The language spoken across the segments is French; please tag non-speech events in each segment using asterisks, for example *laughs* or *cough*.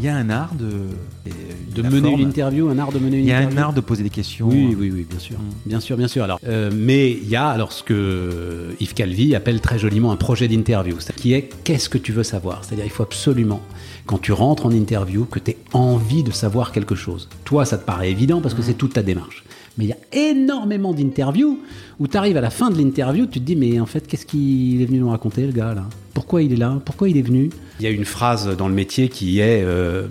il y a un art de de mener une interview, un art de mener une Il y a interview. un art de poser des questions. Oui, oui, oui, bien sûr, bien sûr, bien sûr. Alors, euh, mais il y a alors ce que Yves Calvi appelle très joliment un projet d'interview, qui est qu'est-ce que tu veux savoir? C'est-à-dire, il faut absolument quand tu rentres en interview que tu aies envie de savoir quelque chose. Toi, ça te paraît évident parce que c'est toute ta démarche. Mais il y a énormément d'interviews où tu arrives à la fin de l'interview, tu te dis mais en fait qu'est-ce qu'il est venu nous raconter le gars là? Pourquoi il est là? Pourquoi il est venu? Il y a une phrase dans le métier qui est euh,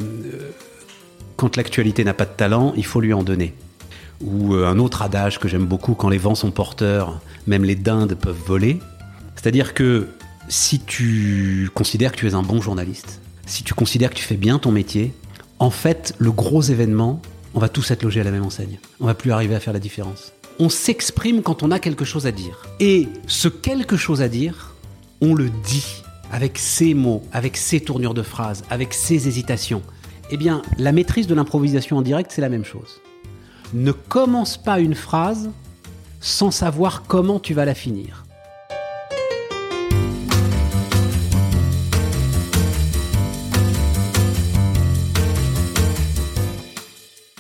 quand l'actualité n'a pas de talent, il faut lui en donner. Ou euh, un autre adage que j'aime beaucoup, quand les vents sont porteurs, même les dindes peuvent voler. C'est-à-dire que si tu considères que tu es un bon journaliste, si tu considères que tu fais bien ton métier, en fait, le gros événement, on va tous être logés à la même enseigne. On va plus arriver à faire la différence. On s'exprime quand on a quelque chose à dire. Et ce quelque chose à dire, on le dit avec ses mots, avec ses tournures de phrases, avec ses hésitations. Eh bien, la maîtrise de l'improvisation en direct, c'est la même chose. Ne commence pas une phrase sans savoir comment tu vas la finir.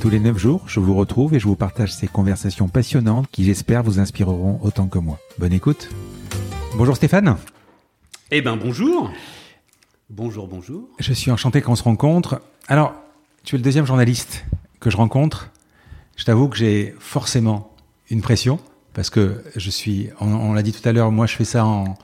Tous les 9 jours, je vous retrouve et je vous partage ces conversations passionnantes qui j'espère vous inspireront autant que moi. Bonne écoute. Bonjour Stéphane. Eh ben bonjour. Bonjour, bonjour. Je suis enchanté qu'on se rencontre. Alors, tu es le deuxième journaliste que je rencontre. Je t'avoue que j'ai forcément une pression parce que je suis, on, on l'a dit tout à l'heure, moi je fais ça en,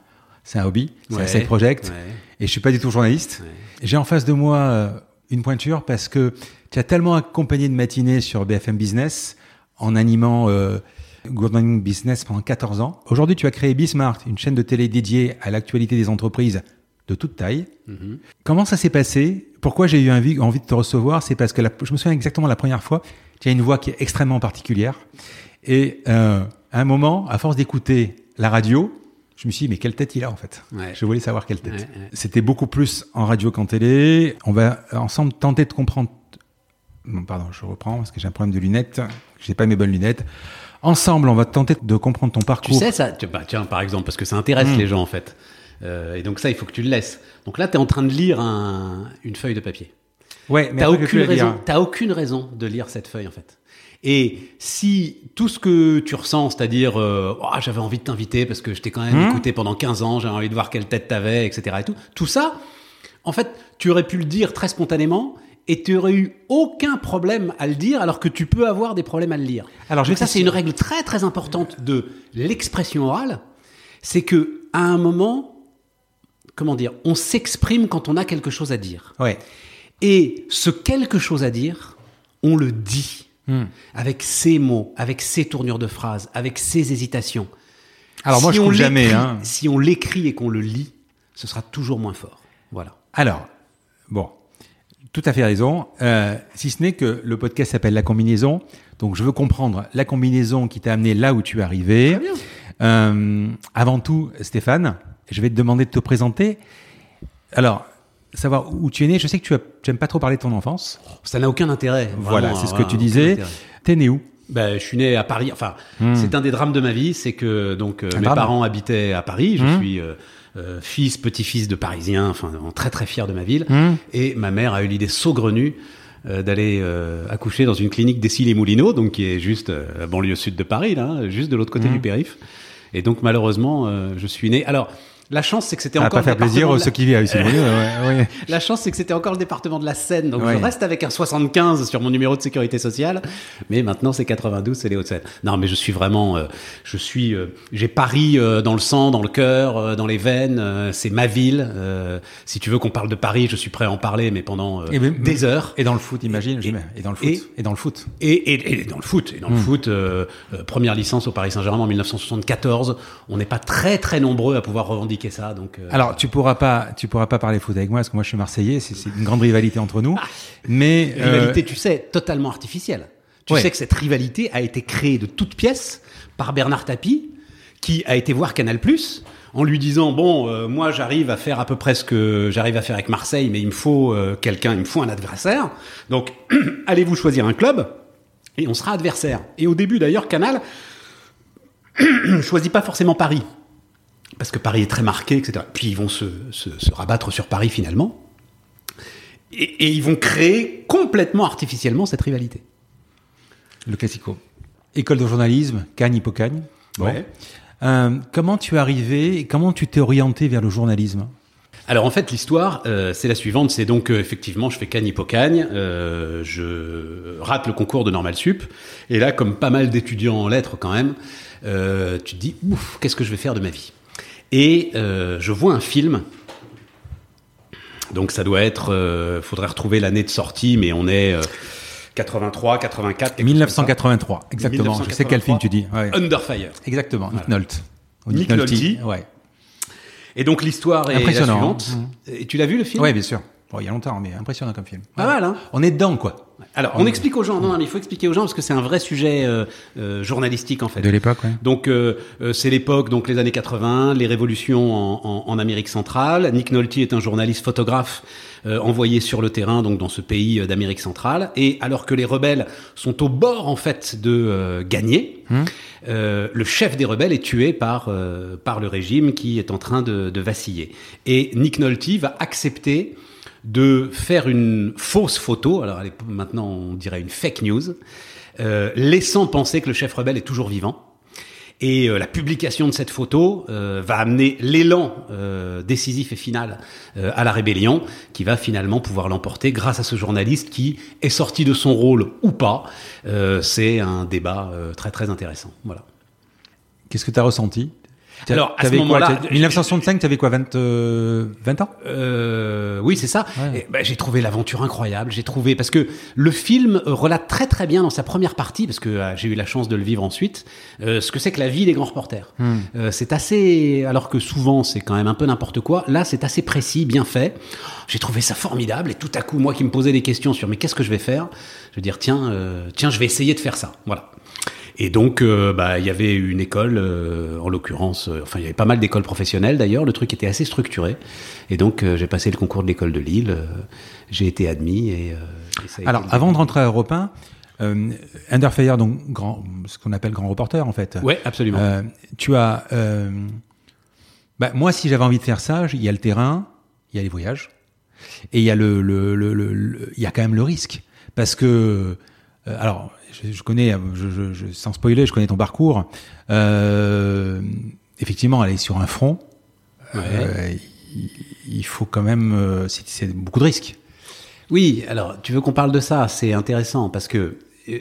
c'est un hobby, c'est un side project ouais. et je suis pas du tout journaliste. Ouais. J'ai en face de moi euh, une pointure parce que tu as tellement accompagné de matinées sur BFM Business en animant euh, Good Morning Business pendant 14 ans. Aujourd'hui, tu as créé Bismart, une chaîne de télé dédiée à l'actualité des entreprises de toute taille. Mhm. Comment ça s'est passé? Pourquoi j'ai eu envie, envie de te recevoir? C'est parce que la- je me souviens exactement la première fois, tu as une voix qui est extrêmement particulière. Et euh, à un moment, à force d'écouter la radio, je me suis dit, mais quelle tête il a en fait? Ouais. Je voulais savoir quelle tête. Ouais, ouais. C'était beaucoup plus en radio qu'en télé. On va ensemble tenter de comprendre. Non, pardon, je reprends parce que j'ai un problème de lunettes. J'ai pas mes bonnes lunettes. Ensemble, on va tenter de comprendre ton Tu parcours. sais ça tu- bah, Tiens, par exemple, parce que ça intéresse Hmm. les gens en fait. Euh, et donc ça, il faut que tu le laisses. Donc là, tu es en train de lire un- une feuille de papier. ouais, mais T'as aucune raison. T'as aucune raison de lire cette feuille en fait. Et si tout ce que tu ressens, c'est-à-dire euh, Oh, j'avais envie de t'inviter parce que je t'ai quand même Hmm. écouté pendant 15 ans, j'avais envie de voir quelle tête t'avais, etc. Et tout, tout ça, en fait, tu aurais pu le dire très spontanément et tu aurais eu aucun problème à le dire, alors que tu peux avoir des problèmes à le lire. Alors, Donc ça, c'est une règle très très importante de l'expression orale, c'est que à un moment, comment dire, on s'exprime quand on a quelque chose à dire. Ouais. Et ce quelque chose à dire, on le dit Hmm. avec ses mots, avec ses tournures de phrases, avec ses hésitations. Alors moi, je coupe jamais. Hein. Si on l'écrit et qu'on le lit, ce sera toujours moins fort. Voilà. Alors, bon, tout à fait raison. Euh, si ce n'est que le podcast s'appelle La combinaison, donc je veux comprendre la combinaison qui t'a amené là où tu es arrivé. Euh, avant tout, Stéphane, je vais te demander de te présenter. Alors, savoir où tu es né. Je sais que tu n'aimes pas trop parler de ton enfance. Ça n'a aucun intérêt. voilà, c'est ce que tu aucun disais. T'es né où? Ben, je suis né à Paris. Enfin, c'est un des drames de ma vie, c'est que donc euh, Hmm. Mes drame? parents habitaient à Paris. Je Hmm. suis euh, fils, petit-fils de Parisiens, enfin très très fier de ma ville. Hmm. Et ma mère a eu l'idée saugrenue euh, d'aller euh, accoucher dans une clinique d'Essy les Moulineaux, donc qui est juste euh, la banlieue sud de Paris, là, juste de l'autre côté Hmm. du périph. Et donc malheureusement, euh, je suis né. Alors La chance, c'est que c'était encore pas faire le département plaisir de aux la- ceux qui vivent ici. *laughs* ouais, ouais. La chance, c'est que c'était encore le département de la Seine, donc Ouais. je reste avec un 75 sur mon numéro de sécurité sociale. Mais maintenant, c'est 92, c'est les Hauts-de-Seine. Non, mais je suis vraiment, euh, je suis, euh, j'ai Paris euh, dans le sang, dans le cœur, dans les veines. c'est ma ville. Si tu veux qu'on parle de Paris, je suis prêt à en parler, mais pendant Et même- des heures. Et dans le foot, imagine. Et- Et, dans le foot. et- Et, dans le foot. Et, dans le foot, et dans le foot, première licence au Paris Saint-Germain en 1974. On n'est pas très très nombreux à pouvoir revendiquer ça, donc. euh, Alors, tu pourras pas, tu pourras pas parler foot avec moi parce que moi je suis Marseillais. C'est c'est une grande rivalité entre nous. *laughs* Mais euh, rivalité, tu sais, totalement artificielle. Tu Ouais. sais que cette rivalité a été créée de toutes pièces par Bernard Tapie, qui a été voir Canal+, en lui disant bon, euh, moi j'arrive à faire à peu près ce que j'arrive à faire avec Marseille, mais il me faut euh, quelqu'un, il me faut un adversaire. Donc, *clears throat* allez-vous choisir un club et on sera adversaire. Et au début d'ailleurs, Canal *clears throat* choisit pas forcément Paris. Parce que Paris est très marqué, etc. Puis ils vont se, se, se rabattre sur Paris finalement. Et, et ils vont créer complètement artificiellement cette rivalité. le classico. École de journalisme, Cagne, Hippocagne. Bon. Ouais. Euh, comment tu es arrivé et comment tu t'es orienté vers le journalisme? Alors en fait l'histoire euh, c'est la suivante, c'est donc euh, effectivement je fais cagne hippocagne, je rate le concours de normal sup et là comme pas mal d'étudiants en lettres quand même, tu te dis ouf qu'est-ce que je vais faire de ma vie? Et euh, je vois un film. Donc ça doit être, euh, faudrait retrouver l'année de sortie, mais on est euh, 83, 84, quelque chose comme ça. 1983, exactement. Je sais quel film tu dis. Ouais. Under Fire. Exactement, Nick Nolte. Nick Nolte. Ouais. Et donc l'histoire est Impressionnant, la suivante. Et tu l'as vu le film? Ouais, bien sûr. Bon, il y a longtemps, mais impressionnant comme film. Pas mal, hein On est dedans, quoi. Alors, on explique aux gens. Non, non, mais il faut expliquer aux gens parce que c'est un vrai sujet euh, euh, journalistique en fait. De l'époque, ouais. Donc euh, euh, c'est l'époque, donc les années 80, les révolutions en, en, en Amérique centrale. Nick Nolte est un journaliste photographe euh, envoyé sur le terrain, donc dans ce pays euh, d'Amérique centrale. Et alors que les rebelles sont au bord en fait de euh, gagner, euh, le chef des rebelles est tué par euh, par le régime qui est en train de, de vaciller. Et Nick Nolte va accepter de faire une fausse photo, alors maintenant on dirait une fake news, euh, laissant penser que le chef rebelle est toujours vivant. Et euh, la publication de cette photo euh, va amener l'élan décisif et final à la rébellion, qui va finalement pouvoir l'emporter grâce à ce journaliste qui est sorti de son rôle ou pas. C'est un débat très très intéressant. Voilà. Qu'est-ce que tu as ressenti? Alors, à T'avais ce moment-là, t'as- 1965, tu avais quoi 20, euh, 20 ans? Euh, oui, c'est ça. Ouais. Bah, j'ai trouvé l'aventure incroyable. J'ai trouvé parce que le film euh, relate très très bien dans sa première partie, parce que euh, j'ai eu la chance de le vivre ensuite, euh, ce que c'est que la vie des grands reporters. Hmm. Euh, c'est assez, alors que souvent c'est quand même un peu n'importe quoi. Là, c'est assez précis, bien fait. J'ai trouvé ça formidable. Et tout à coup, moi qui me posais des questions sur mais qu'est-ce que je vais faire, je veux dire tiens, euh, tiens, je vais essayer de faire ça. Voilà. Et donc, euh, bah, il y avait une école, euh, en l'occurrence, euh, enfin, il y avait pas mal d'écoles professionnelles d'ailleurs. Le truc était assez structuré. Et donc, euh, j'ai passé le concours de l'école de Lille. j'ai été admis et. euh, et ça été Alors, avant de rentrer à Europe 1, euh, Under Fire, donc grand, ce qu'on appelle grand reporter en fait. Ouais, absolument. Euh, tu as. euh, bah, moi, si j'avais envie de faire ça, il y a le terrain, il y a les voyages, et il y a le, le, le, le- le- il y a quand même le risque, parce que. alors, je, je connais, je, je, je- sans spoiler, je connais ton parcours. Euh, effectivement, aller sur un front, euh, il, il faut quand même. euh, c'est- beaucoup de risques. Oui, alors tu veux qu'on parle de ça C'est intéressant parce que euh,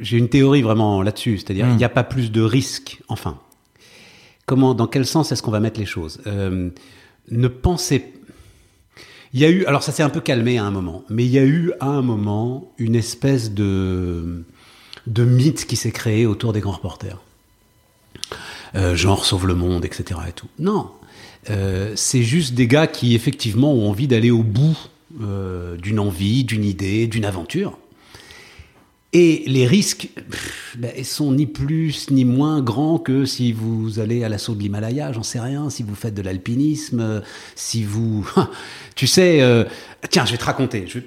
j'ai une théorie vraiment là-dessus, c'est-à-dire il n'y a pas plus de risques. Enfin, comment, dans quel sens est-ce qu'on va mettre les choses? Ne pensez. Il y a eu, alors ça s'est un peu calmé à un moment, mais il y a eu à un moment une espèce de de mythe qui s'est créé autour des grands reporters. Euh, genre sauve le monde, etc. Et tout. Non, Euh, c'est juste des gars qui effectivement ont envie d'aller au bout euh, d'une envie, d'une idée, d'une aventure. Et les risques pff, ben, ils sont ni plus ni moins grands que si vous allez à l'assaut de l'Himalaya, j'en sais rien, si vous faites de l'alpinisme, si vous... *laughs* tu sais, euh, tiens, je vais te raconter. Je...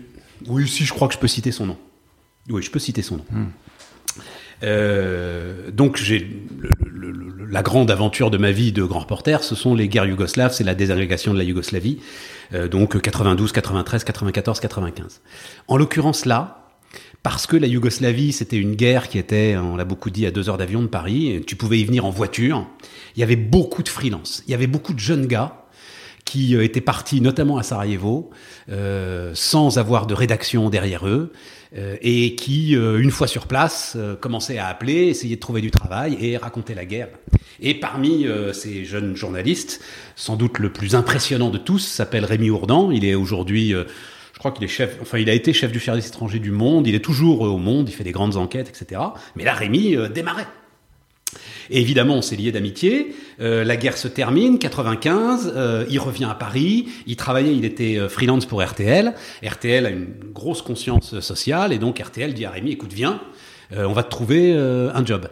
Oui, si, je crois que je peux citer son nom. Oui, je peux citer son nom. Euh, donc j'ai le- le- le- la grande aventure de ma vie de grand reporter, ce sont les guerres yougoslaves, c'est la désagrégation de la Yougoslavie, euh, donc 92, 93, 94, 95. En l'occurrence là, parce que la Yougoslavie, c'était une guerre qui était, on l'a beaucoup dit, à deux heures d'avion de Paris. Tu pouvais y venir en voiture. Il y avait beaucoup de freelance. Il y avait beaucoup de jeunes gars qui euh, étaient partis, notamment à Sarajevo, euh, sans avoir de rédaction derrière eux, euh, et qui, euh, une fois sur place, euh, commençaient à appeler, essayer de trouver du travail et raconter la guerre. Et parmi ces jeunes journalistes, sans doute le plus impressionnant de tous s'appelle Rémi Ourdan. Il est aujourd'hui crois qu'il est chef, enfin, il a été chef du service étranger du Monde, il est toujours euh, au Monde, il fait des grandes enquêtes, etc. Mais là, Rémi euh, démarrait. Et évidemment, on s'est lié d'amitié. Euh, la guerre se termine, 95. euh, il revient à Paris. Il travaillait, il était freelance pour RTL. RTL a une grosse conscience sociale et donc RTL dit à Rémi "Écoute, viens, on va te trouver un job."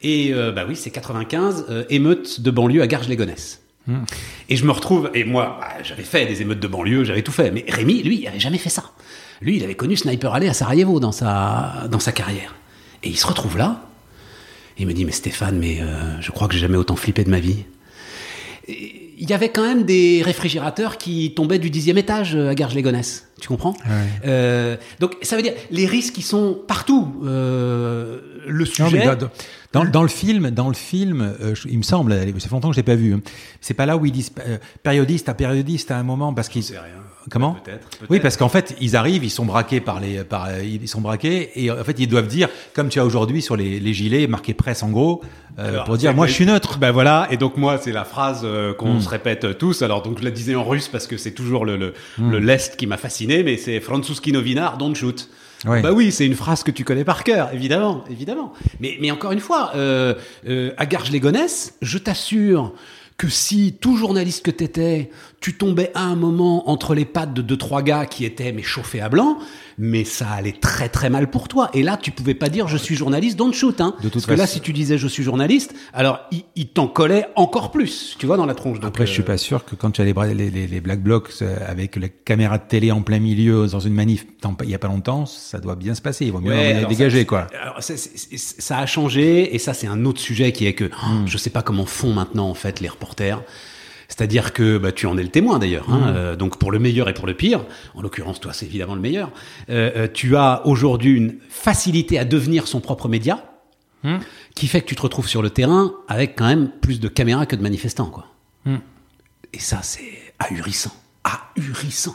Et bah oui, c'est 95, euh, émeute de banlieue à Garges-les-Gonesse. Et je me retrouve, et moi, bah, j'avais fait des émeutes de banlieue, j'avais tout fait. Mais Rémi, lui, il avait jamais fait ça. Lui, il avait connu Sniper Alley à Sarajevo dans sa, dans sa carrière. Et il se retrouve là. Il me dit, mais Stéphane, mais euh, je crois que j'ai jamais autant flippé de ma vie. Et Il y avait quand même des réfrigérateurs qui tombaient du dixième étage euh, à Garges-les-Gonesse. Tu comprends? Euh, Donc, ça veut dire, les risques, ils sont partout. Euh, le sujet... dans, dans- dans le film, dans le film, euh, il me semble, ça fait longtemps que je l'ai pas vu. hein. C'est pas là où ils disent euh, périodiste à périodiste à un moment parce qu'ils comment Peut-être, peut-être. Oui, parce qu'en fait, ils arrivent, ils sont braqués par les, par, ils sont braqués et en fait, ils doivent dire, comme tu as aujourd'hui sur les, les gilets marqué presse en gros, euh, Alors, pour dire, moi, je suis neutre. Ben voilà, et donc moi, c'est la phrase euh, qu'on Hmm. se répète tous. Alors donc je la disais en russe parce que c'est toujours le, le, Hmm. le lest qui m'a fasciné, mais c'est Francuski Novinar, don't shoot. Ouais. Bah oui, c'est une phrase que tu connais par cœur, évidemment, évidemment. Mais, mais encore une fois, euh, euh, à Garges-les-Gonesse, je t'assure que si tout journaliste que t'étais, tu tombais à un moment entre les pattes de deux trois gars qui étaient mais chauffés à blanc, mais ça allait très très mal pour toi. Et là, tu pouvais pas dire je suis journaliste, don't shoot. Hein. De toute Parce que là, façon- si tu disais je suis journaliste, alors il, il t'en collait encore plus, tu vois, dans la tronche. Donc, Après, je suis euh, pas sûr que quand tu as les, les, les, les black blocs euh, avec la caméra de télé en plein milieu dans une manif, il y a pas longtemps, ça doit bien se passer. Il vaut mieux Ouais, dégager, ça- quoi. alors, ça a changé et ça c'est un autre sujet qui est que oh, je sais pas comment font maintenant en fait les reporters. C'est-à-dire que bah, tu en es le témoin d'ailleurs. Hein, euh, donc pour le meilleur et pour le pire, en l'occurrence toi c'est évidemment le meilleur. euh, euh, tu as aujourd'hui une facilité à devenir son propre média, Hmm. qui fait que tu te retrouves sur le terrain avec quand même plus de caméras que de manifestants quoi. Hmm. Et ça c'est ahurissant, ahurissant.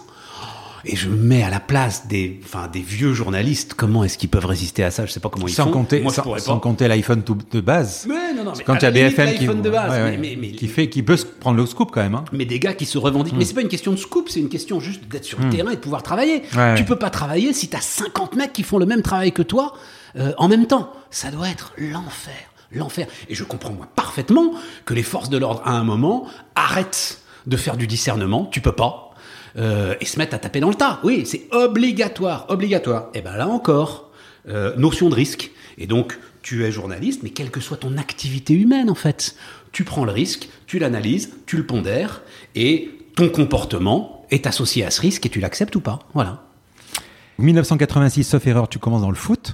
Et je me mets à la place des, enfin, des vieux journalistes. Comment est-ce qu'ils peuvent résister à ça? Je sais pas comment ils Sans font. compter, Moi, sans, sans compter l'iPhone de base. Mais non, non, mais Quand as la limite, BFM qui, l'iPhone de base, ouais, mais- ouais, mais- mais- qui fait, qui peut prendre le scoop quand même. Hein. mais des gars qui se revendiquent. Mais c'est pas une question de scoop, c'est une question juste d'être sur le terrain et de pouvoir travailler. Ouais, tu peux pas travailler si t'as 50 mecs qui font le même travail que toi euh, en même temps. Ça doit être l'enfer. L'enfer. Et je comprends moi parfaitement que les forces de l'ordre, à un moment, arrêtent de faire du discernement. Tu peux pas. Euh, et se mettent à taper dans le tas. Oui, c'est obligatoire, obligatoire. Et ben là encore, euh, notion de risque. Et donc, tu es journaliste, mais quelle que soit ton activité humaine, en fait, tu prends le risque, tu l'analyses, tu le pondères, et ton comportement est associé à ce risque et tu l'acceptes ou pas. Voilà. 1986, sauf erreur, tu commences dans le foot.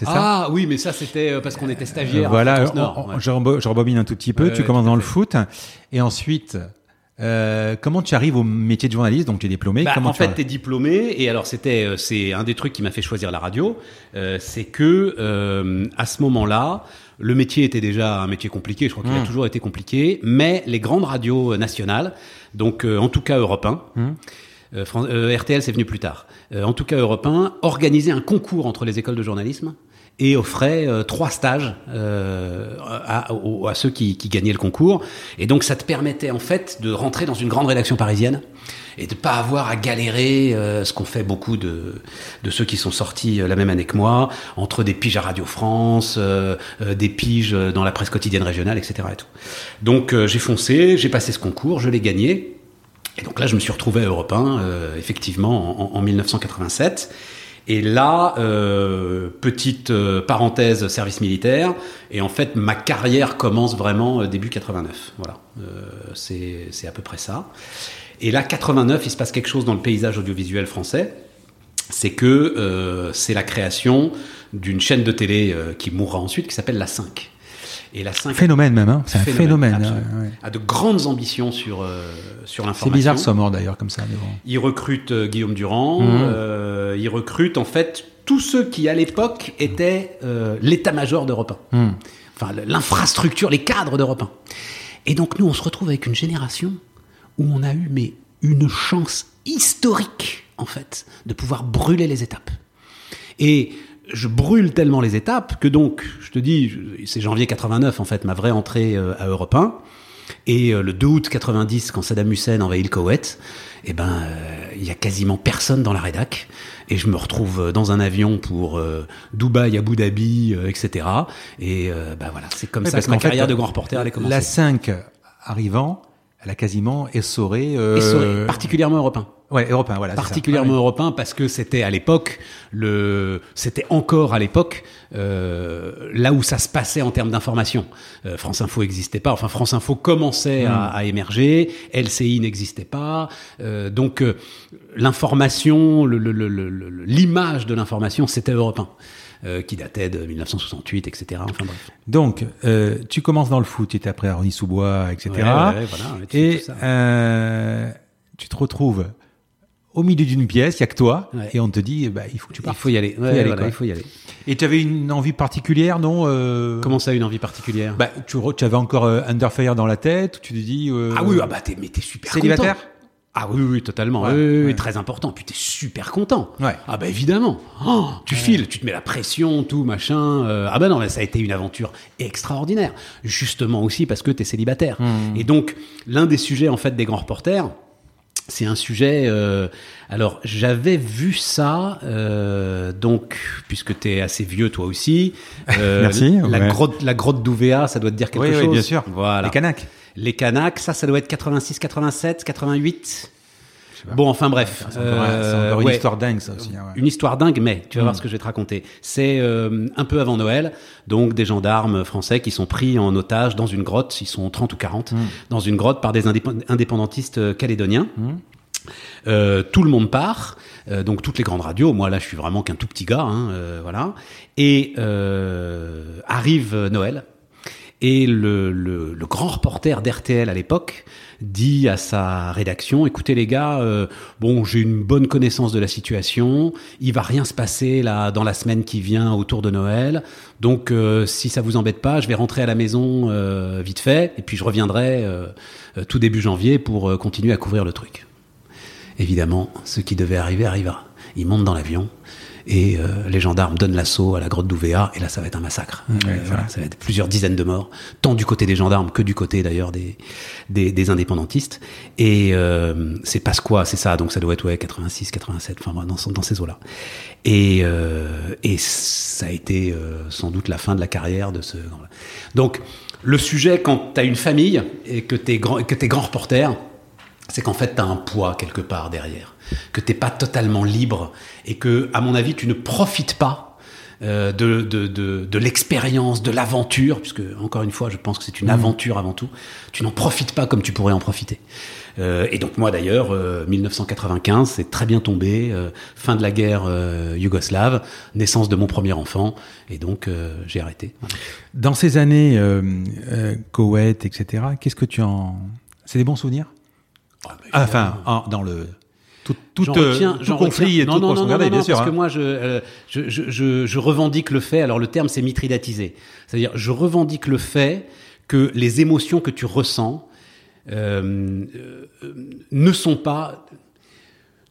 Ça? Ah oui, mais ça c'était euh, parce qu'on était stagiaire. Euh, Voilà, France on- ouais. je, rembo- je rebobine un tout petit peu. Ouais, tu commences dans le foot. Et ensuite, euh, comment tu arrives au métier de journaliste? Donc, tu es diplômé. Bah, comment en tu fait, arrives t'es diplômé. Et alors c'était euh, c'est un des trucs qui m'a fait choisir la radio, euh, c'est que euh, à ce moment-là, le métier était déjà un métier compliqué. Je crois qu'il a toujours été compliqué, mais les grandes radios nationales, donc en tout cas Europe 1, euh, Fran- euh, RTL c'est venu plus tard. Euh, en tout cas Europe 1 organisait un concours entre les écoles de journalisme et offrait euh, trois stages euh, à, ceux qui, qui gagnaient le concours. Et donc ça te permettait en fait de rentrer dans une grande rédaction parisienne et de pas avoir à galérer euh, ce qu'ont fait beaucoup de, de ceux qui sont sortis euh, la même année que moi, entre des piges à Radio France, euh, des piges dans la presse quotidienne régionale, etc. Et tout. Donc j'ai foncé, j'ai passé ce concours, je l'ai gagné. Et donc là, je me suis retrouvé à Europe 1, euh, effectivement, en, en 1987. Et là, euh, petite euh, parenthèse service militaire, et en fait, ma carrière commence vraiment euh, début 89. Voilà, c'est c'est à peu près ça. Et là, 89, il se passe quelque chose dans le paysage audiovisuel français. C'est que c'est la création d'une chaîne de télé qui mourra ensuite, qui s'appelle La 5. Et La 5 Phénomène même, hein. c'est un phénomène. ouais, ouais. a de grandes ambitions sur, euh, sur C'est l'information. bizarre, ça mort d'ailleurs comme ça. Bon. Il recrute euh, Guillaume Durand. Mhm. euh, il recrute en fait tous ceux qui à l'époque étaient euh, l'état-major d'Europe 1. Hmm. Enfin, l'infrastructure, les cadres d'Europe 1. Et donc nous, on se retrouve avec une génération où on a eu mais une chance historique en fait de pouvoir brûler les étapes. Et je brûle tellement les étapes que donc, je te dis, c'est janvier 89 en fait ma vraie entrée euh, à Europe 1. Et euh, le 2 août 90, quand Saddam Hussein envahit le Koweït, eh ben, euh, il y a quasiment personne dans la rédac. Et je me retrouve dans un avion pour euh, Dubaï, Abu Dhabi, euh, etc. Et bah voilà, c'est comme ça que ma fait, carrière de grand reporter allait commencer. La 5 arrivant, elle a quasiment essoré. euh, Et sur- particulièrement européen. Ouais, européen, voilà. ça. particulièrement européen parce que c'était à l'époque le c'était encore à l'époque euh, là où ça se passait en termes d'information Euh, France Info n'existait pas enfin France Info commençait à, à émerger LCI n'existait pas Euh, donc euh, l'information le- le- le- le- l'image de l'information c'était européen euh, qui datait de 1968 etc enfin bref Donc, euh, tu commences dans le foot, tu étais après à Rony-sous-Bois, etc. Ouais, ouais, ouais, voilà, ouais, et tout ça. euh, tu te retrouves au milieu d'une pièce, il y a que toi, Ouais. et on te dit, bah, il faut que tu il partes. faut y aller, Faut y Ouais, aller, voilà, il faut y aller Et tu avais une envie particulière, non euh, comment ça une envie particulière? Bah, tu, tu avais encore euh, Under Fire dans la tête, tu te dis... euh, Ah oui, ah bah t'es, mais t'es super Célibataire? content. Ah oui, oui, totalement. Ouais, oui, oui, ouais. très important. Puis t'es super content. Ouais. Ah bah évidemment. Oh, tu files, tu te mets la pression, tout machin. Euh, ah bah non, mais ça a été une aventure extraordinaire. Justement aussi parce que t'es célibataire. Mmh. Et donc l'un des sujets en fait des grands reporters. C'est un sujet. euh, alors, j'avais vu ça, euh, donc, puisque tu es assez vieux toi aussi. euh, *laughs* Merci, La ouais. grotte, la grotte d'Ouvéa, ça doit te dire quelque Oui, chose. oui, bien sûr. Voilà. Les Canaques. Les Canaques, ça, ça doit être 86, 87, 88. Bon, enfin bref. C'est Euh, une ouais. histoire dingue, ça aussi. hein, ouais. Une histoire dingue, mais tu vas voir ce que je vais te raconter. C'est euh, un peu avant Noël, donc des gendarmes français qui sont pris en otage dans une grotte, ils sont 30 ou 40, Mm. dans une grotte par des indép- indépendantistes euh, calédoniens. Mm. Euh, tout le monde part, euh, donc toutes les grandes radios. Moi là, je suis vraiment qu'un tout petit gars, hein, euh, voilà. Et euh, arrive Noël, et le, grand reporter d'RTL à l'époque dit à sa rédaction "Écoutez les gars, euh, bon, j'ai une bonne connaissance de la situation. Il va rien se passer là dans la semaine qui vient autour de Noël. Donc, euh, si ça vous embête pas, je vais rentrer à la maison euh, vite fait, et puis je reviendrai tout début janvier pour continuer à couvrir le truc." Évidemment, ce qui devait arriver arriva. Il monte dans l'avion et euh, les gendarmes donnent l'assaut à la grotte d'Ouvéa et là ça va être un massacre. Ouais, Euh, c'est voilà, ça va être plusieurs dizaines de morts, tant du côté des gendarmes que du côté d'ailleurs des, des, des indépendantistes. Et euh, c'est Pasqua, c'est ça, donc ça doit être ouais, 86, 87, enfin dans, dans ces eaux-là. Et, euh, et ça a été euh, sans doute la fin de la carrière de ce. Donc le sujet quand tu as une famille et que tu es grand, que t'es grand reporter, c'est qu'en fait, tu as un poids quelque part derrière, que t'es pas totalement libre et que, à mon avis, tu ne profites pas euh, de, de, de, de l'expérience, de l'aventure, puisque, encore une fois, je pense que c'est une aventure avant tout. Tu n'en profites pas comme tu pourrais en profiter. Euh, et donc, moi, d'ailleurs, euh, 1995, c'est très bien tombé, euh, fin de la guerre euh, yougoslave, naissance de mon premier enfant, et donc, euh, j'ai arrêté. Voilà. Dans ces années euh, euh, Koweït, etc., qu'est-ce que tu en... C'est des bons souvenirs? Ah, Enfin, en- dans le... Tout, tout, euh, tout conflit et non, tout non, non, non, bien non, sûr. Parce hein. que moi, je, euh, je, je, je, je revendique le fait. Alors, le terme, c'est mitridatiser. C'est-à-dire, je revendique le fait que les émotions que tu ressens euh, euh, ne sont pas.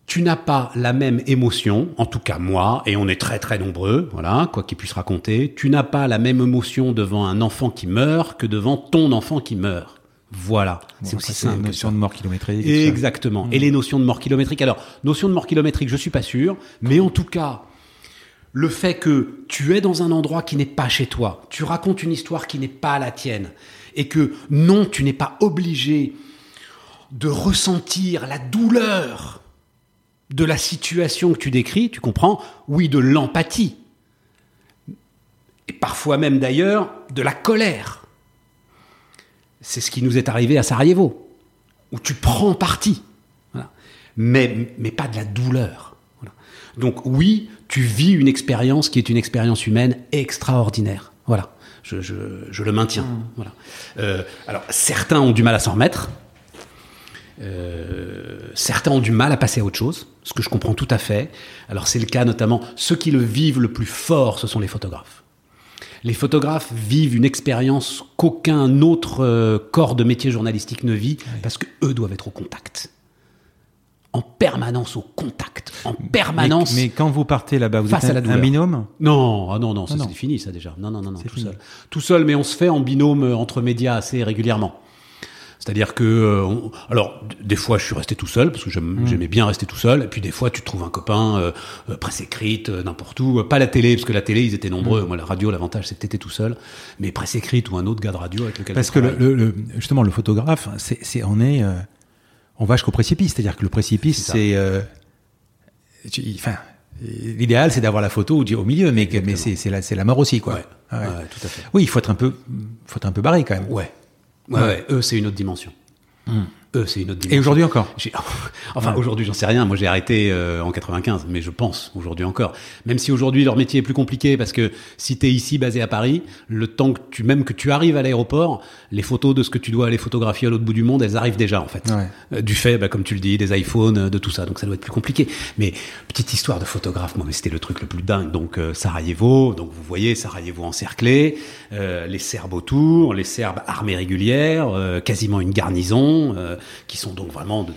Tu n'as pas la même émotion, en tout cas moi, et on est très très nombreux, voilà, quoi qu'il puisse raconter. Tu n'as pas la même émotion devant un enfant qui meurt que devant ton enfant qui meurt. Voilà, Bon, c'est aussi simple. notion ça. de mort kilométrique. et. Exactement. Et les notions de mort kilométrique. Alors, notion de mort kilométrique, je suis pas sûr, mais en tout cas, le fait que tu es dans un endroit qui n'est pas chez toi, tu racontes une histoire qui n'est pas la tienne, et que non, tu n'es pas obligé de ressentir la douleur de la situation que tu décris, tu comprends Oui, de l'empathie. Et parfois même d'ailleurs de la colère. C'est ce qui nous est arrivé à Sarajevo, où tu prends parti. Voilà. Mais, mais pas de la douleur. Voilà. Donc oui, tu vis une expérience qui est une expérience humaine extraordinaire. Voilà. Je, je- je le maintiens. Voilà. Euh, alors certains ont du mal à s'en remettre. Euh, certains ont du mal à passer à autre chose, ce que je comprends tout à fait. Alors c'est le cas notamment, ceux qui le vivent le plus fort, ce sont les photographes. Les photographes vivent une expérience qu'aucun autre euh, corps de métier journalistique ne vit, parce que eux doivent être au contact. En permanence au contact, en permanence. Mais, mais quand vous partez là-bas, vous Face êtes à la un, binôme Non, ah non, non, ça Ah c'est fini ça déjà. Non, non, non, non, tout fini. seul. Tout seul, mais on se fait en binôme euh, entre médias assez régulièrement. C'est-à-dire que, euh, on- alors, des fois, je suis resté tout seul parce que Mm. j'aimais bien rester tout seul. Et puis des fois, tu trouves un copain, euh, euh, presse écrite, euh, n'importe où. Euh, Pas la télé parce que la télé, ils étaient Mm. nombreux. Moi, la radio, l'avantage, c'est que t'étais tout seul. Mais presse écrite ou un autre gars de radio avec lequel. Parce que le, le- le- justement, le photographe, c'est, on est, euh, on va jusqu'au précipice. C'est-à-dire que le précipice, C'est euh, enfin, l'idéal, c'est d'avoir la photo au, milieu, mais, mais c'est, la, mort aussi, quoi. Ouais. Ah ouais. Ouais, tout à fait. Oui, il faut être un peu, faut être un peu barré quand même. Ouais. Ouais, ouais. Eux, c'est une autre dimension. Eux, c'est une autre dimension. Et aujourd'hui encore. J'ai- *laughs* Enfin, aujourd'hui, j'en sais rien. Moi, j'ai arrêté euh, en 95, mais je pense aujourd'hui encore. Même si aujourd'hui leur métier est plus compliqué parce que si tu es ici basé à Paris, le temps que tu même que tu arrives à l'aéroport, les photos de ce que tu dois aller photographier à l'autre bout du monde, elles arrivent déjà en fait. Ouais. Euh, Du fait, bah, comme tu le dis, des iPhones, euh, de tout ça. Donc ça doit être plus compliqué. Mais petite histoire de photographe, moi, mais c'était le truc le plus dingue. Donc euh, Sarajevo, donc vous voyez Sarajevo encerclé, euh, les Serbes autour, les Serbes armées régulières, euh, quasiment une garnison, euh, qui sont donc vraiment de,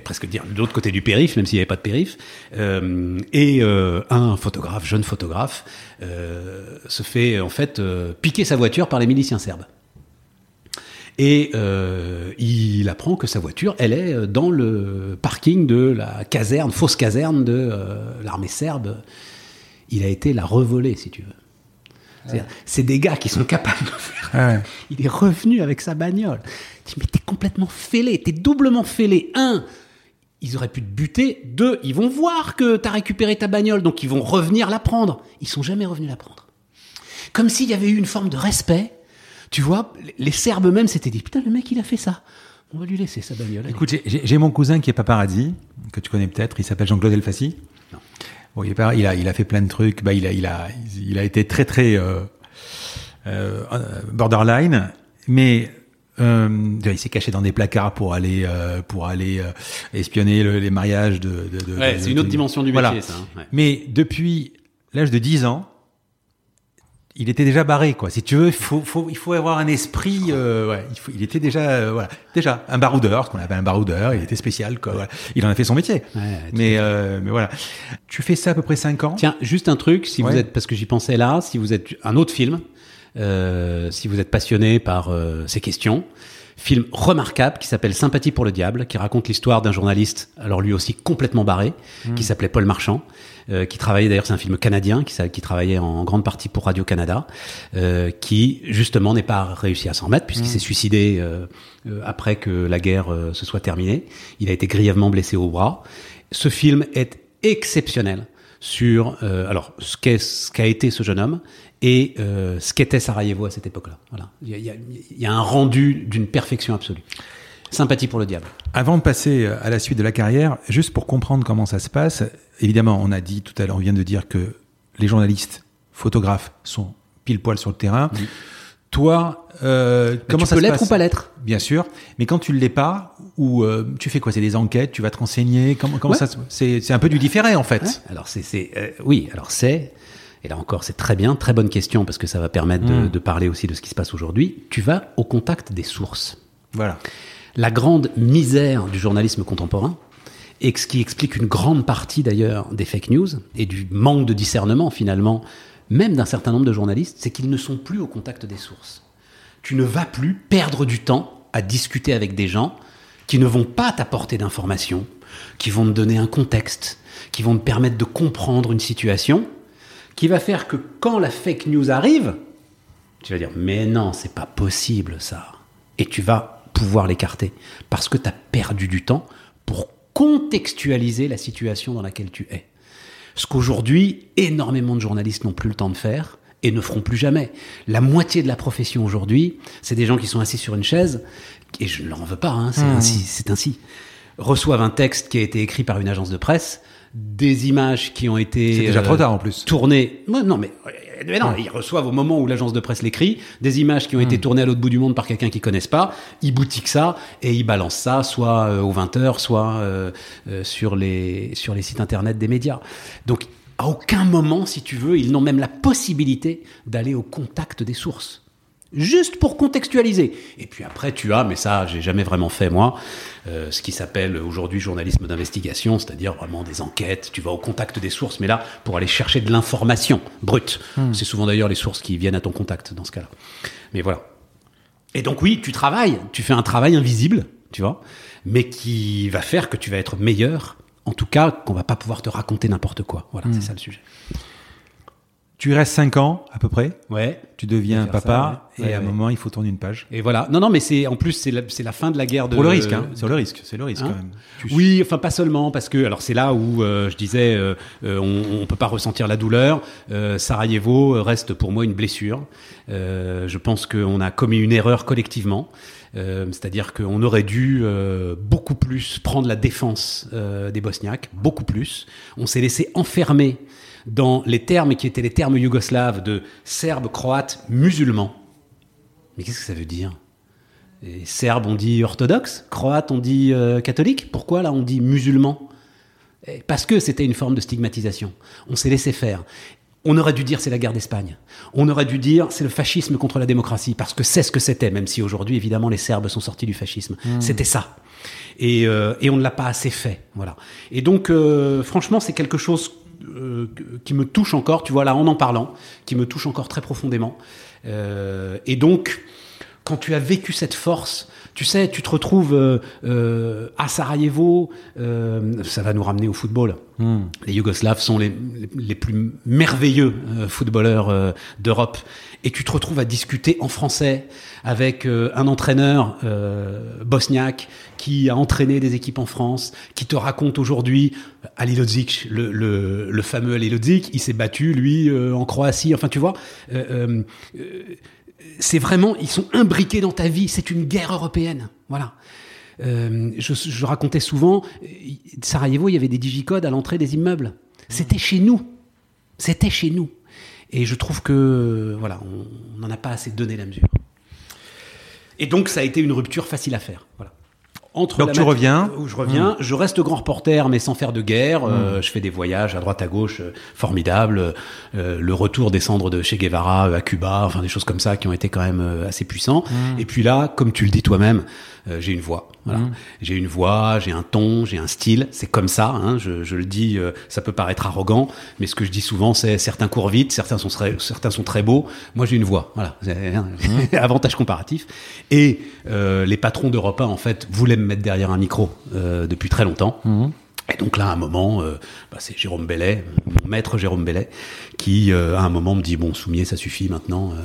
presque dire de l'autre côté du périph, même s'il n'y avait pas de périph. Euh, et euh, un photographe, jeune photographe, euh, se fait en fait piquer sa voiture par les miliciens serbes. Et il apprend que sa voiture, elle est dans le parking de la caserne, fausse caserne de l'armée serbe. Il a été la revoler, si tu veux. C'est des gars qui sont capables de faire. Ah. Il est revenu avec sa bagnole. Tu dis, mais t'es complètement fêlé, t'es doublement fêlé. Un, ils auraient pu te buter. Deux, ils vont voir que t'as récupéré ta bagnole, donc ils vont revenir la prendre. Ils sont jamais revenus la prendre. Comme s'il y avait eu une forme de respect. Tu vois, les Serbes eux-mêmes s'étaient dit, putain, le mec, il a fait ça. On va lui laisser sa bagnole. Écoute, j'ai mon cousin qui est paparazzi, que tu connais peut-être. Il s'appelle Jean-Claude Elfassi. Bon, il, pas- il a, il a fait plein de trucs. Bah, il a, il a, il a été très, très euh, euh, borderline, mais euh, il s'est caché dans des placards pour aller, euh, pour aller euh, espionner le- les mariages de. de, de- Ouais, de- c'est une autre dimension du Voilà. métier, ça. hein. Ouais. Mais depuis l'âge de 10 ans, il était déjà barré, quoi. Si tu veux, il faut, faut, il faut avoir un esprit. Euh, ouais, il, faut, il était déjà, euh, voilà, déjà un baroudeur, ce qu'on appelle un baroudeur. Il était spécial, quoi. voilà. Il en a fait son métier. Ouais, mais, euh, mais voilà. Tu fais ça à peu près 5 ans? Tiens, juste un truc, si vous êtes, parce que j'y pensais là, si vous êtes un autre film, euh, si vous êtes passionné par euh, ces questions, film remarquable qui s'appelle Sympathie pour le diable, qui raconte l'histoire d'un journaliste, alors lui aussi complètement barré, Hmm. qui s'appelait Paul Marchand, euh, qui travaillait d'ailleurs, c'est un film canadien, qui, travaillait en grande partie pour Radio Canada, euh, qui justement n'est pas réussi à s'en remettre puisqu'il s'est suicidé euh, euh, après que la guerre euh, se soit terminée. Il a été grièvement blessé au bras. Ce film est exceptionnel sur euh, alors ce qu'est ce qu'a été ce jeune homme et euh, ce qu'était Sarajevo à cette époque-là. Voilà, il y a, il y a- il y a un rendu d'une perfection absolue. Sympathie pour le diable. Avant de passer à la suite de la carrière, juste pour comprendre comment ça se passe, évidemment, on a dit tout à l'heure, on vient de dire que les journalistes, photographes sont pile poil sur le terrain. Toi, euh, comment tu ça peux l'être ou pas l'être? Bien sûr, mais quand tu ne l'es pas, ou euh, tu fais quoi? C'est des enquêtes, tu vas te renseigner? Comment, comment Ouais. ça C'est un peu du différé en fait. Ouais. Alors c'est, euh, oui, alors c'est et là encore c'est très bien, très bonne question parce que ça va permettre de, Mm. de parler aussi de ce qui se passe aujourd'hui. Tu vas au contact des sources. Voilà. La grande misère du journalisme contemporain, et ce qui explique une grande partie d'ailleurs des fake news et du manque de discernement finalement, même d'un certain nombre de journalistes, c'est qu'ils ne sont plus au contact des sources. Tu ne vas plus perdre du temps à discuter avec des gens qui ne vont pas t'apporter d'informations, qui vont te donner un contexte, qui vont te permettre de comprendre une situation, qui va faire que quand la fake news arrive, tu vas dire mais non, c'est pas possible ça. Et tu vas pouvoir l'écarter parce que tu as perdu du temps pour contextualiser la situation dans laquelle tu es. Ce qu'aujourd'hui, énormément de journalistes n'ont plus le temps de faire et ne feront plus jamais. La moitié de la profession aujourd'hui, c'est des gens qui sont assis sur une chaise, et je ne leur en veux pas, hein, c'est ainsi, c'est ainsi. Reçoivent un texte qui a été écrit par une agence de presse, des images qui ont été déjà trop tard en plus. tournées. Non, mais, mais non, ils reçoivent au moment où l'agence de presse l'écrit des images qui ont été tournées à l'autre bout du monde par quelqu'un qu'ils connaissent pas. Ils boutiquent ça et ils balancent ça soit euh, aux 20h, soit euh, euh, sur les sur les sites internet des médias. Donc à aucun moment, si tu veux, ils n'ont même la possibilité d'aller au contact des sources. Juste pour contextualiser. Et puis après, tu as, mais ça, j'ai jamais vraiment fait moi, euh, ce qui s'appelle aujourd'hui journalisme d'investigation, c'est-à-dire vraiment des enquêtes. Tu vas au contact des sources, mais là, pour aller chercher de l'information brute. C'est souvent d'ailleurs les sources qui viennent à ton contact dans ce cas-là. Mais voilà. Et donc oui, tu travailles, tu fais un travail invisible, tu vois, mais qui va faire que tu vas être meilleur. En tout cas, qu'on va pas pouvoir te raconter n'importe quoi. Voilà, c'est ça le sujet. Tu restes 5 ans à peu près. Ouais. Tu deviens ça, papa ouais. et à un moment il faut tourner une page. Et voilà. Non, non, mais c'est en plus c'est la, c'est la fin de la guerre de. Pour le risque, hein. C'est le risque, c'est le risque Hein quand même. Tu- Oui, enfin pas seulement parce que alors c'est là où euh, je disais euh, euh, on, on peut pas ressentir la douleur. Euh, Sarajevo reste pour moi une blessure. Euh, je pense qu'on a commis une erreur collectivement. Euh, C'est-à-dire qu'on aurait dû euh, beaucoup plus prendre la défense euh, des Bosniaques, beaucoup plus. On s'est laissé enfermer dans les termes qui étaient les termes yougoslaves de Serbes, Croates, musulmans. Mais qu'est-ce que ça veut dire? Et Serbe, on dit orthodoxe? Croate, on dit euh, catholique? Pourquoi là, on dit musulman? Eh, Parce que c'était une forme de stigmatisation. On s'est laissé faire. On aurait dû dire c'est la guerre d'Espagne. On aurait dû dire c'est le fascisme contre la démocratie, parce que c'est ce que c'était, même si aujourd'hui, évidemment, les Serbes sont sortis du fascisme. C'était ça. Et, euh, et on ne l'a pas assez fait. Voilà. Et donc, euh, franchement, c'est quelque chose euh, qui me touche encore, tu vois, là, en en parlant, qui me touche encore très profondément. Euh, et donc, quand tu as vécu cette force, tu sais, tu te retrouves euh, euh, à Sarajevo, euh, ça va nous ramener au football. Hmm. Les Yougoslaves sont les, les, les plus merveilleux euh, footballeurs d'Europe. Et tu te retrouves à discuter en français avec un entraîneur euh, bosniaque qui a entraîné des équipes en France, qui te raconte aujourd'hui Ali Lodzic, le, le, le fameux Ali Lodzic, il s'est battu, lui, euh, en Croatie. Enfin, tu vois, euh, euh, euh, c'est vraiment, ils sont imbriqués dans ta vie. C'est une guerre européenne. Voilà. Euh, je, racontais souvent, euh, Sarajevo, il y avait des digicodes à l'entrée des immeubles. C'était chez nous. C'était chez nous. Et je trouve que, voilà, on n'en a pas assez donné la mesure. Et donc, ça a été une rupture facile à faire. Voilà. Entre Donc la tu reviens. où je reviens, je reste grand reporter, mais sans faire de guerre. Euh, je fais des voyages à droite à gauche euh, formidables. Euh, le retour des cendres de Che Guevara à Cuba, enfin des choses comme ça qui ont été quand même assez puissants. Et puis là, comme tu le dis toi-même, euh, j'ai une voix. Voilà. J'ai une voix, j'ai un ton, j'ai un style. C'est comme ça. Hein, je, je le dis, euh, ça peut paraître arrogant, mais ce que je dis souvent, c'est certains courent vite, certains sont très, certains sont très beaux. Moi, j'ai une voix. Voilà, C'est- *laughs* avantage comparatif. Et euh, les patrons d'Europe 1, en fait, voulaient me mettre derrière un micro euh, depuis très longtemps. Et donc là, à un moment, euh, bah, c'est Jérôme Bellet, mon maître Jérôme Bellet, qui euh, à un moment me dit bon, Soumier, ça suffit maintenant. euh,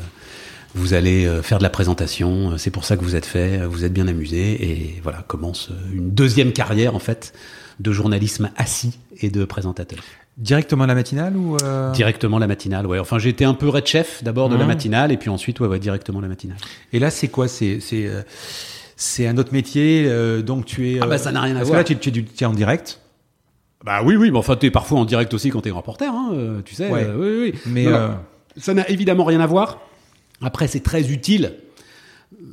vous allez euh, faire de la présentation, euh, c'est pour ça que vous êtes fait, euh, vous êtes bien amusé, et voilà commence une deuxième carrière en fait de journalisme assis et de présentateur. Directement la matinale ou euh, Directement la matinale, ouais. Enfin, été un peu red chef d'abord de la Mhm. matinale, et puis ensuite, ouais, ouais, directement la matinale. Et là, c'est quoi? C'est un autre métier. euh, donc tu es. Ah bah, ça n'a rien à parce voir. que là, tu, tu, tu es en direct? Bah oui, oui, mais enfin, t'es parfois en direct aussi quand t'es reporter, hein, tu sais. Ouais. euh, oui, oui. Mais non. euh, Ça n'a évidemment rien à voir. Après, c'est très utile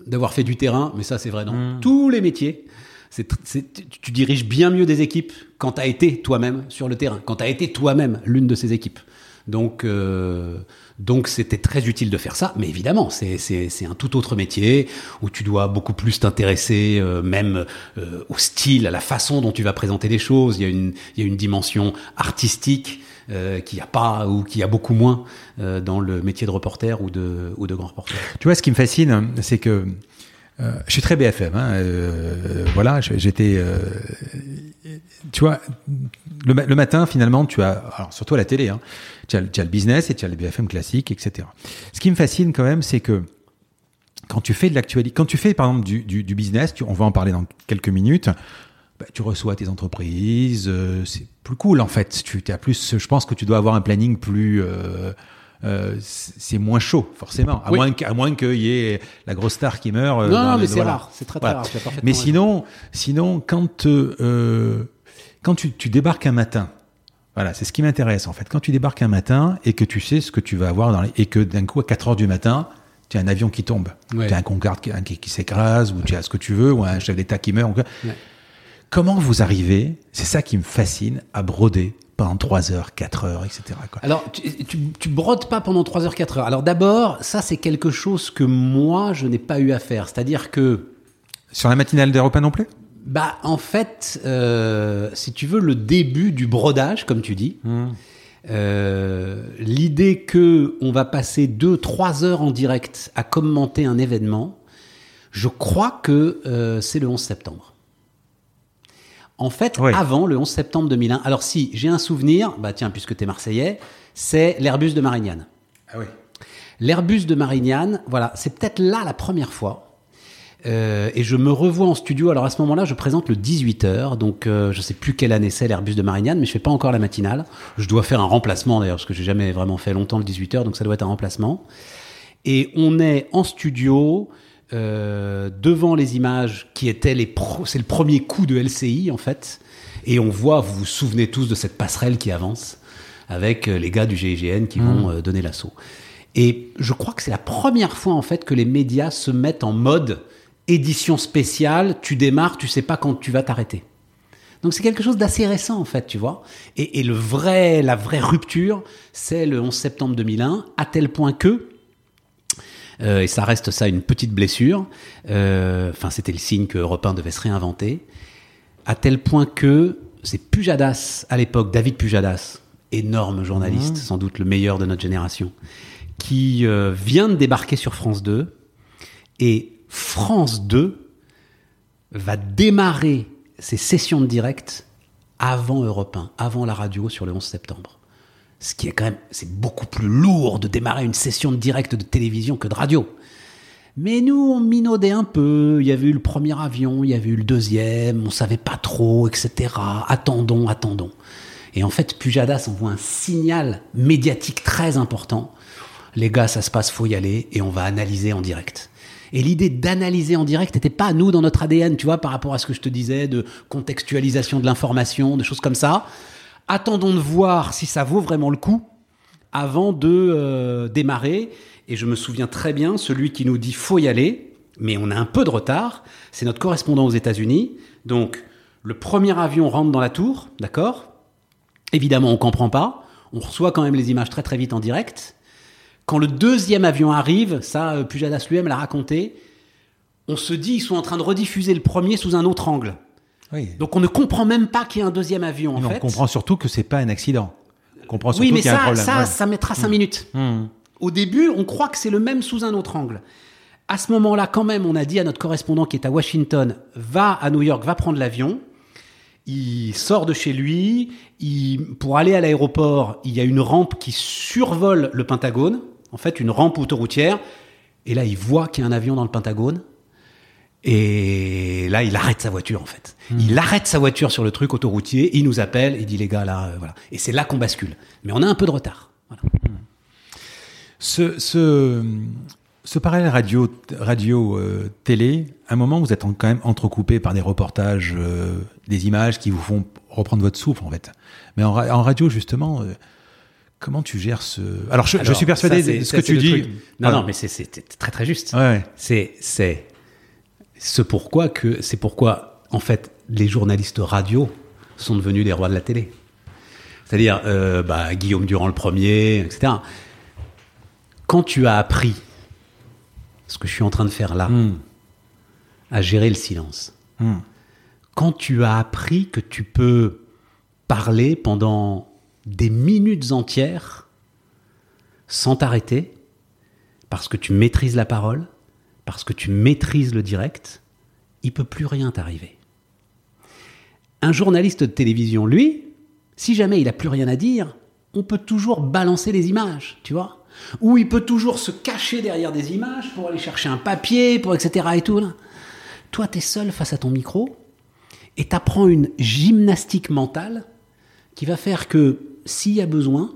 d'avoir fait du terrain, mais ça, c'est vrai dans Mm. tous les métiers. C'est tr- c'est- tu- tu diriges bien mieux des équipes quand tu as été toi-même sur le terrain, quand tu as été toi-même l'une de ces équipes. Donc, euh, donc c'était très utile de faire ça, mais évidemment, c'est c'est- c'est un tout autre métier où tu dois beaucoup plus t'intéresser, euh, même euh, au style, à la façon dont tu vas présenter les choses. Il y a une, il y a une dimension artistique euh, qu'il n'y a pas ou qu'il y a beaucoup moins euh, dans le métier de reporter ou de, ou de grand reporter. tu vois, ce qui me fascine, c'est que euh, je suis très BFM. Hein, euh, voilà, j'étais. euh, tu vois, le, le matin, finalement, tu as, alors surtout à la télé, hein, tu, as, tu as le business et tu as le BFM classique, etc. Ce qui me fascine quand même, c'est que quand tu fais de l'actualité, quand tu fais par exemple du, du, du business, tu- on va en parler dans quelques minutes. Bah, tu reçois tes entreprises, euh, c'est plus cool en fait. Tu as plus, je pense que tu dois avoir un planning plus. euh, euh, c'est moins chaud forcément, à Oui. moins moins qu'il y ait la grosse star qui meurt. non, non, le- mais c'est voilà. rare, c'est très très Voilà. rare. Mais sinon, sinon, quand quand tu, tu débarques un matin Voilà, c'est ce qui m'intéresse en fait. Quand tu débarques un matin et que tu sais ce que tu vas avoir dans les... et que d'un coup à 4 heures du matin, tu as un avion qui tombe, Ouais. tu as un Concorde qui, qui- qui s'écrase ou tu as ce que tu veux ou un chef d'État qui meurt. ou. Comment vous arrivez, c'est ça qui me fascine, à broder pendant 3 heures, 4 heures, etc. quoi. Alors, tu, tu, tu brodes pas pendant 3 heures, 4 heures. Alors d'abord, ça c'est quelque chose que moi, je n'ai pas eu à faire. C'est-à-dire que, Sur la matinale d'Europe 1 non plus? Bah, en fait, euh, si tu veux, le début du brodage, comme tu dis, euh, l'idée que on va passer 2-3 heures en direct à commenter un événement, je crois que euh, c'est le 11 septembre. En fait, Oui. avant le 11 septembre 2001, alors si j'ai un souvenir, bah tiens, puisque tu es Marseillais, c'est l'Airbus de Marignane. Ah oui. L'Airbus de Marignane, voilà, c'est peut-être là la première fois. Euh, et je me revois en studio. Alors à ce moment-là, je présente le 18h, donc euh, je sais plus quelle année c'est l'Airbus de Marignane, mais je fais pas encore la matinale. Je dois faire un remplacement d'ailleurs, parce que j'ai jamais vraiment fait longtemps le 18h, donc ça doit être un remplacement. Et on est en studio euh, devant les images qui étaient les c'est le premier coup de LCI en fait, et on voit, vous vous souvenez tous de cette passerelle qui avance avec euh, les gars du GIGN qui vont euh, donner l'assaut. Et je crois que c'est la première fois en fait que les médias se mettent en mode édition spéciale, tu démarres, tu sais pas quand tu vas t'arrêter. Donc c'est quelque chose d'assez récent en fait, tu vois. Et, et le vrai, la vraie rupture, c'est le 11 septembre 2001, à tel point que, euh, et ça reste ça une petite blessure, euh, enfin c'était le signe que Europe 1 devait se réinventer, à tel point que c'est Pujadas, à l'époque, David Pujadas, énorme journaliste, sans doute le meilleur de notre génération, qui euh, vient de débarquer sur France 2, et France 2 va démarrer ses sessions de direct avant Europe 1, avant la radio sur le 11 septembre. Ce qui est quand même, c'est beaucoup plus lourd de démarrer une session de direct de télévision que de radio. Mais nous, on minaudait un peu. Il y avait eu le premier avion, il y avait eu le deuxième, on savait pas trop, etc. Attendons, attendons. Et en fait, Pujadas envoie un signal médiatique très important. Les gars, ça se passe, faut y aller, et on va analyser en direct. Et l'idée d'analyser en direct n'était pas nous dans notre ADN, tu vois, par rapport à ce que je te disais de contextualisation de l'information, de choses comme ça. Attendons de voir si ça vaut vraiment le coup avant de euh, démarrer. Et je me souviens très bien, celui qui nous dit faut y aller, mais on a un peu de retard, c'est notre correspondant aux États-Unis. Donc, le premier avion rentre dans la tour, d'accord? Évidemment, on comprend pas. On reçoit quand même les images très très vite en direct. Quand le deuxième avion arrive, ça, euh, Pujadas lui-même l'a raconté, on se dit ils sont en train de rediffuser le premier sous un autre angle. Oui. Donc on ne comprend même pas qu'il y a un deuxième avion en fait. on comprend surtout que c'est pas un accident. On comprend surtout Oui, mais qu'il y a un ça, problème. ça, Ouais. ça mettra cinq minutes. Mmh. Au début, on croit que c'est le même sous un autre angle. À ce moment-là, quand même, on a dit à notre correspondant qui est à Washington, va à New York, va prendre l'avion. Il sort de chez lui. Il, pour aller à l'aéroport, il y a une rampe qui survole le Pentagone. En fait, une rampe autoroutière. Et là, il voit qu'il y a un avion dans le Pentagone. Et là, il arrête sa voiture, en fait. Il arrête sa voiture sur le truc autoroutier. Il nous appelle. Il dit, les gars, là, euh, voilà. Et c'est là qu'on bascule. Mais on a un peu de retard. Voilà. Ce, ce, ce parallèle radio, radio euh, télé, à un moment, vous êtes en- quand même entrecoupé par des reportages, euh, des images qui vous font reprendre votre souffle, en fait. Mais en, ra- en radio, justement, comment tu gères ce... Alors, je, suis persuadé de ce que tu dis. Non, Voilà. non, mais c'est- très très juste. Ouais, ouais. C'est c'est ce pourquoi que c'est pourquoi en fait les journalistes radio sont devenus des rois de la télé. C'est-à-dire euh, bah, Guillaume Durand le premier, etc. Quand tu as appris ce que je suis en train de faire là, Mmh. à gérer le silence, Mmh. quand tu as appris que tu peux parler pendant des minutes entières sans t'arrêter, parce que tu maîtrises la parole, parce que tu maîtrises le direct, il peut plus rien t'arriver. Un journaliste de télévision, lui, si jamais il a plus rien à dire, on peut toujours balancer les images, tu vois Ou il peut toujours se cacher derrière des images pour aller chercher un papier, pour etc. et tout. Toi, tu es seul face à ton micro et t'apprends une gymnastique mentale qui va faire que, s'il y a besoin,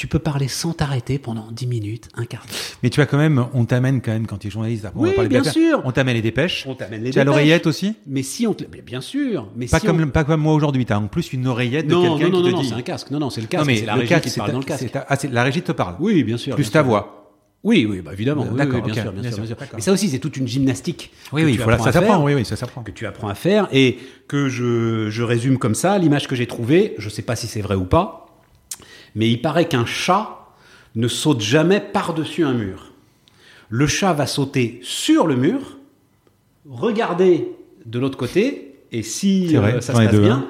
tu peux parler sans t'arrêter pendant 10 minutes, un quart d'heure. Mais tu as quand même, on t'amène quand même quand tu es journaliste. après, on va Oui, parler bien sûr. On t'amène les dépêches. On t'amène les Tu as dépêches. l'oreillette aussi? Mais si on te... mais bien sûr. Mais pas, si comme, on- pas comme moi aujourd'hui. Tu as en plus une oreillette de Non, non, quelqu'un non, qui te non, dit. c'est un casque. Non, non, c'est le Non, casque. c'est la régie casque, qui te parle ta- dans le casque. ta- ah, la régie te parle. Oui, bien sûr. Plus bien ta sûr. voix. Oui, oui, bah évidemment. Oui, D'accord, oui, bien sûr, bien, bien sûr, sûr, bien sûr. d'accord. Mais ça aussi, c'est toute une gymnastique. Oui, oui, tu voilà, ça s'apprend. Oui, oui, ça s'apprend. Que tu apprends à faire et que je, je résume comme ça. L'image que j'ai trouvée, je sais pas si c'est vrai ou pas, mais il paraît qu'un chat ne saute jamais par-dessus un mur. Le chat va sauter sur le mur, regarder de l'autre côté, et si vrai, euh, ça se passe deux, bien,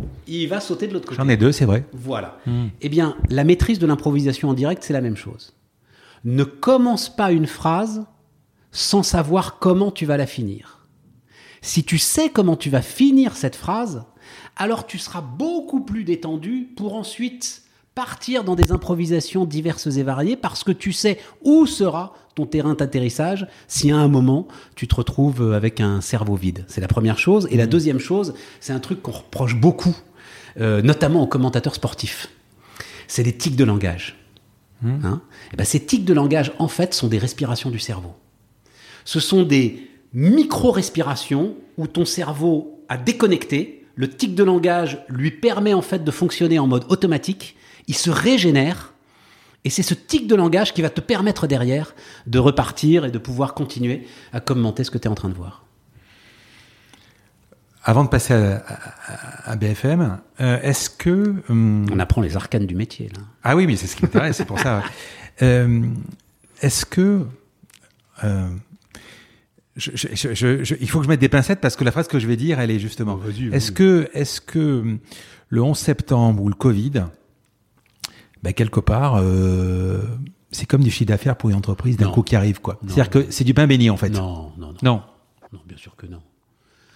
hein. il va sauter de l'autre côté. J'en ai deux, c'est vrai. Voilà. Hmm. Eh bien, la maîtrise de l'improvisation en direct, c'est la même chose. Ne commence pas une phrase sans savoir comment tu vas la finir. Si tu sais comment tu vas finir cette phrase, alors tu seras beaucoup plus détendu pour ensuite partir dans des improvisations diverses et variées parce que tu sais où sera ton terrain d'atterrissage si à un moment tu te retrouves avec un cerveau vide. C'est la première chose. Et la deuxième chose, c'est un truc qu'on reproche beaucoup, euh, notamment aux commentateurs sportifs. C'est les tics de langage. Hein? Eh ben, ces tics de langage, en fait, sont des respirations du cerveau. Ce sont des micro-respirations où ton cerveau a déconnecté. Le tic de langage lui permet en fait de fonctionner en mode automatique. Il se régénère. Et c'est ce tic de langage qui va te permettre derrière de repartir et de pouvoir continuer à commenter ce que tu es en train de voir. Avant de passer à, à- à BFM, euh, est-ce que hum, On apprend les arcanes du métier. Là. Ah oui, mais c'est ce qui m'intéresse, c'est pour ça. Euh, Est-ce que euh, je- je- je- je- je- il faut que je mette des pincettes parce que la phrase que je vais dire, elle est justement. Oh, Est-ce que, est-ce que le 11 septembre ou le Covid, ben, quelque part, euh, c'est comme du chiffre d'affaires pour une entreprise d'un coup qui arrive, quoi. C'est-à-dire que c'est du pain béni, en fait. Non, non, non. Non. Non, bien sûr que non.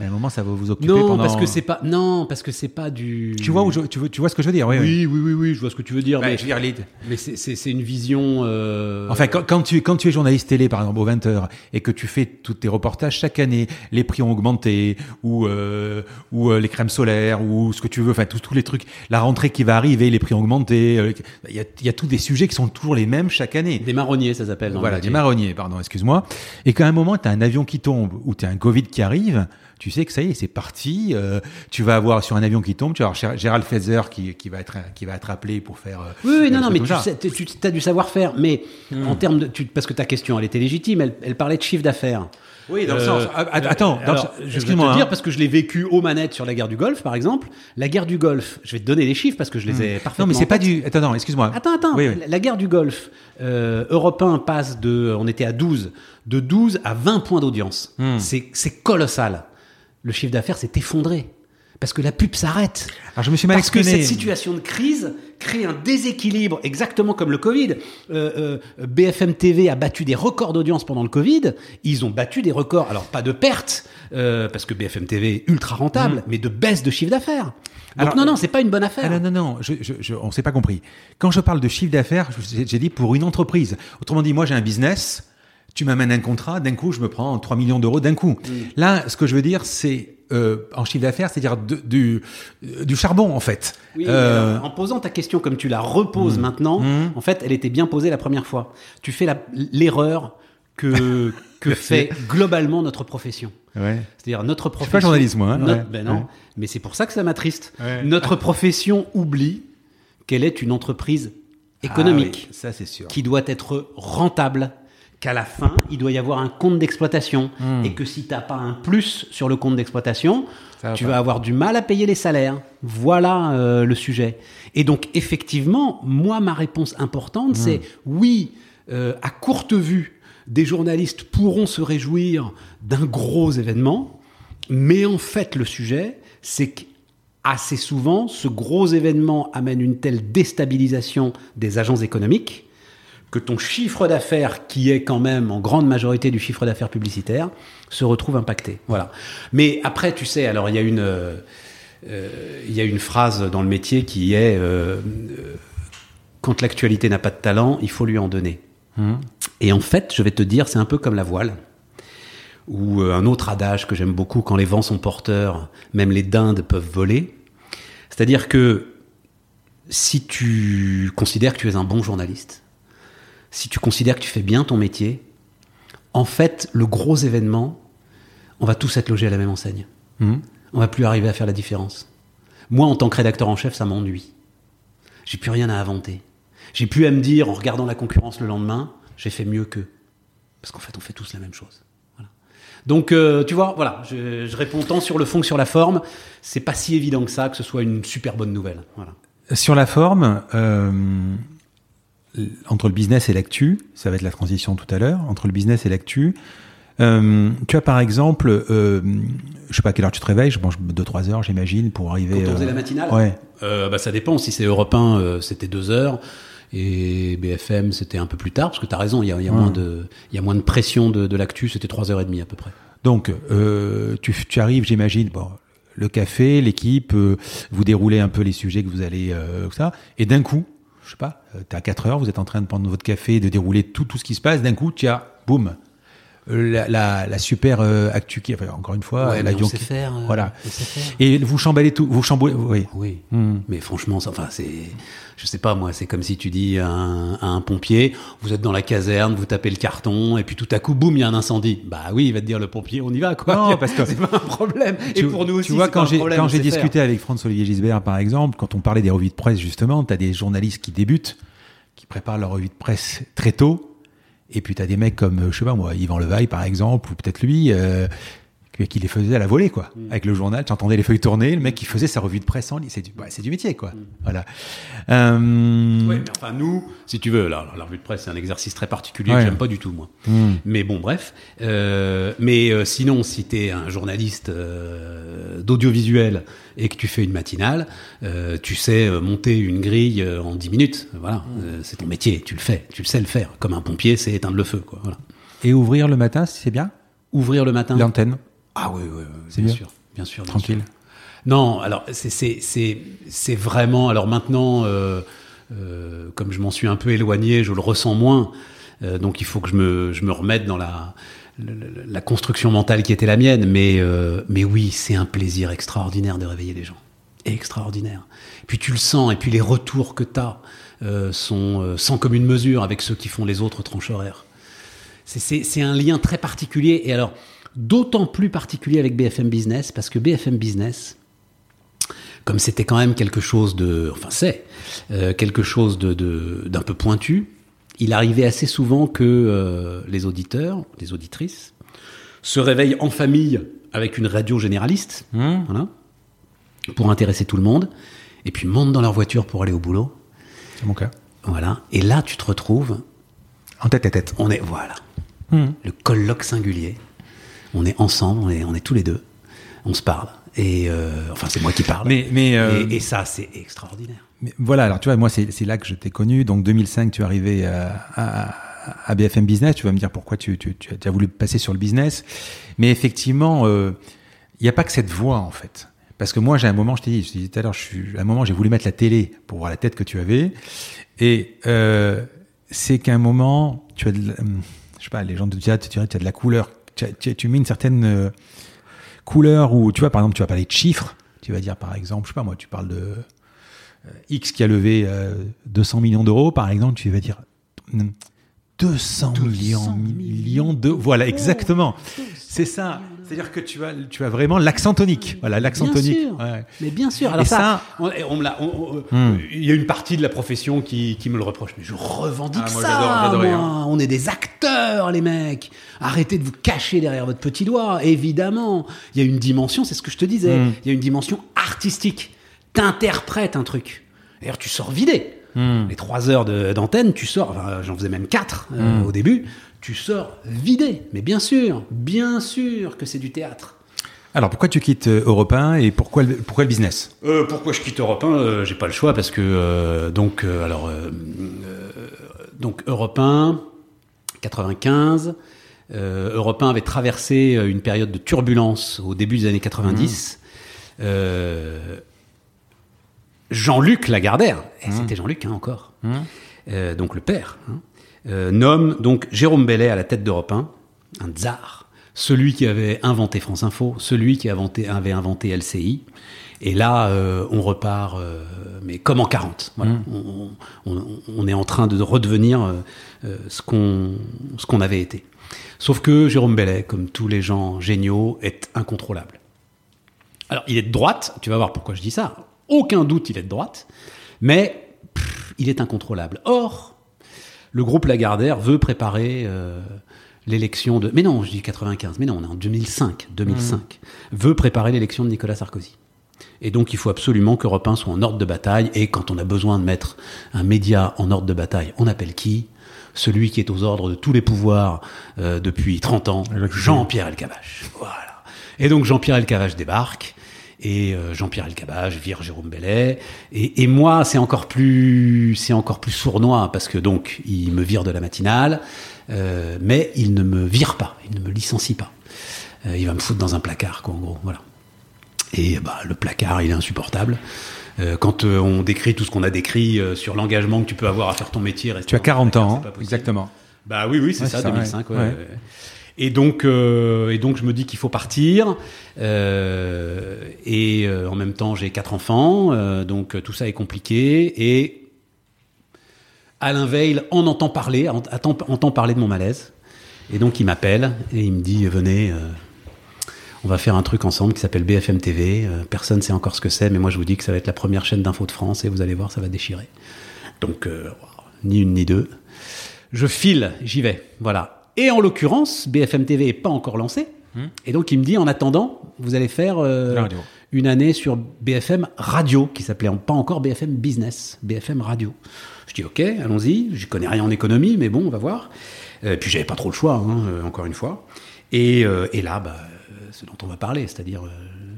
Mais à un moment, ça va vous occuper Non, pendant. parce que c'est pas. Non, parce que c'est pas du. Tu vois où je- tu, veux- tu vois ce que je veux dire, oui. Oui, oui, oui, oui, je vois ce que tu veux dire. Mais je veux dire, les- mais c'est- c'est c'est une vision. euh, Enfin, quand, quand tu, quand tu es journaliste télé, par exemple, au 20h, et que tu fais tous tes reportages chaque année, les prix ont augmenté, ou, euh, ou euh, les crèmes solaires, ou ce que tu veux, enfin, tous tous les trucs, la rentrée qui va arriver, les prix ont augmenté, euh, il y, a, il y a tous des sujets qui sont toujours les mêmes chaque année. Des marronniers, ça s'appelle. Voilà, des marronniers, pardon, excuse-moi. Et qu'à un moment, tu as un avion qui tombe, ou tu as un Covid qui arrive, tu sais que ça y est, c'est parti. euh, tu vas avoir sur un avion qui tombe, tu vas avoir Gérald- Fezer qui, qui, va être, qui va être appelé pour faire. euh, Oui, oui, euh, non, non, mais tu, sais, tu, tu as du savoir-faire. Mais en termes de. Tu, parce que ta question, elle était légitime, elle, elle parlait de chiffre d'affaires. Oui, dans le Euh, sens. ah, ah, Attends, le alors, sens- je vais te excuse-moi. dire hein. parce que je l'ai vécu aux manettes sur la guerre du Golfe, par exemple. La guerre du Golfe, je vais te donner les chiffres parce que je les ai parfaitement. Hmm. Non, mais c'est pas du. Attends, non, excuse-moi. Attends, attends. Oui, oui. La- guerre du Golfe, euh, Europe 1 passe de, on était à 12, de 12 à 20 points d'audience. Hmm. C'est, c'est colossal. Le chiffre d'affaires s'est effondré. Parce que la pub s'arrête. Alors, je me suis mal Parce que cette situation de crise crée un déséquilibre, exactement comme le Covid. Euh, euh, BFM TV a battu des records d'audience pendant le Covid. Ils ont battu des records, alors pas de pertes, euh, parce que BFM TV est ultra rentable, mais de baisse de chiffre d'affaires. Donc. Alors, non, non, c'est pas une bonne affaire. Ah non, non, non, je, je, je- on s'est pas compris. Quand je parle de chiffre d'affaires, j'ai dit pour une entreprise. Autrement dit, moi j'ai un business, tu m'amènes un contrat, d'un coup je me prends 3 millions d'euros d'un coup. Là, ce que je veux dire, c'est euh, en chiffre d'affaires, c'est-à-dire du, euh, du charbon en fait. Oui, Euh, en posant ta question comme tu la reposes maintenant, en fait, elle était bien posée la première fois. Tu fais l'erreur que, *laughs* que fait globalement notre profession. ouais. C'est-à-dire notre suis profession. pas journaliste, moi, hein, Notre- ouais, ben non, ouais. mais c'est pour ça que ça m'attriste. Notre *laughs* profession oublie qu'elle est une entreprise économique Ah oui, ça c'est sûr. qui doit être rentable, qu'à la fin, il doit y avoir un compte d'exploitation et que si tu n'as pas un plus sur le compte d'exploitation, Hmm. Va tu pas. vas avoir du mal à payer les salaires. Voilà euh, le sujet. Et donc, effectivement, moi, ma réponse importante, Hmm. c'est oui, euh, à courte vue, des journalistes pourront se réjouir d'un gros événement, mais en fait, le sujet, c'est que assez souvent, ce gros événement amène une telle déstabilisation des agences économiques que ton chiffre d'affaires, qui est quand même en grande majorité du chiffre d'affaires publicitaire, se retrouve impacté. Voilà. Mais après, tu sais, alors il y a une, euh, il y a une phrase dans le métier qui est euh, euh, quand l'actualité n'a pas de talent, il faut lui en donner. Et en fait, je vais te dire, c'est un peu comme la voile. Ou un autre adage que j'aime beaucoup, quand les vents sont porteurs, même les dindes peuvent voler. C'est-à-dire que si tu considères que tu es un bon journaliste, si tu considères que tu fais bien ton métier, en fait, le gros événement, on va tous être logés à la même enseigne. Hmm. On va plus arriver à faire la différence. Moi, en tant que rédacteur en chef, ça m'ennuie. J'ai plus rien à inventer. J'ai plus à me dire, en regardant la concurrence le lendemain, j'ai fait mieux qu'eux. Parce qu'en fait, on fait tous la même chose. Voilà. Donc, euh, tu vois, voilà, je, je réponds tant sur le fond que sur la forme. C'est pas si évident que ça que ce soit une super bonne nouvelle. Voilà. Sur la forme, euh, entre le business et l'actu, ça va être la transition tout à l'heure, entre le business et l'actu, euh, tu as par exemple, euh, je sais pas à quelle heure tu te réveilles, je mange 2-3 heures j'imagine pour arriver... Quand on faisait euh, la matinale Ouais. Euh, bah, Ça dépend. Si c'est Europe 1, euh, c'était 2 heures. Et BFM, c'était un peu plus tard, parce que tu as raison, il y a, y a Ouais. moins, de, il y a moins de pression de, de l'actu, c'était 3h30 à peu près. Donc, euh, tu, tu arrives, j'imagine, bon, le café, l'équipe, euh, vous déroulez un peu les sujets que vous allez, euh, ça, et d'un coup, je sais pas, euh, t'es à 4 heures, vous êtes en train de prendre votre café, de dérouler tout, tout ce qui se passe, d'un coup, tu as, boum, la, la, la super euh, actu qui, enfin, encore une fois, Ouais, l'avion on sait qui- faire. euh, voilà. on sait faire. Et vous chamballez tout, vous chamboulez, oui. Oui. Hmm. Mais franchement, ça- enfin, c'est, je sais pas moi, c'est comme si tu dis à un, à un pompier, vous êtes dans la caserne, vous tapez le carton, et puis tout à coup, boum, il y a un incendie. Bah oui, il va te dire le pompier, on y va quoi. Non, *laughs* parce que- c'est pas un problème. *laughs* et pour nous aussi, tu vois, quand j'ai quand j'ai discuté faire. avec François-Olivier Gisbert, par exemple, quand on parlait des revues de presse, justement, tu as des journalistes qui débutent, qui préparent leur revue de presse très tôt, et puis tu des mecs comme, je sais pas moi, Yvan Levaille, par exemple, ou peut-être lui, euh, qui qui les faisait à la volée, quoi. Mm. Avec le journal, tu entendais les feuilles tourner, le mec qui faisait sa revue de presse en ligne, c'est du, c'est du métier, quoi. Mm. Voilà. Euh, Ouais, mais enfin nous, si tu veux, la, la revue de presse, c'est un exercice très particulier Ouais. que j'aime pas du tout moi. hmm. Mais bon, bref. Euh, mais euh, sinon, si t'es un journaliste euh, d'audiovisuel et que tu fais une matinale, euh, tu sais euh, monter une grille euh, en 10 minutes. Voilà, Euh, c'est ton métier, tu le fais, tu le sais le faire. Comme un pompier, c'est éteindre le feu, quoi. Voilà. Et ouvrir le matin, c'est bien? Ouvrir le matin. L'antenne, Ah oui, oui, oui, bien sûr, bien sûr, bien tranquille. sûr. Non, alors c'est vraiment alors maintenant euh, euh, comme je m'en suis un peu éloigné, je le ressens moins. Euh, donc il faut que je me je me remette dans la la, la- la construction mentale qui était la mienne. Mais mais oui, c'est un plaisir extraordinaire de réveiller les gens, extraordinaire. Puis tu le sens et puis les retours que tu as sont sans commune mesure avec ceux qui font les autres tranches horaires. C'est un lien très particulier et alors d'autant plus particulier avec BFM Business parce que BFM Business, comme c'était quand même quelque chose de, enfin c'est euh, quelque chose de d'un peu pointu, il arrivait assez souvent que euh, les auditeurs, les auditrices, se réveillent en famille avec une radio généraliste, Hmm. voilà, pour intéresser tout le monde, et puis montent dans leur voiture pour aller au boulot, C'est mon cas. voilà. Et là, tu te retrouves, En tête à tête. on est voilà, Hmm. le colloque singulier. On est ensemble, on est, on est tous les deux, on se parle. Et euh, enfin, c'est moi qui parle. Mais, mais euh, et, et ça, c'est extraordinaire. Mais voilà, alors tu vois, moi, c'est là que je t'ai connu. Donc, 2005, tu es arrivé à, à, à BFM Business. Tu vas me dire pourquoi tu, tu, tu as- tu as voulu passer sur le business. Mais effectivement, euh, il n'y a pas que cette voix, en fait. Parce que moi, j'ai un moment, je t'ai dit, je dit tout à l'heure, à un moment, j'ai voulu mettre la télé pour voir la tête que tu avais. Et euh, c'est qu'à un moment, tu as de hum, je sais pas, les gens te disent, tu dirais, tu as de la couleur. Tu, mets une certaine euh, couleur où, tu vois, par exemple, tu vas parler de chiffres. Tu vas dire, par exemple, je sais pas moi, tu parles de euh, X qui a levé euh, 200 millions d'euros, par exemple, tu vas dire hmm, 200, millions, millions de. Voilà, exactement. C'est ça. C'est-à-dire que tu as, tu as vraiment l'accent tonique. Voilà, l'accent tonique. Ouais. Mais bien sûr. Alors Et ça, on, on on- on- Hmm. il y a une partie de la profession qui, qui me le reproche, mais je revendique Ah, moi, ça. moi. hein. On est des acteurs, les mecs. Arrêtez de vous cacher derrière votre petit doigt. Évidemment, il y a une dimension, c'est ce que je te disais. Hmm. Il y a une dimension artistique. T'interprètes un truc. D'ailleurs, tu sors vidé. Hmm. Les trois heures d'antenne, tu sors. Enfin, j'en faisais même quatre euh, au début. Tu sors vidé. Mais bien sûr, bien sûr que c'est du théâtre. Alors, pourquoi tu quittes euh, Europe 1 et pourquoi le, pourquoi le business? Euh, pourquoi je quitte Europe 1 Euh, J'ai pas le choix parce que euh, donc euh, alors euh, euh, donc Europe 1 95 euh, Europe 1 avait traversé une période de turbulence au début des années 90. Euh, Jean-Luc Lagardère, et c'était Jean-Luc hein, encore, euh, donc le père, hein, euh, nomme donc Jérôme Bellet à la tête d'Europe 1, un tsar, celui qui avait inventé France Info, celui qui avait inventé LCI. Et là, euh, on repart, euh, mais comme en 40. Voilà. Mmh. On, on- on est en train de redevenir euh, ce qu'on ce qu'on avait été. Sauf que Jérôme Bellet, comme tous les gens géniaux, est incontrôlable. Alors, il est de droite, tu vas voir pourquoi je dis ça. Aucun doute, il est de droite, mais pff, il est incontrôlable. Or, le groupe Lagardère veut préparer euh, l'élection de. Mais non, je dis 95, mais non, on est en 2005. 2005 veut préparer l'élection de Nicolas Sarkozy. Et donc, il faut absolument que Europe 1 soit en ordre de bataille. Et quand on a besoin de mettre un média en ordre de bataille, on appelle qui? Celui qui est aux ordres de tous les pouvoirs euh, depuis 30 ans, Jean-Pierre Elkabbach. Voilà. Et donc, Jean-Pierre Elkabbach débarque. Et euh, Jean-Pierre Elkabbach vire Jérôme Bellet. Et, et moi, c'est encore plus, c'est encore plus sournois parce que donc il me vire de la matinale, euh, mais il ne me vire pas, il ne me licencie pas. Euh, il va me foutre dans un placard, quoi, en gros. Voilà. Et bah, le placard, il est insupportable. Euh, quand on décrit tout ce qu'on a décrit sur l'engagement que tu peux avoir à faire ton métier, Tu as dans un 40 placard, ans, possible. exactement. Bah oui, oui, c'est Ouais, ça, ça, 2005. ouais. ouais, Ouais. ouais. Et donc, euh, et donc, je me dis qu'il faut partir. Euh, et euh, en même temps, j'ai quatre enfants, donc tout ça est compliqué. Et Alain Veil en entend parler, en- entend parler de mon malaise. Et donc, il m'appelle et il me dit venez. on va faire un truc ensemble qui s'appelle BFM TV. Personne ne sait encore ce que c'est, mais moi je vous dis que ça va être la première chaîne d'info de France et vous allez voir, ça va déchirer. Donc, ni une ni deux. Je file, j'y vais. Voilà. Et en l'occurrence, BFM TV est pas encore lancé. Et donc il me dit, en attendant, vous allez faire euh, une année sur BFM Radio, qui s'appelait pas encore BFM Business, BFM Radio. Je dis, ok, allons-y. Je connais rien en économie, mais bon, on va voir. Euh, puis j'avais pas trop le choix, hein, euh, encore une fois. Et, euh, et là, bah, ce dont on va parler, c'est-à-dire,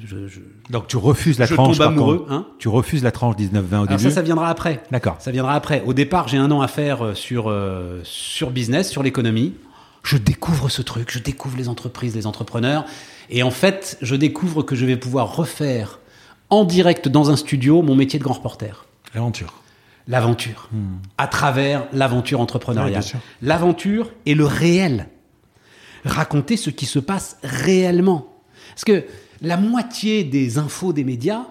je, je- Donc tu refuses la Je tranche. tombe amoureux, hein. Tu refuses la tranche 19-20 au Alors début. ça, ça viendra après. D'accord. Ça viendra après. Au départ, j'ai un an à faire sur, euh, sur business, sur l'économie. Je découvre ce truc, je découvre les entreprises, les entrepreneurs. Et en fait, je découvre que je vais pouvoir refaire en direct dans un studio mon métier de grand reporter. L'aventure. L'aventure. À travers l'aventure entrepreneuriale. L'aventure et le réel. Raconter ce qui se passe réellement. Parce que la moitié des infos des médias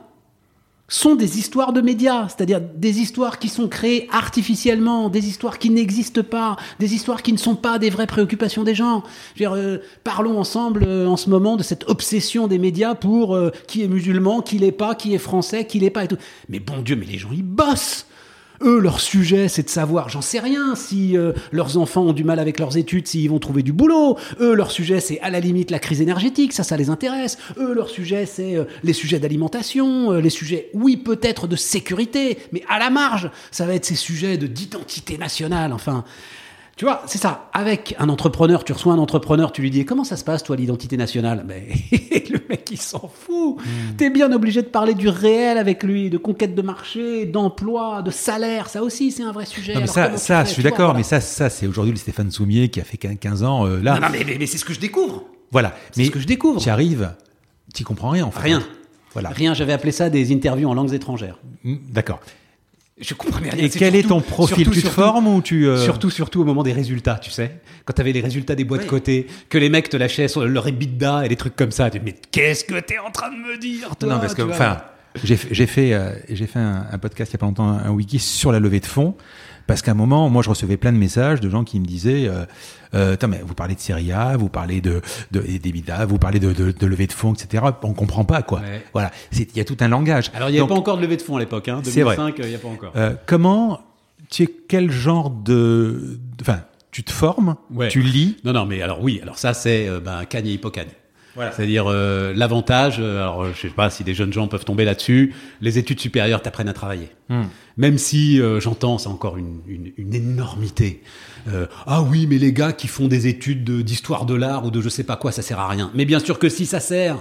sont des histoires de médias, c'est-à-dire des histoires qui sont créées artificiellement, des histoires qui n'existent pas, des histoires qui ne sont pas des vraies préoccupations des gens. Je veux dire, euh, parlons ensemble euh, en ce moment de cette obsession des médias pour euh, qui est musulman, qui l'est pas, qui est français, qui l'est pas et tout. Mais bon Dieu, mais les gens ils bossent. Eux, leur sujet, c'est de savoir, j'en sais rien, si euh, leurs enfants ont du mal avec leurs études, s'ils vont trouver du boulot. Eux, leur sujet, c'est à la limite la crise énergétique, ça, ça les intéresse. Eux, leur sujet, c'est euh, les sujets d'alimentation, euh, les sujets, oui, peut-être de sécurité, mais à la marge, ça va être ces sujets de d'identité nationale, enfin. Tu vois, c'est ça. Avec un entrepreneur, tu reçois un entrepreneur, tu lui dis comment ça se passe toi l'identité nationale? Mais *laughs* le mec il s'en fout. Hmm. T'es bien obligé de parler du réel avec lui, de conquête de marché, d'emploi, de salaire. Ça aussi c'est un vrai sujet. Non, mais ça, fais je suis d'accord, voilà. mais ça, ça c'est aujourd'hui le Stéphane Soumier qui a fait 15 ans. euh, là, Non, non, mais, mais- mais c'est ce que je découvre. voilà. C'est ce que je découvre. tu arrives, tu comprends rien en fait. Rien. Voilà. Rien. J'avais appelé ça des interviews en langues étrangères. Mm, D'accord. Je comprenais rien. Et quel est ton profil surtout- Tu te surtout- formes ou tu euh, Surtout, surtout au moment des résultats, tu sais? Quand t'avais les résultats des boîtes cotées, que les mecs te lâchaient sur leur EBITDA et des trucs comme ça. Tu dis, mais qu'est-ce que t'es en train de me dire, toi Non, parce que, enfin, j'ai fait, j'ai fait, euh, j'ai fait un, un podcast il y a pas longtemps, un wiki sur la levée de fonds. Parce qu'à un moment, moi, je recevais plein de messages de gens qui me disaient, euh, euh, mais vous parlez de Serie A, vous parlez de, de d'EBITDA, vous parlez de, de, de levée de fonds, etc. On comprend pas, quoi. Ouais. Voilà. Il y a tout un langage. Alors, il n'y avait Donc, pas encore de levée de fonds à l'époque. Hein. C'est vrai. 2005, il n'y a pas encore. euh, comment, tu es quel genre de, enfin, tu te formes, Ouais. tu lis? Non, non, mais alors oui, alors ça c'est euh, ben, Cagne et Hippocagne. Voilà. C'est-à-dire euh, l'avantage, euh, alors je sais pas si des jeunes gens peuvent tomber là-dessus, les études supérieures t'apprennent à travailler. Hmm. Même si euh, j'entends, c'est encore une, une, une énormité. Euh, ah oui, mais les gars qui font des études de- d'histoire de, l'art ou de je sais pas quoi, ça sert à rien. Mais bien sûr que si ça sert.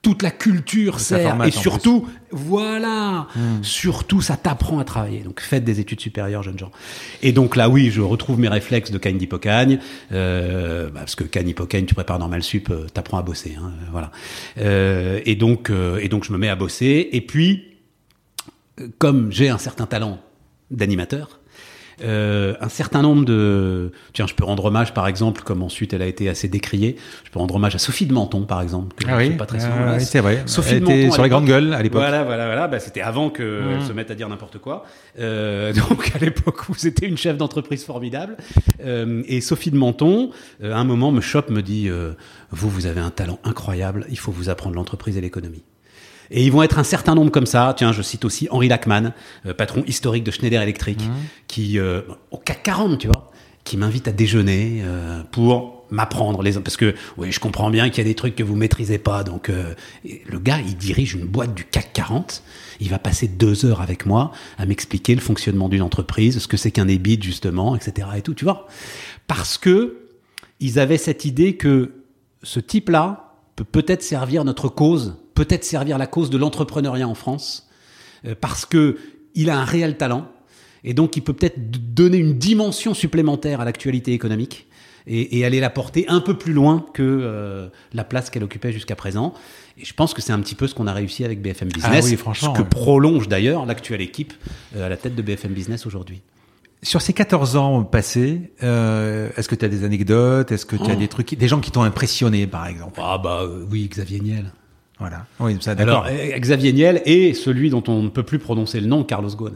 Toute la culture Ça sert. Et surtout, voilà, surtout ça t'apprend à travailler. Donc faites des études supérieures, jeunes gens. Et donc là, oui, je retrouve mes réflexes de Cagne d'Hippocagne, euh, bah, parce que Cagne Hippocagne, tu prépares normal sup, euh, t'apprends à bosser, hein, euh, voilà. Euh, et donc, euh, et donc je me mets à bosser. Et puis, comme j'ai un certain talent d'animateur, euh, un certain nombre de... Tiens, je peux rendre hommage, par exemple, comme ensuite elle a été assez décriée, je peux rendre hommage à Sophie de Menton, par exemple. que Ah oui, pas très souvent. ah oui, c'est vrai. Sophie Elle de était Menton, sur les grandes gueules à l'époque. Voilà, voilà, voilà. Bah, c'était avant qu'elle Mmh. se mette à dire n'importe quoi. Euh, *laughs* donc, à l'époque où c'était une chef d'entreprise formidable. Euh, et Sophie de Menton, euh, à un moment, me chope, me dit euh, Vous, vous avez un talent incroyable, il faut vous apprendre l'entreprise et l'économie. Et ils vont être un certain nombre comme ça. Tiens, je cite aussi Henri Lachman, euh, patron historique de Schneider Electric, qui, euh, au CAC 40, tu vois, qui m'invite à déjeuner euh, pour m'apprendre les parce que oui je comprends bien qu'il y a des trucs que vous maîtrisez pas. Donc euh, le gars il dirige une boîte du CAC 40 il va passer deux heures avec moi à m'expliquer le fonctionnement d'une entreprise ce que c'est qu'un EBIT justement etc et tout tu vois. Parce que ils avaient cette idée que ce type là peut peut-être servir notre cause peut-être servir la cause de l'entrepreneuriat en France euh, parce que il a un réel talent et donc il peut peut-être donner une dimension supplémentaire à l'actualité économique et, et aller la porter un peu plus loin que euh, la place qu'elle occupait jusqu'à présent. Et je pense que c'est un petit peu ce qu'on a réussi avec BFM Business, Ah oui, franchement, ce que prolonge d'ailleurs l'actuelle équipe euh, à la tête de BFM Business aujourd'hui. Sur ces 14 ans passés, euh, est-ce que tu as des anecdotes? Est-ce que tu as Oh. des trucs, des gens qui t'ont impressionné, par exemple? Ah bah oui, Xavier Niel. Voilà. Oui, ça, d'accord. Alors, euh, Xavier Niel et celui dont on ne peut plus prononcer le nom, Carlos Ghosn.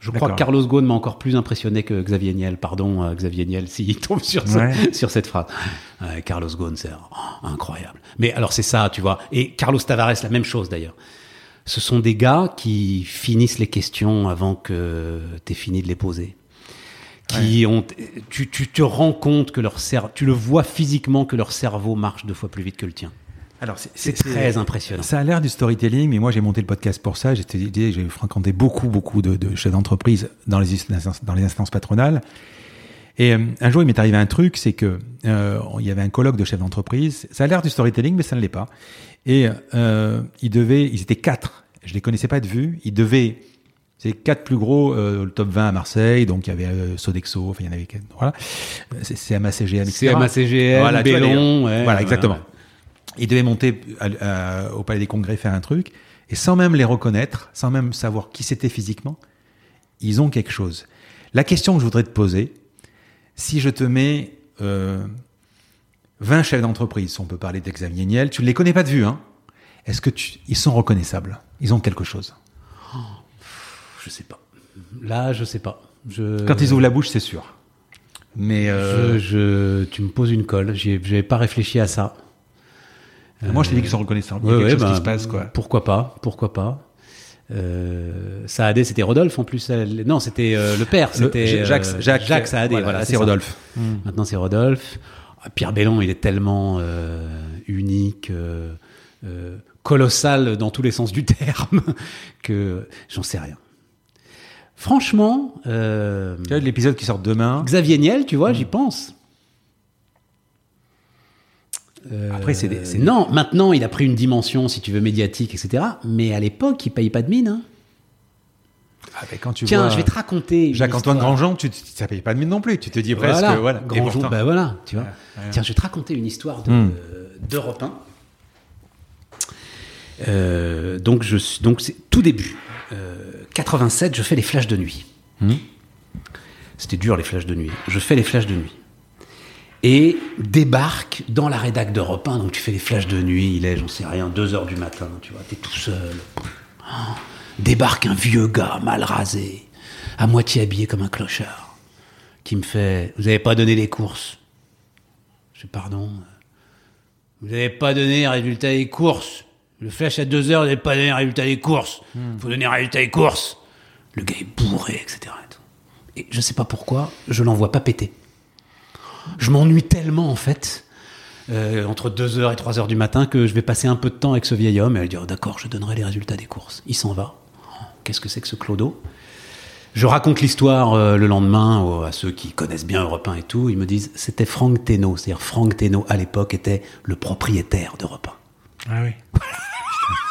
Je crois D'accord. que Carlos Ghosn m'a encore plus impressionné que Xavier Niel. Pardon, euh, Xavier Niel, s'il *laughs* tombe sur, ce- Ouais. *laughs* sur cette phrase. Ouais, Carlos Ghosn, c'est oh, incroyable. Mais alors, c'est ça, tu vois. Et Carlos Tavares, la même chose d'ailleurs. Ce sont des gars qui finissent les questions avant que tu aies fini de les poser. Qui ont, tu, tu te rends compte que leur cerveau, tu le vois physiquement que leur cerveau marche deux fois plus vite que le tien. Alors, C'est très impressionnant. Ça a l'air du storytelling, mais moi j'ai monté le podcast pour ça. J'ai fréquenté beaucoup, beaucoup de, de chefs d'entreprise dans les, instances- dans les instances patronales. Et euh, un jour, il m'est arrivé un truc, c'est que euh, il y avait un colloque de chefs d'entreprise. Ça a l'air du storytelling, mais ça ne l'est pas. Et euh, ils devaient, ils étaient quatre. Je les connaissais pas de vue. Ils devaient, c'est quatre plus gros, euh, le top 20 à Marseille. Donc il y avait euh, Sodexo, enfin il y en avait, voilà. C'est CMA-CGM, etc. CMA-CGM, Voilà, Bellon, ouais, voilà, exactement. Ils devaient monter à- à- au Palais des Congrès faire un truc, et sans même les reconnaître, sans même savoir qui c'était physiquement, ils ont quelque chose. La question que je voudrais te poser, si je te mets euh, 20 chefs d'entreprise, on peut parler d'Xavier Niel, tu ne les connais pas de vue, hein Est-ce que tu, ils sont reconnaissables? Ils ont quelque chose. Je sais pas. Là, je sais pas. Je, Quand ils ouvrent la bouche, c'est sûr. Mais euh, je, je- tu me poses une colle. J'y ai- J'avais pas réfléchi à ça. Moi, je t'ai dit qu'ils sont reconnaissables. Il y a Ouais, quelque ouais, chose bah, qui se passe, quoi. Pourquoi pas Pourquoi pas euh, Saadé, c'était Rodolphe en plus. elle- Non, c'était euh, le père. C'était Jacques, euh, Jacques, Jacques Saadé. voilà, Voilà, c'est. Rodolphe. Maintenant, c'est Rodolphe. Ah, Pierre Bellon, il est tellement euh, unique, euh, euh, colossal dans tous les sens du terme *laughs* que j'en sais rien. Franchement, euh, l'épisode qui sort demain. Xavier Niel, tu vois, j'y pense. Euh, Après, c'est des- Non, maintenant, il a pris une dimension, si tu veux, médiatique, etc. Mais à l'époque, il paye pas de mine. hein. Ah, ben, quand tu Tiens, vois je vais te raconter. Jacques-Antoine. Grandjean, tu, tu, ça paye pas de mine non plus. Tu te dis presque, Voilà, voilà. Grandjean, bah voilà, tu vois. Tiens, je vais te raconter une histoire de- Hmm. d'Europe 1. Euh, donc, je, suis- donc c'est tout début. Euh, 87, je fais les flashs de nuit. Hmm. C'était dur les flashs de nuit. Je fais les flashs de nuit. Et débarque dans la rédac d'Europe 1, donc tu fais les flashs de nuit, il est, j'en sais rien, 2 heures du matin, tu vois, t'es tout seul. Oh. débarque un vieux gars mal rasé, à moitié habillé comme un clochard, qui me fait Vous avez pas donné les courses? Je dis Pardon Vous n'avez pas donné les résultats des courses? Le flash à 2 heures, vous n'avez pas donné les résultats des courses faut donner les résultats des courses Le gars est bourré, etc. Et, je sais pas pourquoi, je l'envoie pas péter. Je m'ennuie tellement, en fait. euh, entre 2h et 3h du matin que je vais passer un peu de temps avec ce vieil homme et elle dit oh, d'accord je donnerai les résultats des courses. Il s'en va. Oh, qu'est-ce que c'est que ce clodo? Je raconte l'histoire euh, le lendemain à ceux qui connaissent bien Europe 1 et tout. Ils me disent c'était Franck Teno c'est-à-dire Franck Teno à l'époque était le propriétaire d'Europe 1 Ah oui.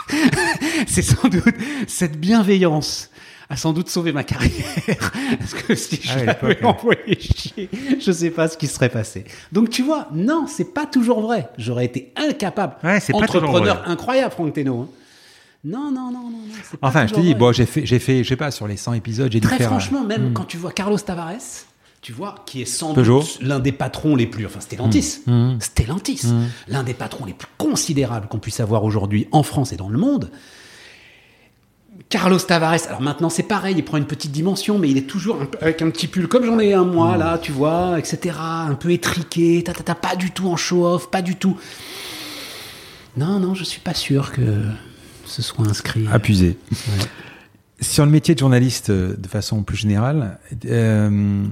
*laughs* c'est sans doute cette bienveillance a sans doute sauvé ma carrière. *laughs* Parce que si je Ah, à l'avais envoyé chier, je sais pas ce qui serait passé. Donc tu vois, non, c'est pas toujours vrai. J'aurais été incapable. Ouais, c'est Entrepreneur incroyable, Franck Teno. hein. Non, non, non, non. Enfin, je te dis, vrai. bon, j'ai fait, j'ai fait, je sais pas, sur les 100 épisodes, j'ai Très franchement, même Hmm. quand tu vois Carlos Tavares, tu vois, qui est sans Peugeot. doute l'un des patrons les plus, enfin Stellantis, Hmm. Stellantis, l'un des patrons les plus considérables qu'on puisse avoir aujourd'hui en France et dans le monde. Carlos Tavares, alors maintenant c'est pareil, il prend une petite dimension, mais il est toujours un avec un petit pull comme j'en ai un moi là, tu vois, etc. Un peu étriqué, ta, ta, ta, pas du tout en show-off, pas du tout. Non, non, je suis pas sûr que ce soit inscrit. Appusé. Sur le métier de journaliste, euh, de façon plus générale, euh,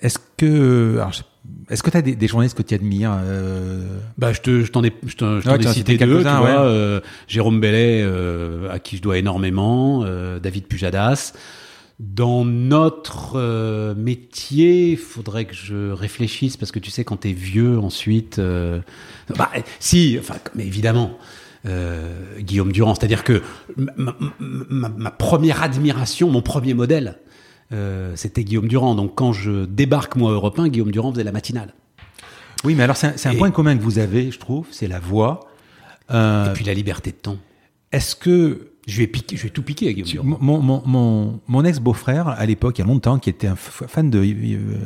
est-ce que, alors, je- est-ce que tu as des, des journalistes que tu admires euh, Bah, je te, je t'en ai, je t'en, t'en Ouais, ai cité deux, tu quelques-uns, vois. ouais. euh, Jérôme Bellet, euh, à qui je dois énormément, euh, David Pujadas. Dans notre euh, métier, il faudrait que je réfléchisse parce que tu sais, quand t'es vieux, ensuite, euh, bah, si, enfin, mais évidemment. euh, Guillaume Durand, c'est-à-dire que ma- ma- ma première admiration, mon premier modèle, euh, c'était Guillaume Durand. Donc quand je débarque moi Europe 1, Guillaume Durand faisait la matinale. Oui, mais alors c'est un, point commun que vous avez, je trouve, c'est la voix. Euh, Et puis la liberté de ton. est-ce que Je vais je tout piquer à Guillaume Durand. mon, mon, mon, mon ex-beau-frère, à l'époque, il y a longtemps, qui était un fan de euh,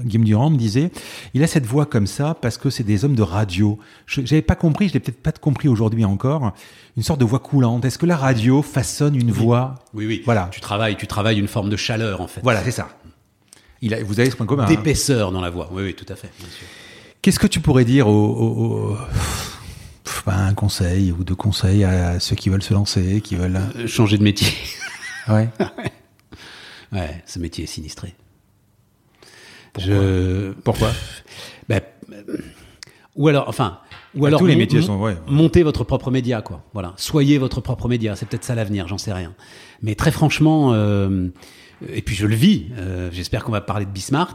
Guillaume Durand, me disait il a cette voix comme ça parce que c'est des hommes de radio. Je n'avais pas compris, je l'ai peut-être pas compris aujourd'hui encore, une sorte de voix coulante. Est-ce que la radio façonne une voix? Oui, oui. Voilà. Tu travailles, tu travailles une forme de chaleur en fait. Voilà, c'est ça. Il a, vous avez ce point commun. hein. D'épaisseur dans la voix. Oui, oui, tout à fait. Qu'est-ce que tu pourrais dire au, au- au- pff, un conseil ou deux conseils à ceux qui veulent se lancer, qui veulent. Euh, changer de métier. *laughs* *laughs* Ouais. ouais, ce métier est sinistré. Je. Pourquoi Ben, euh, ou alors, enfin, ou alors tous les métiers sont- ouais. montez votre propre média, quoi. Voilà, soyez votre propre média. C'est peut-être ça l'avenir, j'en sais rien. Mais très franchement, euh, et puis je le vis. euh, J'espère qu'on va parler de Bismart.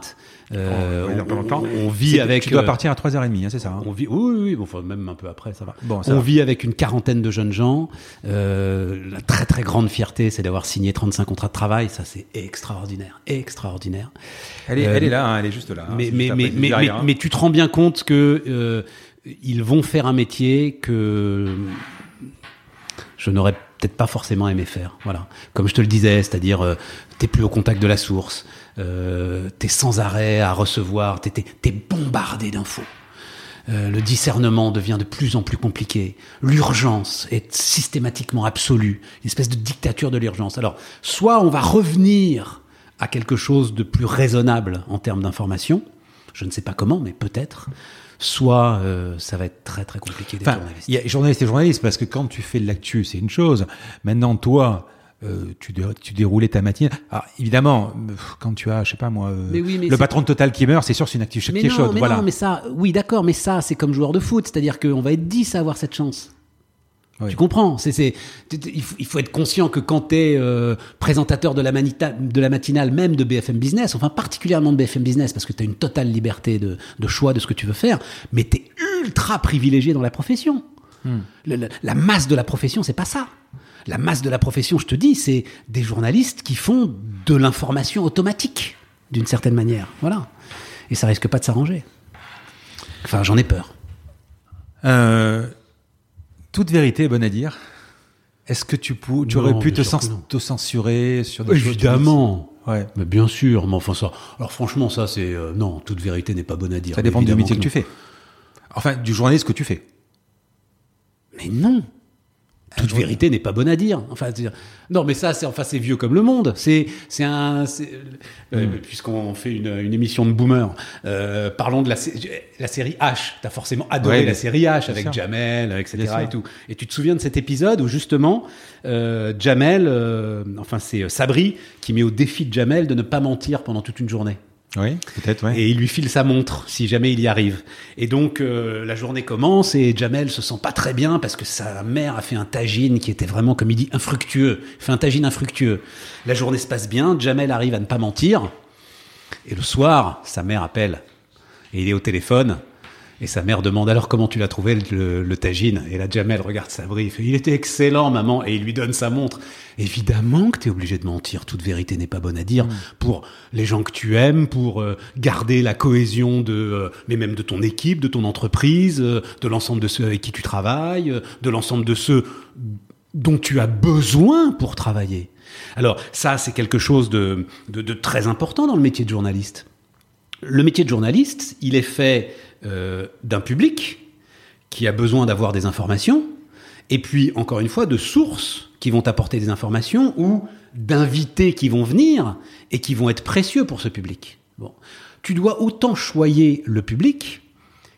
Euh, Oh, pas on, longtemps. on- on vit avec. Tu dois euh, partir à 3h30, hein, c'est ça hein On vit, oui, oui, oui, bon, enfin, même un peu après, ça va. Bon, ça on va. vit avec une quarantaine de jeunes gens. Euh, la très très grande fierté, c'est d'avoir signé 35 contrats de travail. Ça, c'est extraordinaire, extraordinaire. Elle est, Euh, elle est là, hein, elle est juste là. hein, mais, mais, mais, mais, derrière, mais- mais tu te rends bien compte que euh, ils vont faire un métier que je n'aurais peut-être pas forcément aimé faire. Voilà. Comme je te le disais, c'est-à-dire euh, t'es plus au contact de la source, euh, t'es sans arrêt à recevoir, t'es, t'es, t'es bombardé d'infos. Euh, le discernement devient de plus en plus compliqué. L'urgence est systématiquement absolue, une espèce de dictature de l'urgence. Alors, soit on va revenir à quelque chose de plus raisonnable en termes d'information, je ne sais pas comment, mais peut-être, soit euh, ça va être très très compliqué d'être Enfin, journaliste. il y a journaliste et journaliste parce que quand tu fais de l'actu, c'est une chose. Maintenant, toi, euh, tu, dé- tu déroulais ta matinée. Alors, évidemment, quand tu as, je sais pas moi, euh, Mais oui, mais le patron de Total qui meurt, c'est sûr, c'est une actu qui Mais est chaude. mais voilà. non, mais ça, oui, d'accord, mais ça, c'est comme joueur de foot, c'est-à-dire qu'on va être 10 à avoir cette chance. Oui. Tu comprends c'est, il, faut, il faut être conscient que quand tu es présentateur de la, manita- de la matinale, même de BFM Business, enfin particulièrement de BFM Business, parce que tu as une totale liberté de, de choix de ce que tu veux faire, mais tu es ultra privilégié dans la profession. Le- le- la masse de la profession, c'est pas ça. La masse de la profession, je te dis, c'est des journalistes qui font de l'information automatique, d'une certaine manière. Voilà. Et ça risque pas de s'arranger. Enfin, j'en ai peur. Euh, toute vérité est bonne à dire. Est-ce que tu, pou- tu Non, aurais pu te, que censurer sur des choses Évidemment. Ouais. Mais bien sûr, mais enfin ça. Alors franchement, ça c'est euh, non, toute vérité n'est pas bonne à dire. Ça dépend du métier que tu non. fais. Enfin, du journaliste que tu fais. Mais non. Toute vérité n'est pas bonne à dire. Enfin, non, mais ça, c'est enfin, c'est vieux comme le monde. C'est, c'est un, c'est- euh, Hmm. puisqu'on fait une, une émission de boomer. euh, parlons de la, la série H. T'as forcément adoré Ouais, la série H avec sûr. Jamel, etc. Et tout. Et tu te souviens de cet épisode où justement euh, Jamel, euh, enfin c'est euh, Sabri qui met au défi de Jamel de ne pas mentir pendant toute une journée? Oui, peut-être, ouais. Et il lui file sa montre si jamais il y arrive. Et donc euh, la journée commence et Jamel se sent pas très bien parce que sa mère a fait un tagine qui était vraiment, comme il dit, infructueux. Fait un tagine infructueux. La journée se passe bien, Jamel arrive à ne pas mentir. Et le soir, sa mère appelle. Et il est au téléphone. Et sa mère demande alors comment tu l'as trouvé le, le tagine? Et la Jamel regarde sa brief. Il était excellent, maman. Et il lui donne sa montre. Évidemment que tu es obligé de mentir. Toute vérité n'est pas bonne à dire. Pour les gens que tu aimes, pour euh, garder la cohésion de, euh, mais même de ton équipe, de ton entreprise, euh, de l'ensemble de ceux avec qui tu travailles, de l'ensemble de ceux dont tu as besoin pour travailler. Alors ça, c'est quelque chose de, de, de, très important dans le métier de journaliste. Le métier de journaliste, il est fait euh, d'un public qui a besoin d'avoir des informations, et puis encore une fois de sources qui vont apporter des informations ou d'invités qui vont venir et qui vont être précieux pour ce public. Bon, tu dois autant choyer le public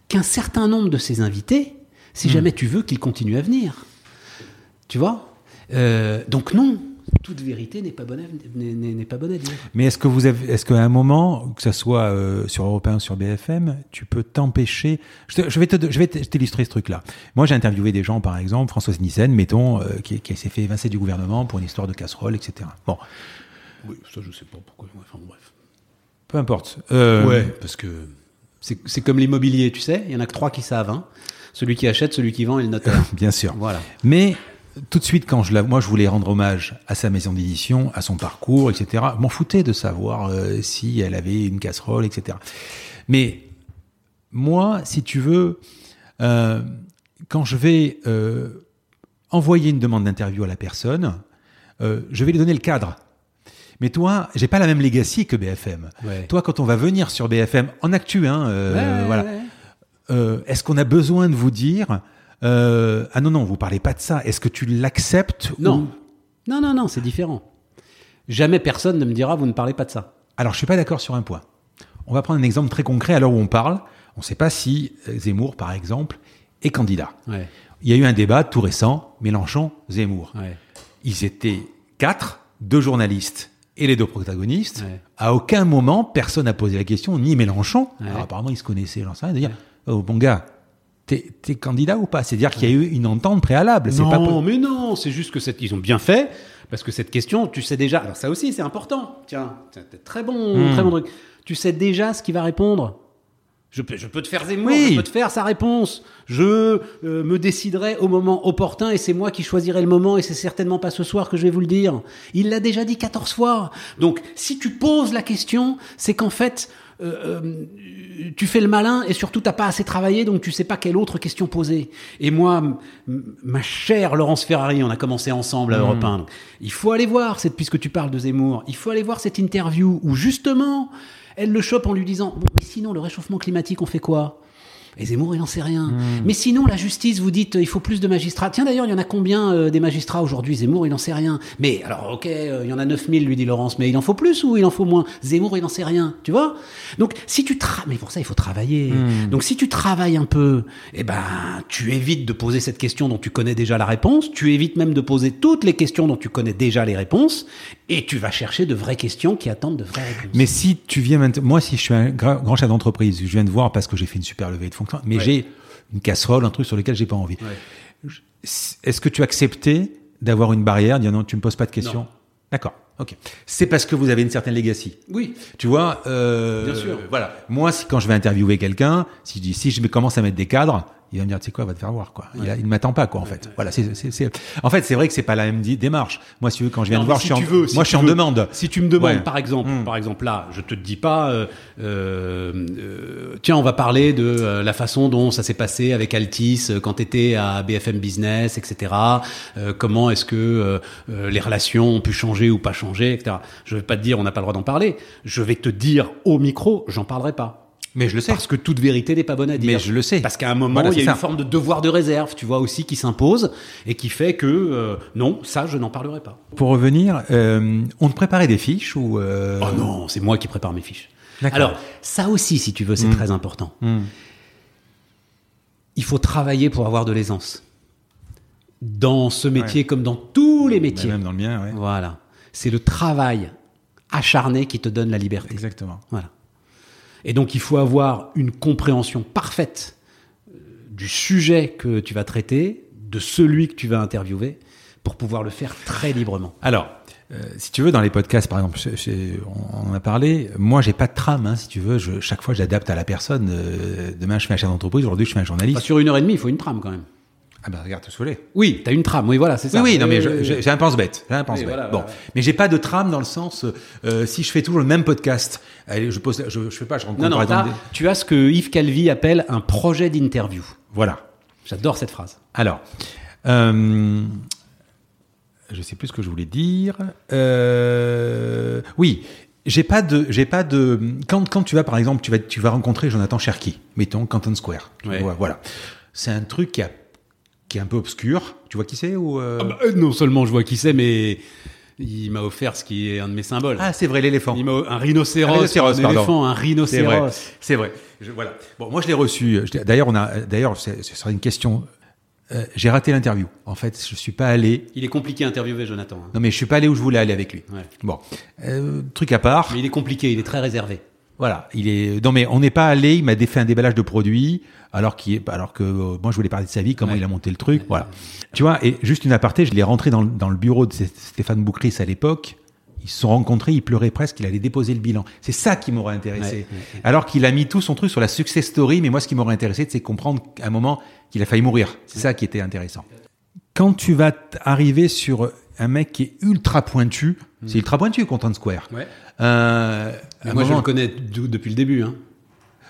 qu'un certain nombre de ces invités, si mmh. jamais tu veux qu'ils continuent à venir. Tu vois? Euh, Donc non, toute vérité n'est pas bonne à, n'est, pas bonne à dire. Mais est-ce que vous avez, est-ce qu'à un moment, que ce soit euh, sur Europe 1 ou sur BFM, tu peux t'empêcher je, te, je, vais te, je vais t'illustrer ce truc-là. Moi, j'ai interviewé des gens, par exemple, Françoise Nissen, mettons, euh, qui, qui s'est fait évincer du gouvernement pour une histoire de casserole, etc. Bon. Oui, ça, je sais pas pourquoi. Enfin, bref. Peu importe. Euh... Ouais, parce que c'est, c'est comme l'immobilier, tu sais. Il y en a que trois qui savent. Hein. Celui qui achète, celui qui vend et le notaire. *laughs* Bien sûr. Voilà. Mais tout de suite, quand je la, moi, je voulais rendre hommage à sa maison d'édition, à son parcours, etc. M'en foutais de savoir euh, si elle avait une casserole, etc. Mais moi, si tu veux, euh, quand je vais euh, envoyer une demande d'interview à la personne, je vais lui donner le cadre. Mais toi, j'ai pas la même legacy que BFM. Ouais. Toi, quand on va venir sur BFM en actu, hein, Ouais, voilà. ouais. Est-ce qu'on a besoin de vous dire euh, ah non non, vous parlez pas de ça. Est-ce que tu l'acceptes Non. ou- Non, non, non, c'est différent. Jamais personne ne me dira vous ne parlez pas de ça. Alors, je suis pas d'accord sur un point. On va prendre un exemple très concret à l'heure où on parle. On ne sait pas si euh, Zemmour, par exemple, est candidat. Ouais, Il y a eu un débat tout récent, Mélenchon-Zemmour. ouais. Ils étaient quatre, deux journalistes et les deux protagonistes. Ouais. À aucun moment, personne n'a posé la question, ni Mélenchon. Alors, apparemment, ils se connaissaient, j'en sais rien, de dire Oh, bon gars, t'es es candidat ou pas? C'est-à-dire qu'il y a eu une entente préalable. C'est Non, pas mais non, c'est juste que cette, ils ont bien fait parce que cette question, tu sais déjà. Alors ça aussi, c'est important. Tiens, très bon, Hmm. très bon truc. Tu sais déjà ce qu'il va répondre? Je peux, je peux te faire Zemmour, Oui. je peux te faire sa réponse. Je euh, me déciderai au moment opportun et c'est moi qui choisirai le moment et c'est certainement pas ce soir que je vais vous le dire. Il l'a déjà dit 14 fois. Donc, si tu poses la question, c'est qu'en fait, euh, euh, tu fais le malin et surtout t'as pas assez travaillé donc tu sais pas quelle autre question poser. Et moi, ma chère Laurence Ferrari, on a commencé ensemble à Europe 1. donc il faut aller voir, cette, puisque tu parles de Zemmour, il faut aller voir cette interview où justement elle le chope en lui disant bon mais sinon le réchauffement climatique on fait quoi? Et Zemmour, il n'en sait rien. Mais sinon, la justice, vous dites, il faut plus de magistrats. Tiens, d'ailleurs, il y en a combien euh, des magistrats aujourd'hui? Zemmour, il n'en sait rien. Mais alors, ok, euh, il y en a 9000, lui dit Laurence, mais il en faut plus ou il en faut moins? Zemmour, il n'en sait rien, tu vois? Donc, si tu travailles, mais pour ça, il faut travailler. Donc, si tu travailles un peu, eh ben, tu évites de poser cette question dont tu connais déjà la réponse, tu évites même de poser toutes les questions dont tu connais déjà les réponses, et tu vas chercher de vraies questions qui attendent de vraies réponses. Mais si tu viens maintenant, moi, si je suis un gra- grand chef d'entreprise, je viens de voir parce que j'ai fait une super levée de fonds, mais Ouais. j'ai une casserole, un truc sur lequel j'ai pas envie. Ouais. Est-ce que tu acceptais d'avoir une barrière, dire non, tu me poses pas de questions. D'accord, ok. C'est parce que vous avez une certaine legacy. Oui, Tu vois, euh, Bien sûr. Voilà. Moi, si, quand je vais interviewer quelqu'un, si je dis, si je me commence à mettre des cadres, il va me dire, tu sais quoi, va te faire voir, quoi. Il, ne m'attend pas, quoi, en fait. Voilà. c'est c'est- c'est- En fait, c'est vrai que c'est pas la même démarche. Moi, si tu veux, quand je viens Non, de voir, mais je si suis en, veux, si moi, je suis en veux. demande. Si tu me demandes, Ouais. par exemple, Mm. par exemple là, je te dis pas, euh, euh, tiens, on va parler de euh, la façon dont ça s'est passé avec Altis euh, quand tu étais à BFM Business, etc. Euh, comment est-ce que les relations ont pu changer ou pas changer, etc. Je vais pas te dire, on n'a pas le droit d'en parler. Je vais te dire au micro, j'en parlerai pas. Mais je le sais. Parce que toute vérité n'est pas bonne à dire. Mais je le sais. Parce qu'à un moment, Voilà, il y a c'est une forme de devoir de réserve, tu vois, aussi, qui s'impose et qui fait que euh, non, ça, je n'en parlerai pas. Pour revenir, euh, on te préparait des fiches ou euh, Oh non, c'est moi qui prépare mes fiches. D'accord. Alors, ça aussi, si tu veux, c'est Mm. très important. Hmm. Il faut travailler pour avoir de l'aisance. Dans ce métier comme dans tous les Bah, métiers. même dans le mien, ouais. Voilà. C'est le travail acharné qui te donne la liberté. Exactement. Voilà. Et donc, il faut avoir une compréhension parfaite euh, du sujet que tu vas traiter, de celui que tu vas interviewer, pour pouvoir le faire très librement. Alors, euh, si tu veux, dans les podcasts, par exemple, on, on en a parlé. Moi, j'ai pas de trame, hein, si tu veux. Je, chaque fois, j'adapte à la personne. Euh, demain, je fais un chef d'entreprise. Aujourd'hui, je fais un journaliste. Enfin, sur une heure et demie, il faut une trame quand même. Ah ben, regarde volet. Oui, t'as une trame, oui, voilà, c'est ça. Oui, oui, non, mais Euh, j'ai un pense-bête. J'ai un pense-bête. voilà, bon, voilà. mais j'ai pas de trame dans le sens. euh, si je fais toujours le même podcast, allez, je pose, je, je fais pas, je rencontre Non, non, t'as- tu as ce que Yves Calvi appelle un projet d'interview. Voilà. J'adore cette phrase. Alors, euh, je sais plus ce que je voulais dire. Euh, oui, j'ai pas de, j'ai pas de. Quand, quand tu vas par exemple, tu vas, tu vas rencontrer Jonathan Cherki, mettons Canton Square. Ouais. vois, voilà. C'est un truc qui, a, qui est un peu obscur. Tu vois qui c'est ou euh Ah bah, euh, non seulement je vois qui c'est, mais il m'a offert ce qui est un de mes symboles. Ah, c'est vrai, l'éléphant. Il m'a- un rhinocéros, Un rhinocéros, un pardon. éléphant, un C'est rhinocéros. vrai. C'est vrai. Je- voilà. Bon, moi je l'ai reçu. L'ai- D'ailleurs, on a. D'ailleurs, ce sera une question. Euh, j'ai raté l'interview. En fait, je suis pas allé. Il est compliqué à interviewer, Jonathan. hein. Non, mais je suis pas allé où je voulais aller avec lui. Ouais. Bon, Euh, truc à part. Mais il est compliqué, il est très réservé. Voilà, il est. Non, mais on n'est pas allé. Il m'a défait un déballage de produits, alors qu'il alors que euh, moi je voulais parler de sa vie, comment Ouais. il a monté le truc. Voilà. Tu vois. Et juste une aparté, je l'ai rentré dans, le- dans le bureau de Sté- Stéphane Boucris à l'époque. Ils se sont rencontrés, il pleurait presque, il allait déposer le bilan. C'est ça qui m'aurait intéressé. Ouais, Alors qu'il a mis tout son truc sur la success story, mais moi ce qui m'aurait intéressé, c'est comprendre qu'à un moment qu'il a failli mourir. C'est ça qui était intéressant. Quand tu vas arriver sur un mec qui est ultra pointu, c'est ultra pointu, Content Square. Ouais. Euh, Moi, je le connais depuis le début. hein.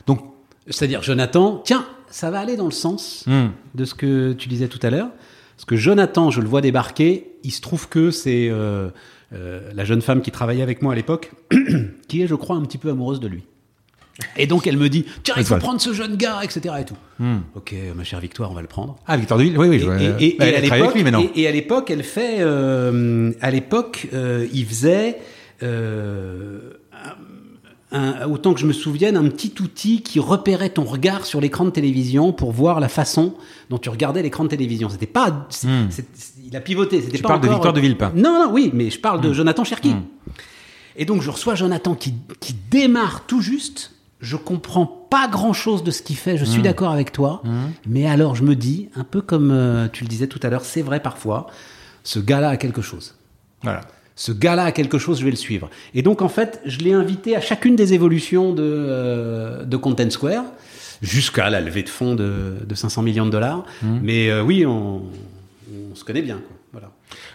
Donc, C'est-à-dire, Jonathan, tiens, ça va aller dans le sens hmm. de ce que tu disais tout à l'heure. Parce que Jonathan, je le vois débarquer, il se trouve que c'est euh, euh, la jeune femme qui travaillait avec moi à l'époque, *clears throat* qui est, je crois, un petit peu amoureuse de lui. Et donc elle me dit, tiens, il faut prendre ce jeune gars, etc. Et tout. Hmm. Ok, ma chère Victoire, on va le prendre. Ah, Victor Deville, oui, oui. Et, je vois. et- et- Bah, et elle à travaille avec l'époque, lui maintenant. et, et à l'époque, elle fait, euh, à l'époque, euh, il faisait, euh, un- autant que je me souvienne, un petit outil qui repérait ton regard sur l'écran de télévision pour voir la façon dont tu regardais l'écran de télévision. C'était pas, Hmm. il a pivoté. Tu pas parles de Victoire de Villepin. Non, non, oui, mais je parle de Jonathan Cherki. Hmm. Et donc je reçois Jonathan qui, qui démarre tout juste. Je comprends pas grand chose de ce qu'il fait. Je Hmm. suis d'accord avec toi. Mais alors je me dis, un peu comme euh, tu le disais tout à l'heure, c'est vrai parfois, ce gars-là a quelque chose. Voilà. Ce gars-là a quelque chose, je vais le suivre. Et donc en fait, je l'ai invité à chacune des évolutions de, euh, de Content Square, jusqu'à la levée de fonds de, de 500 millions de dollars. Mais euh, oui, on, on se connaît bien. Quoi. Voilà.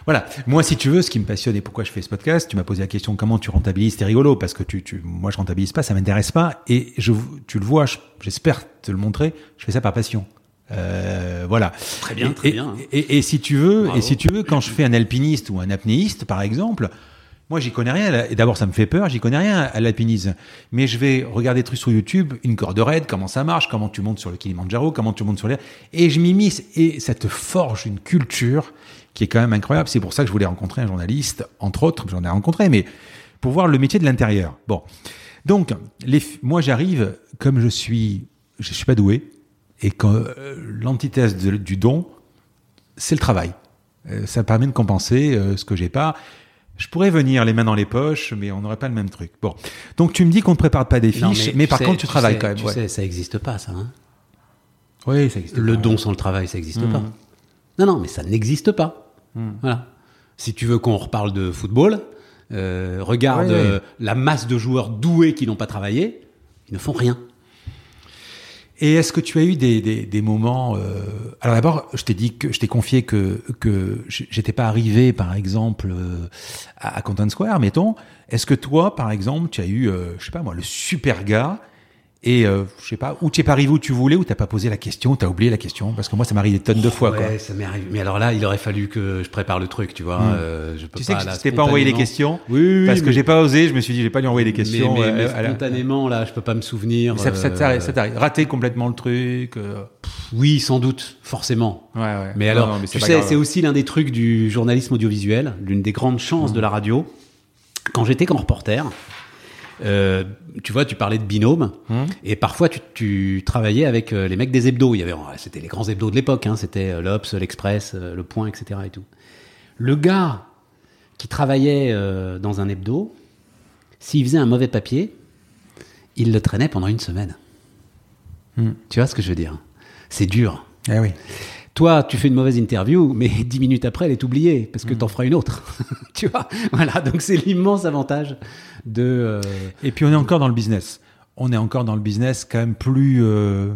Voilà. Moi, si tu veux, ce qui me passionne et pourquoi je fais ce podcast, tu m'as posé la question comment tu rentabilises, c'est rigolo parce que tu, tu, moi, je rentabilise pas, ça m'intéresse pas et je, tu le vois, je- j'espère te le montrer, je fais ça par passion. Euh, voilà. Très bien, Et- très bien. Et, et si tu veux, Bravo. et si tu veux, quand je fais un alpiniste ou un apnéiste, par exemple, moi, j'y connais rien. Et d'abord, ça me fait peur. J'y connais rien à l'alpinisme. Mais je vais regarder des trucs sur YouTube, une corde raide, comment ça marche, comment tu montes sur le Kilimanjaro, comment tu montes sur les... Et je m'immisce. Et ça te forge une culture qui est quand même incroyable. C'est pour ça que je voulais rencontrer un journaliste, entre autres. J'en ai rencontré, mais pour voir le métier de l'intérieur. Bon. Donc, les, moi, j'arrive comme je suis, je suis pas doué. Et quand euh, l'antithèse du don, c'est le travail. Euh, ça permet de compenser euh, ce que j'ai pas. Je pourrais venir les mains dans les poches, mais on n'aurait pas le même truc. Bon, donc tu me dis qu'on ne prépare pas des fiches, Non, mais, par sais- contre tu, travailles sais- quand même. Tu ouais. sais, ça n'existe pas, ça. hein. Oui, ça existe. Le pas. don sans le travail, ça n'existe pas. Non, non, mais ça n'existe pas. Mhm. Voilà. Si tu veux qu'on reparle de football, euh, regarde ouais. euh, la masse de joueurs doués qui n'ont pas travaillé, ils ne font rien. Et est-ce que tu as eu des, des, des moments euh, Alors d'abord, je t'ai dit que je t'ai confié que que j'étais pas arrivé, par exemple, euh, à, à Square, mettons. Est-ce que toi, par exemple, tu as eu, euh, je sais pas moi, le super gars et euh, je sais pas, ou tu es pas arrivé où tu voulais, ou t'as pas posé la question, t'as oublié la question, parce que moi ça m'arrive des tonnes de fois. quoi. ouais, ça m'est arrivé. Mais alors là, il aurait fallu que je prépare le truc, tu vois. Mhm. euh, je peux Tu sais pas, que là, je t'ai pas envoyé les questions? Oui, oui, parce oui, que j'ai pas osé. Je me suis dit, j'ai pas lui envoyé des mais- questions. Mais, euh, mais spontanément, là, je peux pas me souvenir. Ça, ça euh, t'arrive, ça t'arrive. Rater complètement le truc. euh, Oui, sans doute, forcément. Ouais, ouais. Mais alors, non, mais tu sais, c'est aussi l'un des trucs du journalisme audiovisuel, l'une des grandes chances de la radio. Quand j'étais comme reporter, euh, tu vois, tu parlais de binôme, Hum. et parfois tu, tu travaillais avec euh, les mecs des hebdos. Il y avait, c'était les grands hebdos de l'époque, hein, c'était euh, l'Obs, l'Express, le Point, etc. Et tout. Le gars qui travaillait euh, dans un hebdo, s'il faisait un mauvais papier, il le traînait pendant une semaine. Hum. Tu vois ce que je veux dire? C'est dur. Eh oui. Toi, tu fais une mauvaise interview, mais *laughs* dix minutes après, elle est oubliée parce que tu en feras une autre. *laughs* tu vois? Voilà, donc c'est l'immense avantage de. euh, Et puis on est encore dans le business. On est encore dans le business quand même plus. euh,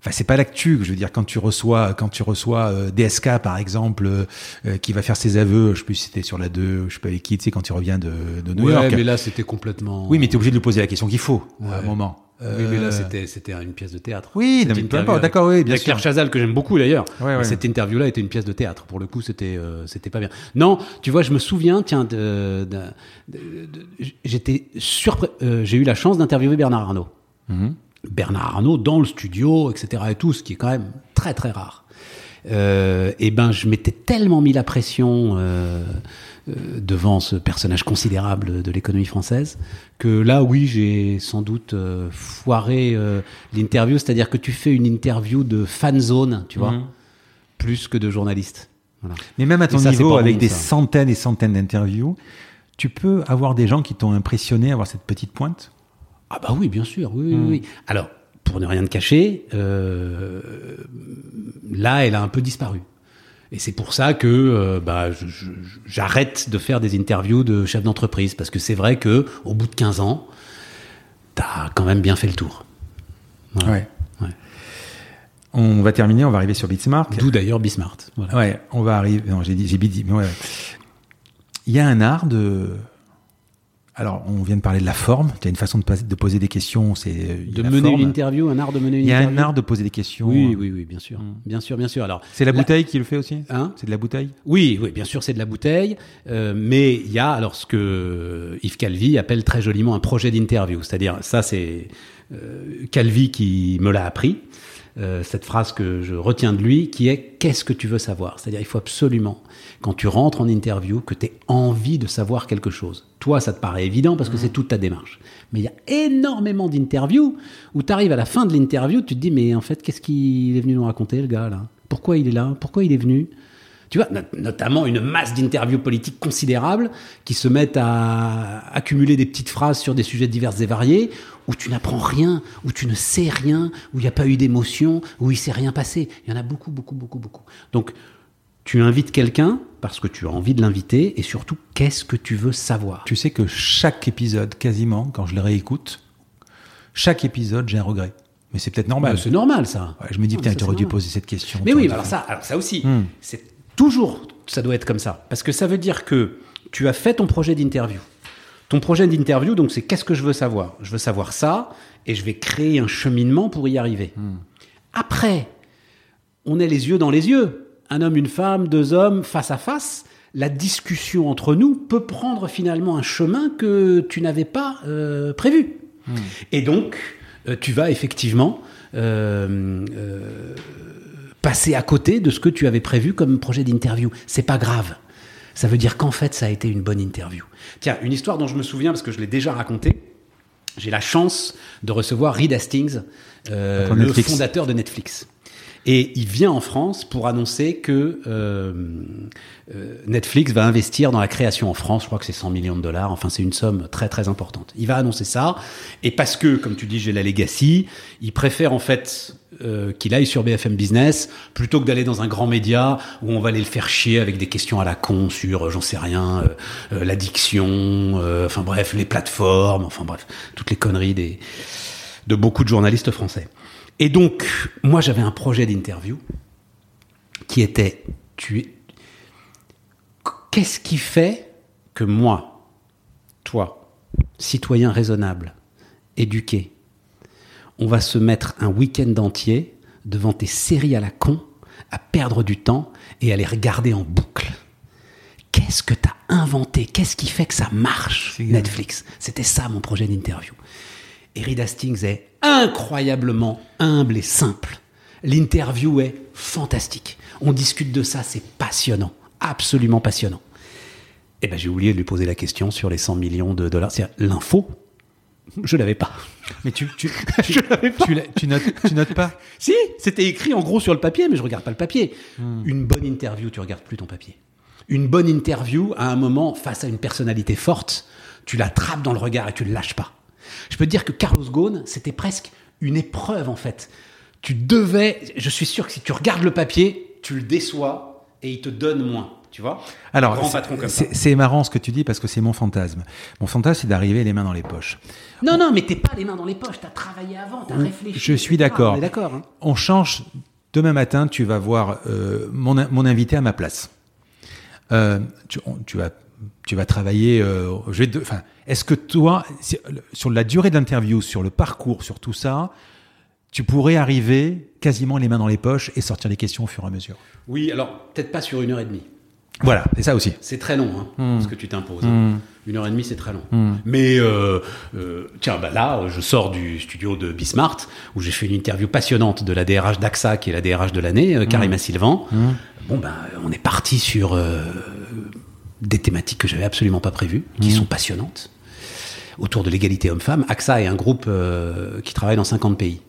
Enfin, c'est pas l'actu. Je veux dire, quand tu reçois, quand tu reçois euh, DSK par exemple, euh, euh, qui va faire ses aveux, je sais plus si c'était sur la 2, je sais pas avec qui, tu sais, quand il revient de, de New ouais, York. mais là, c'était complètement. Oui, mais tu es obligé de lui poser la question qu'il faut à un moment. Oui, mais là, Euh, c'était une pièce de théâtre. Oui, Cette non, mais peu interview importe, avec- d'accord, oui, bien sûr. Claire Chazal, que j'aime beaucoup d'ailleurs. Ouais, Mais ouais. Cette interview-là était une pièce de théâtre. Pour le coup, c'était euh, c'était pas bien. Non, tu vois, je me souviens, tiens, de, de- de- de- j'étais surpris. euh, J'ai eu la chance d'interviewer Bernard Arnault. Mhm. Bernard Arnault dans le studio, etc. et tout, ce qui est quand même très très rare. Euh, et ben, je m'étais tellement mis la pression euh, devant ce personnage considérable de l'économie française que là, oui, j'ai sans doute euh, foiré euh, l'interview. C'est-à-dire que tu fais une interview de fan zone, tu vois, Mhm. plus que de journaliste. Voilà. Mais même à ton ça, niveau, avec des ça. centaines et centaines d'interviews, tu peux avoir des gens qui t'ont impressionné, avoir cette petite pointe? Ah bah oui, bien sûr, oui, oui, oui. Alors, pour ne rien te cacher, euh, là, elle a un peu disparu. Et c'est pour ça que euh, bah, j'arrête de faire des interviews de chefs d'entreprise, parce que c'est vrai que au bout de 15 ans, t'as quand même bien fait le tour. Voilà. Ouais. Ouais. On va terminer, on va arriver sur Bitsmart. D'où d'ailleurs Bismart. Voilà. Ouais, on va arriver. Non, j'ai dit, j'ai dit, mais ouais. Il y a un art de. Alors, on vient de parler de la forme. Tu as une façon de, poser des questions. C'est a De mener forme. une interview, un art de mener une Il y a interview. un art de poser des questions. Oui, oui, oui, bien sûr, Hmm. bien sûr, bien sûr. Alors, C'est la La- bouteille qui le fait aussi. hein C'est de la bouteille. Oui, oui, bien sûr, c'est de la bouteille, euh, mais il y a alors ce que Yves Calvi appelle très joliment un projet d'interview. C'est-à-dire, ça, c'est euh, Calvi qui me l'a appris. euh, cette phrase que je retiens de lui, qui est qu'est-ce que tu veux savoir? C'est-à-dire, il faut absolument, quand tu rentres en interview, que tu aies envie de savoir quelque chose. Toi, ça te paraît évident parce que c'est toute ta démarche. Mais il y a énormément d'interviews où tu arrives à la fin de l'interview, tu te dis, mais en fait, qu'est-ce qu'il est venu nous raconter, le gars, là? Pourquoi il est là? Pourquoi il est venu? Tu vois, not- notamment une masse d'interviews politiques considérables qui se mettent à accumuler des petites phrases sur des sujets divers et variés, où tu n'apprends rien, où tu ne sais rien, où il n'y a pas eu d'émotion, où il s'est rien passé. Il y en a beaucoup, beaucoup, beaucoup, beaucoup. Donc, tu invites quelqu'un parce que tu as envie de l'inviter, et surtout, qu'est-ce que tu veux savoir? Tu sais que chaque épisode, quasiment, quand je le réécoute, chaque épisode, j'ai un regret. Mais c'est peut-être normal. Bah, C'est normal, ça. Ouais, je me dis, Ouais, putain, tu aurais dû poser cette question. Mais oui, alors ça, alors ça aussi, Hmm. c'est toujours, ça doit être comme ça. Parce que ça veut dire que tu as fait ton projet d'interview. Ton projet d'interview, donc c'est qu'est-ce que je veux savoir? Je veux savoir ça, et je vais créer un cheminement pour y arriver. Après, on est les yeux dans les yeux. Un homme, une femme, deux hommes, face à face. La discussion entre nous peut prendre finalement un chemin que tu n'avais pas euh, prévu. Et donc, euh, tu vas effectivement euh, passer à côté de ce que tu avais prévu comme projet d'interview. C'est pas grave. Ça veut dire qu'en fait, ça a été une bonne interview. Tiens, une histoire dont je me souviens parce que je l'ai déjà racontée. J'ai la chance de recevoir Reed Hastings, le Netflix. fondateur de Netflix. Et il vient en France pour annoncer que euh, euh, Netflix va investir dans la création en France. Je crois que c'est 100 millions de dollars. Enfin, c'est une somme très très importante. Il va annoncer ça. Et parce que, comme tu dis, j'ai la legacy, il préfère en fait euh, qu'il aille sur BFM Business plutôt que d'aller dans un grand média où on va aller le faire chier avec des questions à la con sur, euh, j'en sais rien, euh, l'addiction, enfin bref, les plateformes, enfin bref, toutes les conneries des, de beaucoup de journalistes français. Et donc, moi, j'avais un projet d'interview qui était, tu es- qu'est-ce qui fait que moi, toi, citoyen raisonnable, éduqué, on va se mettre un week-end entier devant tes séries à la con, à perdre du temps et à les regarder en boucle? Qu'est-ce que tu as inventé? Qu'est-ce qui fait que ça marche, Netflix? C'était ça mon projet d'interview. Et Reed Hastings est incroyablement humble et simple. L'interview est fantastique. On discute de ça, c'est passionnant, absolument passionnant. Et ben j'ai oublié de lui poser la question sur les 100 millions de dollars. C'est l'info. Je l'avais pas. Mais tu, tu, *laughs* Je l'avais pas. tu, tu notes, tu notes pas? Si, c'était écrit en gros sur le papier, mais je regarde pas le papier. Une bonne interview, tu regardes plus ton papier. Une bonne interview, à un moment, face à une personnalité forte, tu l'attrapes dans le regard et tu le lâches pas. Je peux te dire que Carlos Ghosn, c'était presque une épreuve en fait. tu devais, je suis sûr que si tu regardes le papier, tu le déçois et il te donne moins. Tu vois? Alors, c'est- marrant ce que tu dis parce que c'est mon fantasme. Mon fantasme, c'est d'arriver les mains dans les poches. Non, non, mais t'es pas les mains dans les poches, t'as travaillé avant, t'as réfléchi. Je suis d'accord. Hein. On change. Demain matin, tu vas voir euh, mon, mon invité à ma place. Euh, tu, on- tu vas, tu vas travailler. euh, enfin, Est-ce que toi, sur la durée de l'interview, sur le parcours, sur tout ça, tu pourrais arriver quasiment les mains dans les poches et sortir les questions au fur et à mesure? Oui, alors peut-être pas sur une heure et demie. Voilà, c'est ça aussi. C'est très long, hein, Hmm. ce que tu t'imposes. hein. Une heure et demie, c'est très long. Mais euh, euh, tiens, bah là, je sors du studio de Bismart, où j'ai fait une interview passionnante de la DRH d'AXA, qui est la DRH de l'année, Karima Sylvan. Bon, ben, on est parti sur euh, des thématiques que j'avais absolument pas prévues, qui sont passionnantes, autour de l'égalité homme-femme. AXA est un groupe euh, qui travaille dans 50 pays.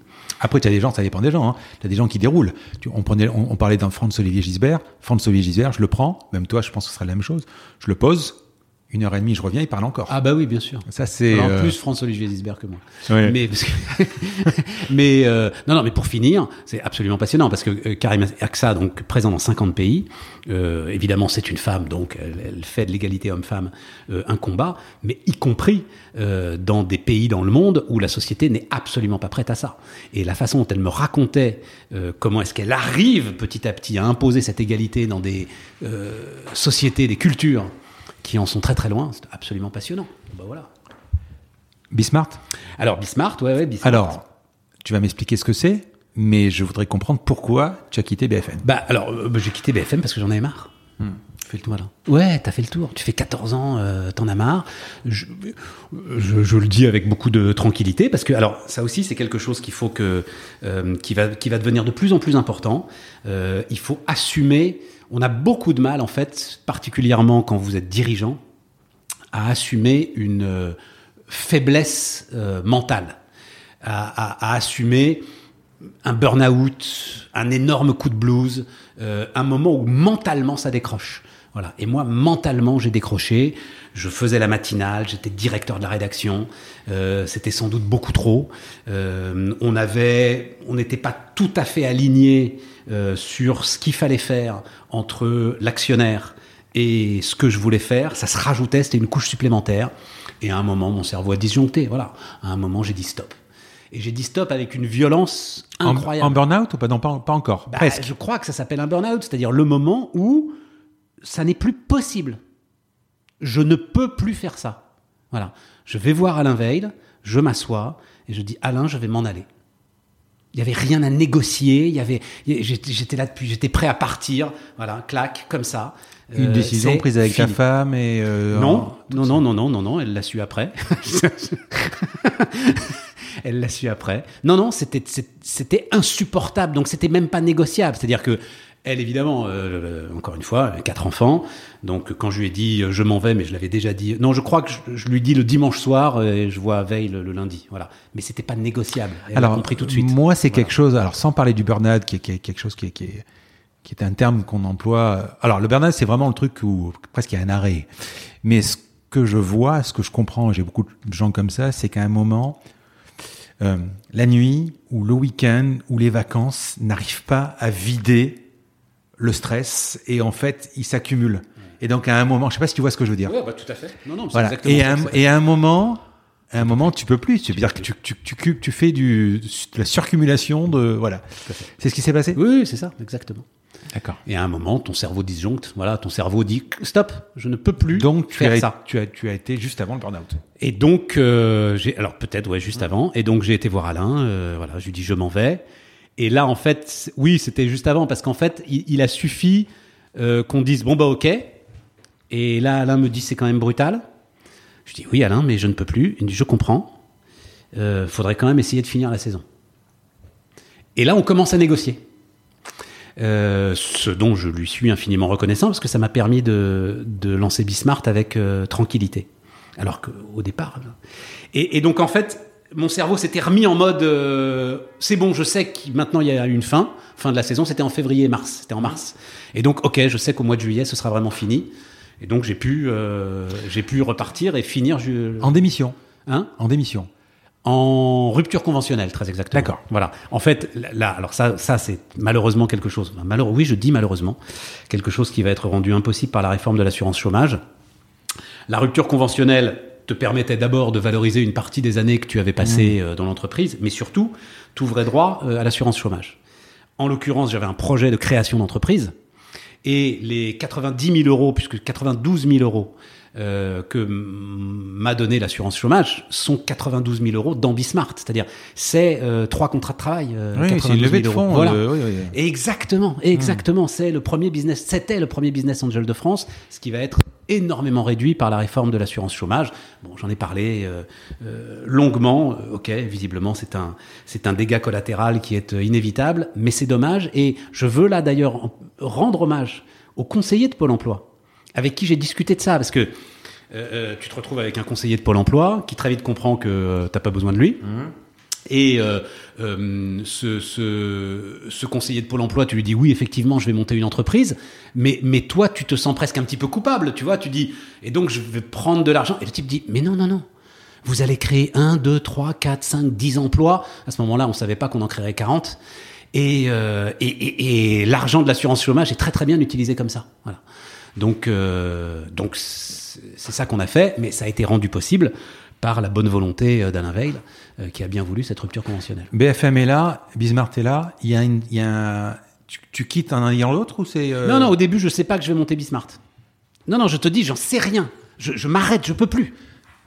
Après, tu as des gens, ça dépend des gens. Hein. Tu as des gens qui déroulent. Tu- on, prenait, on, on parlait d'un Franz-Olivier Gisbert. Franz-Olivier Gisbert, je le prends. Même toi, je pense que ce sera la même chose. Je le pose. Une heure et demie, je reviens, il parle encore. Ah bah oui, bien sûr. Ça, c'est... Alors, euh, plus François-Olivier Gisbert que moi. Ouais. Mais, parce que- *laughs* mais euh, non, non, mais pour finir, c'est absolument passionnant parce que euh, Karim Aksa, donc présent dans 50 pays, euh, évidemment c'est une femme, donc elle, elle fait de l'égalité homme-femme euh, un combat, mais y compris euh, dans des pays dans le monde où la société n'est absolument pas prête à ça. Et la façon dont elle me racontait euh, comment est-ce qu'elle arrive petit à petit à imposer cette égalité dans des euh, sociétés, des cultures qui en sont très très loin, c'est absolument passionnant. Bah voilà. Bismart Alors Bismart, ouais, ouais, Bismart. Alors, tu vas m'expliquer ce que c'est, mais je voudrais comprendre pourquoi tu as quitté BFN. Bah alors, euh, bah, j'ai quitté BFM parce que j'en avais marre. Fais le tour. Voilà. Ouais, t'as fait le tour. Tu fais 14 ans, euh, t'en as marre. Je, je, je le dis avec beaucoup de tranquillité parce que, alors, ça aussi, c'est quelque chose qu'il faut que, euh, qui va, qui va devenir de plus en plus important. Il faut assumer. On a beaucoup de mal, en fait, particulièrement quand vous êtes dirigeant, à assumer une euh, faiblesse euh, mentale, à, assumer un burn-out, un énorme coup de blues, euh, un moment où mentalement ça décroche. Voilà. Et moi, mentalement, j'ai décroché. Je faisais la matinale, j'étais directeur de la rédaction. Euh, C'était sans doute beaucoup trop. Euh, on avait, on n'était pas tout à fait aligné euh, sur ce qu'il fallait faire entre l'actionnaire et ce que je voulais faire. Ça se rajoutait, c'était une couche supplémentaire. Et à un moment, mon cerveau a disjoncté. Voilà. À un moment, j'ai dit stop. Et j'ai dit stop avec une violence En, incroyable. en burn-out ou pas? Non, pas, pas encore. Bah, Presque. Je crois que ça s'appelle un burn-out, c'est-à-dire le moment où ça n'est plus possible. Je ne peux plus faire ça. Voilà. Je vais voir Alain Veil, je m'assois et je dis Alain, je vais m'en aller. Il y avait rien à négocier. Il y avait, j'étais là depuis, j'étais prêt à partir. Voilà, clac, comme ça. Une Euh, décision prise avec ta fini. femme et... euh, Non, non, non, non, non, non, non, elle l'a su après. *laughs* elle l'a su après. Non, non, c'était, c'était insupportable. Donc c'était même pas négociable. C'est-à-dire que elle, évidemment, euh, encore une fois, quatre enfants. Donc quand je lui ai dit euh, je m'en vais, mais je l'avais déjà dit. Non, je crois que je, je lui dis le dimanche soir euh, et je vois Veille le, le lundi. Voilà. Mais c'était pas négociable. Elle Alors, a compris tout de suite. moi, c'est Voilà. quelque chose. Alors, sans parler du burn-out, qui est, qui est quelque chose qui est, qui est, qui est un terme qu'on emploie. Alors, le burn-out, c'est vraiment le truc où presque il y a un arrêt. Mais ce que je vois, ce que je comprends, j'ai beaucoup de gens comme ça, c'est qu'à un moment, euh, la nuit ou le week-end ou les vacances n'arrivent pas à vider le stress et en fait, il s'accumule. Et donc, à un moment, je sais pas si tu vois ce que je veux dire. Ouais, bah, tout à fait. Non, non, Voilà. exactement Et à, un, c'est. et à un moment, à un moment, tu peux plus. Tu veux dire que tu, tu, tu, tu fais du, de la surcumulation de, voilà. C'est ce qui s'est passé? Oui, oui, c'est ça, exactement. D'accord. Et à un moment, ton cerveau disjoncte. Voilà, ton cerveau dit stop, je ne peux plus Donc, tu faire as, ça. tu as, tu as été juste avant le burn-out. Et donc, euh, j'ai, alors peut-être ouais, juste avant. Et donc j'ai été voir Alain. euh, voilà, je lui dis je m'en vais. Et là, en fait, oui, c'était juste avant parce qu'en fait, il, a suffi euh, qu'on dise bon bah ok. Et là, Alain me dit c'est quand même brutal. Je dis oui, Alain, mais je ne peux plus. Il me dit je comprends. Euh, faudrait quand même essayer de finir la saison. Et là, on commence à négocier. Euh, ce dont je lui suis infiniment reconnaissant parce que ça m'a permis de, de lancer Bismart avec euh, tranquillité. Alors qu'au départ. Et donc en fait, mon cerveau s'était remis en mode euh, c'est bon, je sais que maintenant il y a une fin, fin de la saison, c'était en février-mars, c'était en mars. Et donc ok, je sais qu'au mois de juillet ce sera vraiment fini. Et donc j'ai pu, euh, j'ai pu repartir et finir. En démission. Hein? En démission. En rupture conventionnelle, très exactement. D'accord. Voilà. En fait, là, alors ça, ça c'est malheureusement quelque chose. malheureux, oui, je dis malheureusement quelque chose qui va être rendu impossible par la réforme de l'assurance chômage. La rupture conventionnelle te permettait d'abord de valoriser une partie des années que tu avais passées euh, dans l'entreprise, mais surtout, tu ouvrais droit euh, à l'assurance chômage. En l'occurrence, j'avais un projet de création d'entreprise et les 90 000 euros, puisque 92 000 euros euh, que m'a donné l'assurance chômage sont 92 000 euros dans Bismart. C'est-à-dire, c'est euh, trois contrats de travail. euh, Oui, c'est 92 une levée de 000 euros. fonds. Voilà. euh, oui, oui. Exactement, exactement. C'est le premier business, c'était le premier business angel de France, ce qui va être énormément réduit par la réforme de l'assurance chômage. Bon, j'en ai parlé euh, euh, longuement. Ok, visiblement c'est un c'est un dégât collatéral qui est inévitable, mais c'est dommage. Et je veux là d'ailleurs en- rendre hommage aux conseillers de Pôle Emploi avec qui j'ai discuté de ça, parce que euh, euh, tu te retrouves avec un conseiller de Pôle Emploi qui très vite comprend que euh, t'as pas besoin de lui. Et euh, euh, ce, ce, ce conseiller de Pôle emploi, tu lui dis oui, effectivement, je vais monter une entreprise, mais, mais toi, tu te sens presque un petit peu coupable, tu vois, tu dis, et donc je vais prendre de l'argent. Et le type dit, mais non, non, non, vous allez créer 1, 2, 3, 4, 5, 10 emplois. À ce moment-là, on savait pas qu'on en créerait 40. Et, euh, et, et, et l'argent de l'assurance chômage est très très bien utilisé comme ça. Voilà. Donc, euh, donc c'est ça qu'on a fait, mais ça a été rendu possible par la bonne volonté euh, d'Alain Veil, euh, qui a bien voulu cette rupture conventionnelle. BFM est là, Bismarck est là. Il y a, une, il y a un- tu, tu quittes un ayant l'autre ou c'est euh, Non, non, au début, je sais pas que je vais monter Bismart. Non, non, je te dis, j'en sais rien. Je, je m'arrête, je peux plus.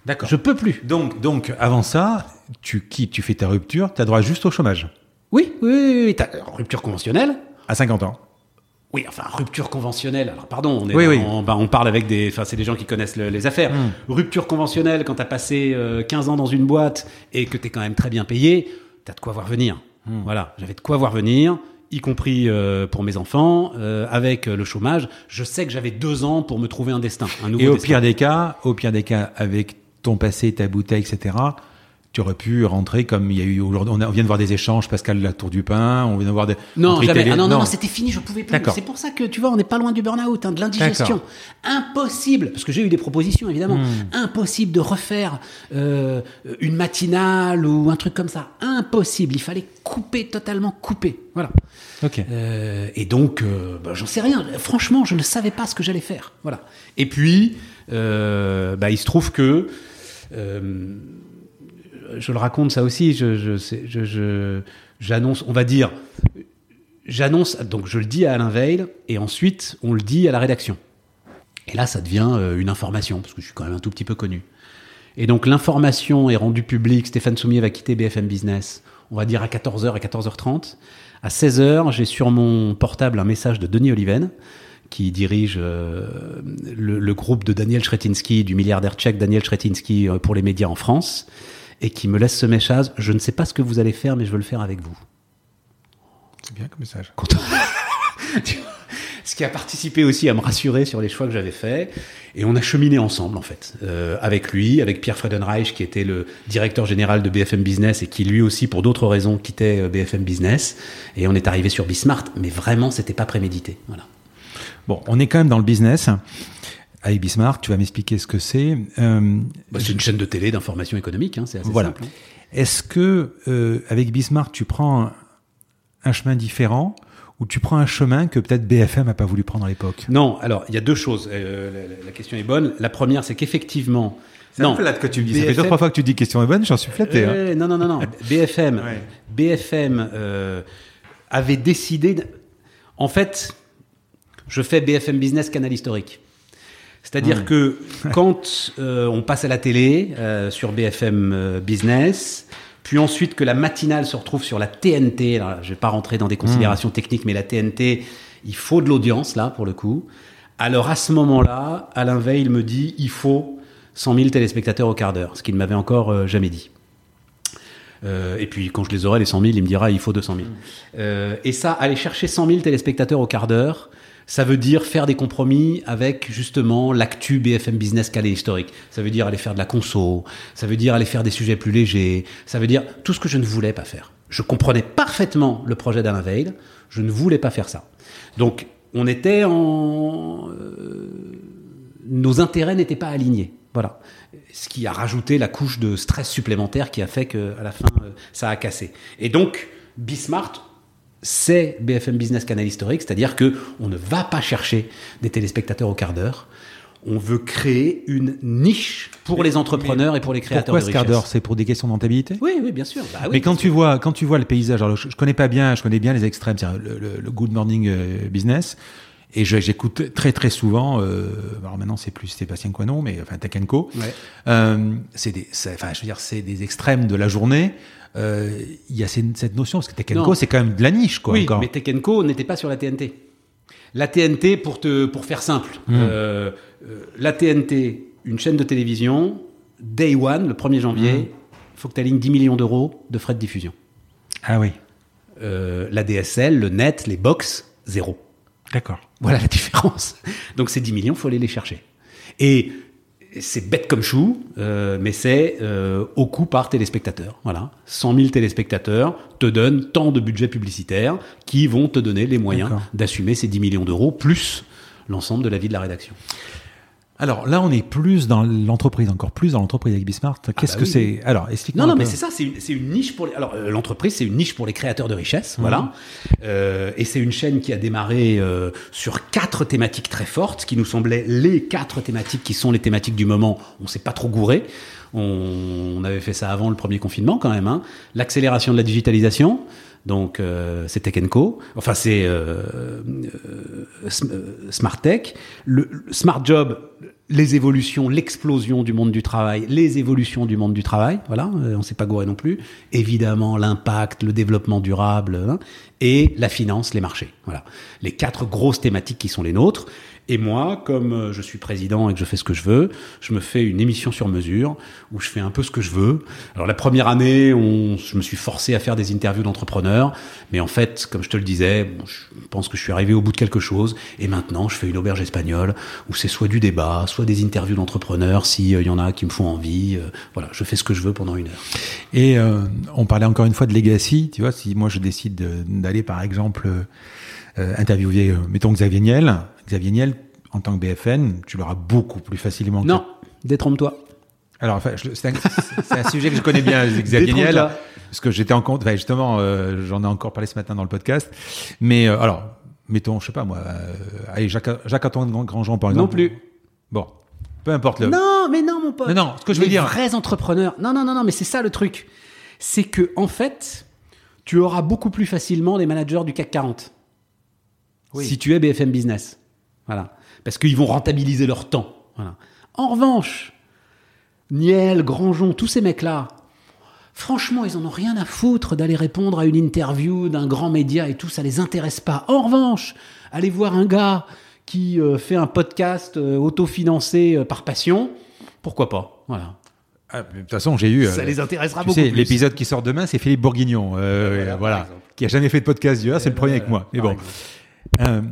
D'accord. Je peux plus. Donc, donc, avant ça, tu quittes, tu fais ta rupture, tu as droit juste au chômage Oui, oui, oui, oui. t'as- rupture conventionnelle. à 50 ans. Oui, enfin, rupture conventionnelle. Alors, pardon, on, est Oui, dans- oui. On, bah, on parle avec des. Enfin, c'est des gens qui connaissent le- les affaires. Hmm. Rupture conventionnelle, quand tu as passé euh, 15 ans dans une boîte et que tu es quand même très bien payé, tu as de quoi voir venir. Hmm. Voilà, j'avais de quoi voir venir, y compris euh, pour mes enfants, euh, avec euh, le chômage. Je sais que j'avais deux ans pour me trouver un destin. Un nouveau Et au destin. pire des cas, au pire des cas, avec ton passé, ta bouteille, etc., tu aurais pu rentrer comme il y a eu aujourd'hui. On, vient de voir des échanges, Pascal la Tour du Pain, on vient de voir des. Non, jamais. Ah non, non, non, c'était fini, je pouvais plus. C'est pour ça que, tu vois, on n'est pas loin du burn-out, hein, de l'indigestion. Impossible, parce que j'ai eu des propositions, évidemment. Hmm. Impossible de refaire euh, une matinale ou un truc comme ça. Impossible. Il fallait couper, totalement couper. Voilà. Ok. Euh, et donc, euh, bah, j'en sais rien. Franchement, je ne savais pas ce que j'allais faire. Voilà. Et puis, bah, il se trouve que je le raconte ça aussi. Je, j'annonce, on va dire, j'annonce. Donc, je le dis à Alain Veil, et ensuite, on le dit à la rédaction. Et là, ça devient euh, une information parce que je suis quand même un tout petit peu connu. Et donc, l'information est rendue publique. Stéphane Soumier va quitter BFM Business. On va dire à 14h et 14h30. À 16h, j'ai sur mon portable un message de Denis Oliven, qui dirige euh, le, groupe de Daniel Chretinsky, du milliardaire tchèque Daniel Chretinsky euh, pour les médias en France, et qui me laisse ce message. Je ne sais pas ce que vous allez faire, mais je veux le faire avec vous. C'est bien comme message. Ce qui a participé aussi à me rassurer sur les choix que j'avais faits. Et on a cheminé ensemble, en fait, euh, avec lui, avec Pierre Freudenreich, qui était le directeur général de BFM Business et qui lui aussi, pour d'autres raisons, quittait euh, BFM Business. Et on est arrivé sur Bismart, mais vraiment, c'était pas prémédité. Voilà. Bon, on est quand même dans le business. Avec Bismarck, tu vas m'expliquer ce que c'est. Euh, Bah, c'est une chaîne de télé d'information économique, hein, c'est assez voilà. simple. hein. Est-ce que euh, avec Bismarck, tu prends un, un chemin différent ou tu prends un chemin que peut-être BFM n'a pas voulu prendre à l'époque? Non, alors, il y a deux choses. Euh, la, question est bonne. La première, c'est qu'effectivement. Non, flatte que tu me dis. Ça fait deux trois fois que tu dis question est bonne, j'en suis flatté. hein. Non, non, non, non. *laughs* BFM, Ouais. BFM euh, avait décidé. En fait, je fais BFM Business Canal historique. C'est-à-dire que quand euh, on passe à la télé euh, sur BFM euh, Business, puis ensuite que la matinale se retrouve sur la TNT, alors je vais pas rentrer dans des considérations techniques, mais la TNT, il faut de l'audience là pour le coup. Alors à ce moment-là, Alain Veil me dit il faut 100 000 téléspectateurs au quart d'heure, ce qu'il ne m'avait encore euh, jamais dit. Euh, et puis quand je les aurai, les 100 000, il me dira il faut 200 000. Euh, et ça, aller chercher 100 000 téléspectateurs au quart d'heure, ça veut dire faire des compromis avec justement l'actu BFM Business calé historique. Ça veut dire aller faire de la conso, ça veut dire aller faire des sujets plus légers, ça veut dire tout ce que je ne voulais pas faire. Je comprenais parfaitement le projet d'Alain Veil, je ne voulais pas faire ça. Donc on était en... euh, nos intérêts n'étaient pas alignés. Voilà. Ce qui a rajouté la couche de stress supplémentaire qui a fait qu'à la fin, euh, ça a cassé. Et donc, Bismart, c'est BFM Business Canal historique, c'est-à-dire que on ne va pas chercher des téléspectateurs au quart d'heure. On veut créer une niche pour les entrepreneurs et pour les créateurs Pourquoi de ce quart d'heure? C'est pour des questions de rentabilité? Oui, oui, bien sûr. Bah oui, Mais quand tu vois, quand tu vois le paysage, alors je, je connais pas bien, je connais bien les extrêmes, le, le- le Good Morning euh, Business, et j'écoute très très souvent. Euh, alors maintenant c'est plus Sébastien Coinon, mais enfin Tech Co. Ouais. Euh, c'est des, enfin je veux dire, c'est des extrêmes de la journée. Euh, Il y a cette, notion parce que Non. Co c'est quand même de la niche, quoi. oui, encore. mais Tech Co n'était pas sur la TNT. La TNT, pour, te, pour faire simple, Hmm. euh, euh, la TNT, une chaîne de télévision, Day One, le 1er janvier, Hmm. il faut que tu alignes 10 millions d'euros de frais de diffusion. Ah oui, Euh, la DSL, le net, les box, zéro. d'accord. Voilà la différence. Donc ces 10 millions, faut aller les chercher. Et c'est bête comme chou, euh, mais c'est euh, au coût par téléspectateur. Voilà, 100 000 téléspectateurs te donnent tant de budget publicitaire qui vont te donner les moyens d'assumer ces 10 millions d'euros plus l'ensemble de la vie de la rédaction. Alors là, on est plus dans l'entreprise, encore plus dans l'entreprise avec Bismart. Qu'est-ce bah que oui. c'est? Alors, explique-moi. Non, non, mais c'est ça, c'est une, une niche pour les. Alors, euh, l'entreprise, c'est une niche pour les créateurs de richesse, Mhm. voilà. Euh, et c'est une chaîne qui a démarré euh, sur quatre thématiques très fortes, qui nous semblaient les quatre thématiques qui sont les thématiques du moment. On s'est pas trop gouré. On, on avait fait ça avant le premier confinement, quand même. Hein. L'accélération de la digitalisation. Donc, euh, c'est Tech Co. Enfin, c'est euh, euh, Sm- Smart Tech. Le, Smart Job, les évolutions, l'explosion du monde du travail, les évolutions du monde du travail. Voilà, on s'est pas gouré non plus. Évidemment, l'impact, le développement durable hein, et la finance, les marchés. Voilà, les quatre grosses thématiques qui sont les nôtres. Et moi, comme euh, je suis président et que je fais ce que je veux, je me fais une émission sur mesure où je fais un peu ce que je veux. Alors la première année, on, je me suis forcé à faire des interviews d'entrepreneurs, mais en fait, comme je te le disais, je pense que je suis arrivé au bout de quelque chose. Et maintenant, je fais une auberge espagnole où c'est soit du débat, soit des interviews d'entrepreneurs s'il y en a qui me font envie. Euh, voilà, je fais ce que je veux pendant une heure. Et euh, on parlait encore une fois de legacy. Tu vois, si moi je décide de- d'aller par exemple euh, interviewer, euh, mettons Xavier Niel, Xavier Niel en tant que BFN, tu l'auras beaucoup plus facilement. que- Non, détrompe-toi. Alors, enfin, c'est un, sujet que je connais bien, *laughs* Xavier Niel, parce que j'étais en compte. Enfin, justement, euh, j'en ai encore parlé ce matin dans le podcast. Mais euh, alors, mettons, je sais pas moi, euh, allez, Jacques, Jacques Antoine Grand- Grandjean par exemple. Non plus. Bon, peu importe le. Non, mais non, mon pote. Non, non, ce que je veux dire- vrais entrepreneurs. Non, non, non, non, mais c'est ça le truc. C'est que, en fait, tu auras beaucoup plus facilement des managers du CAC 40. Oui. Si tu es BFM Business. Voilà. Parce qu'ils vont rentabiliser leur temps. Voilà. En revanche, Niel, Grandjean, tous ces mecs-là, franchement, ils en ont rien à foutre d'aller répondre à une interview d'un grand média et tout, ça les intéresse pas. En revanche, aller voir un gars qui euh, fait un podcast euh, autofinancé euh, par passion, pourquoi pas? Voilà. Ah, de toute façon, j'ai eu. Ça euh, les intéressera Tu beaucoup sais, plus. l'épisode qui sort demain, c'est Philippe Bourguignon, euh, Voilà, qui a jamais fait de podcast du c'est le premier avec moi. Mais bon, Euh,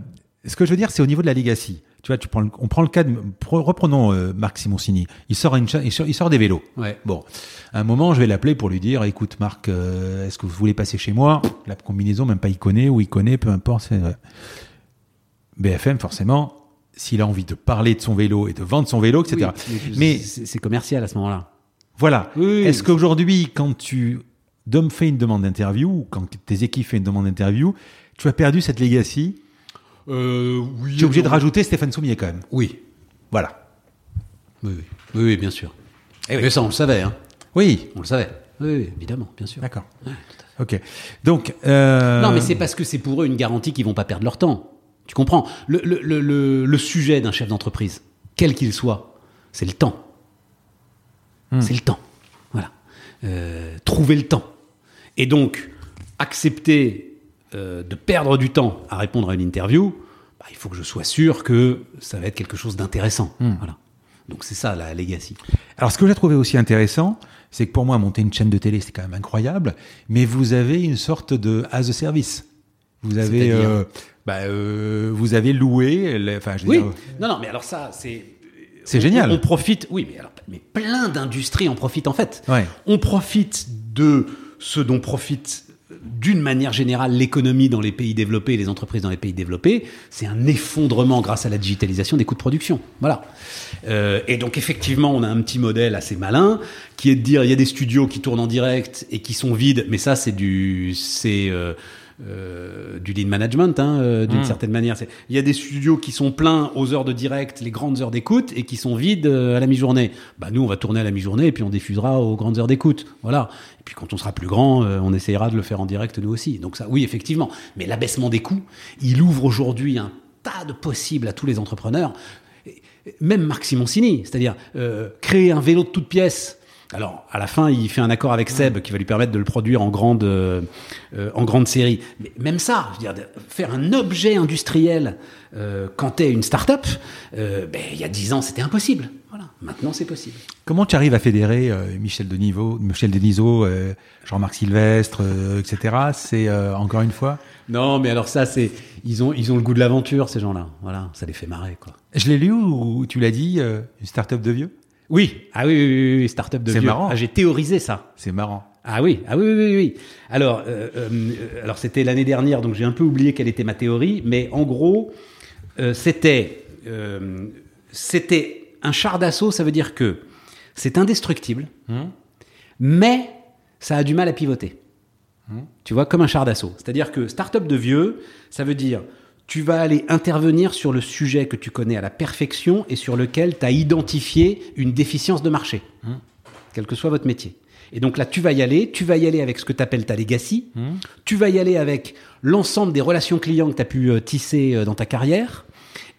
ce que je veux dire, c'est au niveau de la legacy. Tu vois, tu prends, le- on prend le cas de, pre- reprenons euh, Marc Simoncini. Il sort, une, il sort, il sort des vélos. Ouais. Bon, à un moment, je vais l'appeler pour lui dire, écoute, Marc, euh, est-ce que vous voulez passer chez moi? La combinaison, même pas il connaît ou il connaît, peu importe. ouais. BFM, forcément, s'il a envie de parler de son vélo et de vendre son vélo, etc. Oui, mais c'est commercial à ce moment-là. voilà. Oui, oui. Est-ce qu'aujourd'hui, quand tu Dom fait une demande d'interview, ou quand tes équipes font une demande d'interview, tu as perdu cette legacy Euh, oui. Tu es obligé de rajouter Stéphane Soumier quand même. Oui. Voilà. Oui, oui, oui, oui, bien sûr. Mais ça, on le savait, hein. Oui. On le savait. Oui, évidemment, bien sûr. D'accord. Ok. Donc. euh, Non, mais c'est parce que c'est pour eux une garantie qu'ils vont pas perdre leur temps. Tu comprends? Le, le, le, le, le sujet d'un chef d'entreprise, quel qu'il soit, c'est le temps. C'est le temps. Voilà. Euh, trouver le temps. Et donc, accepter euh, de perdre du temps à répondre à une interview, bah, il faut que je sois sûr que ça va être quelque chose d'intéressant. Voilà. Donc c'est ça la legacy. Alors, ce que j'ai trouvé aussi intéressant, c'est que pour moi, monter une chaîne de télé, c'est quand même incroyable. Mais vous avez une sorte de as a service. Vous avez, euh, bah, euh, vous avez loué. Enfin, je veux Oui. dire, Non, non, mais alors ça, c'est. C'est génial. On, profite. Oui, mais alors, mais plein d'industries en profitent en fait. Ouais. On profite de ce dont profitent d'une manière générale, l'économie dans les pays développés, les entreprises dans les pays développés, c'est un effondrement grâce à la digitalisation des coûts de production. Voilà. Euh, et donc effectivement, on a un petit modèle assez malin qui est de dire il y a des studios qui tournent en direct et qui sont vides, mais ça c'est du c'est euh, euh, du lead management, hein, euh, d'une Mm. certaine manière. Il y a des studios qui sont pleins aux heures de direct, les grandes heures d'écoute, et qui sont vides euh, à la mi-journée. Bah nous, on va tourner à la mi-journée et puis on diffusera aux grandes heures d'écoute. Voilà. Et puis quand on sera plus grand, euh, on essayera de le faire en direct nous aussi. Donc ça, oui, effectivement. Mais l'abaissement des coûts, il ouvre aujourd'hui un tas de possibles à tous les entrepreneurs. Même Marc Simoncini, c'est-à-dire euh, créer un vélo de toute pièce. Alors, à la fin, il fait un accord avec Seb qui va lui permettre de le produire en grande, euh, euh, en grande série. Mais même ça, je veux dire, faire un objet industriel euh, quand tu es une start-up, euh, ben, il y a 10 ans, c'était impossible. Voilà. Maintenant, c'est possible. Comment tu arrives à fédérer Michel Denisot, Michel Denisot, euh, Jean-Marc Sylvestre, etc. C'est encore une fois? Non, mais alors ça, c'est ils ont ils ont le goût de l'aventure ces gens-là. Voilà, ça les fait marrer quoi. Je l'ai lu ou tu l'as dit, une start-up de vieux? Oui, ah oui, oui, oui, oui, start-up de C'est vieux. marrant. Ah, J'ai théorisé ça. C'est marrant. Ah oui, ah oui, oui, oui. oui. Alors, euh, euh, alors c'était l'année dernière, donc j'ai un peu oublié quelle était ma théorie, mais en gros, euh, c'était c'était un char d'assaut. Ça veut dire que c'est indestructible, mais ça a du mal à pivoter. Tu vois, comme un char d'assaut. C'est-à-dire que start-up de vieux, ça veut dire tu vas aller intervenir sur le sujet que tu connais à la perfection et sur lequel tu as identifié une déficience de marché, quel que soit votre métier. Et donc là, tu vas y aller, tu vas y aller avec ce que tu appelles ta legacy, tu vas y aller avec l'ensemble des relations clients que tu as pu euh, tisser euh, dans ta carrière,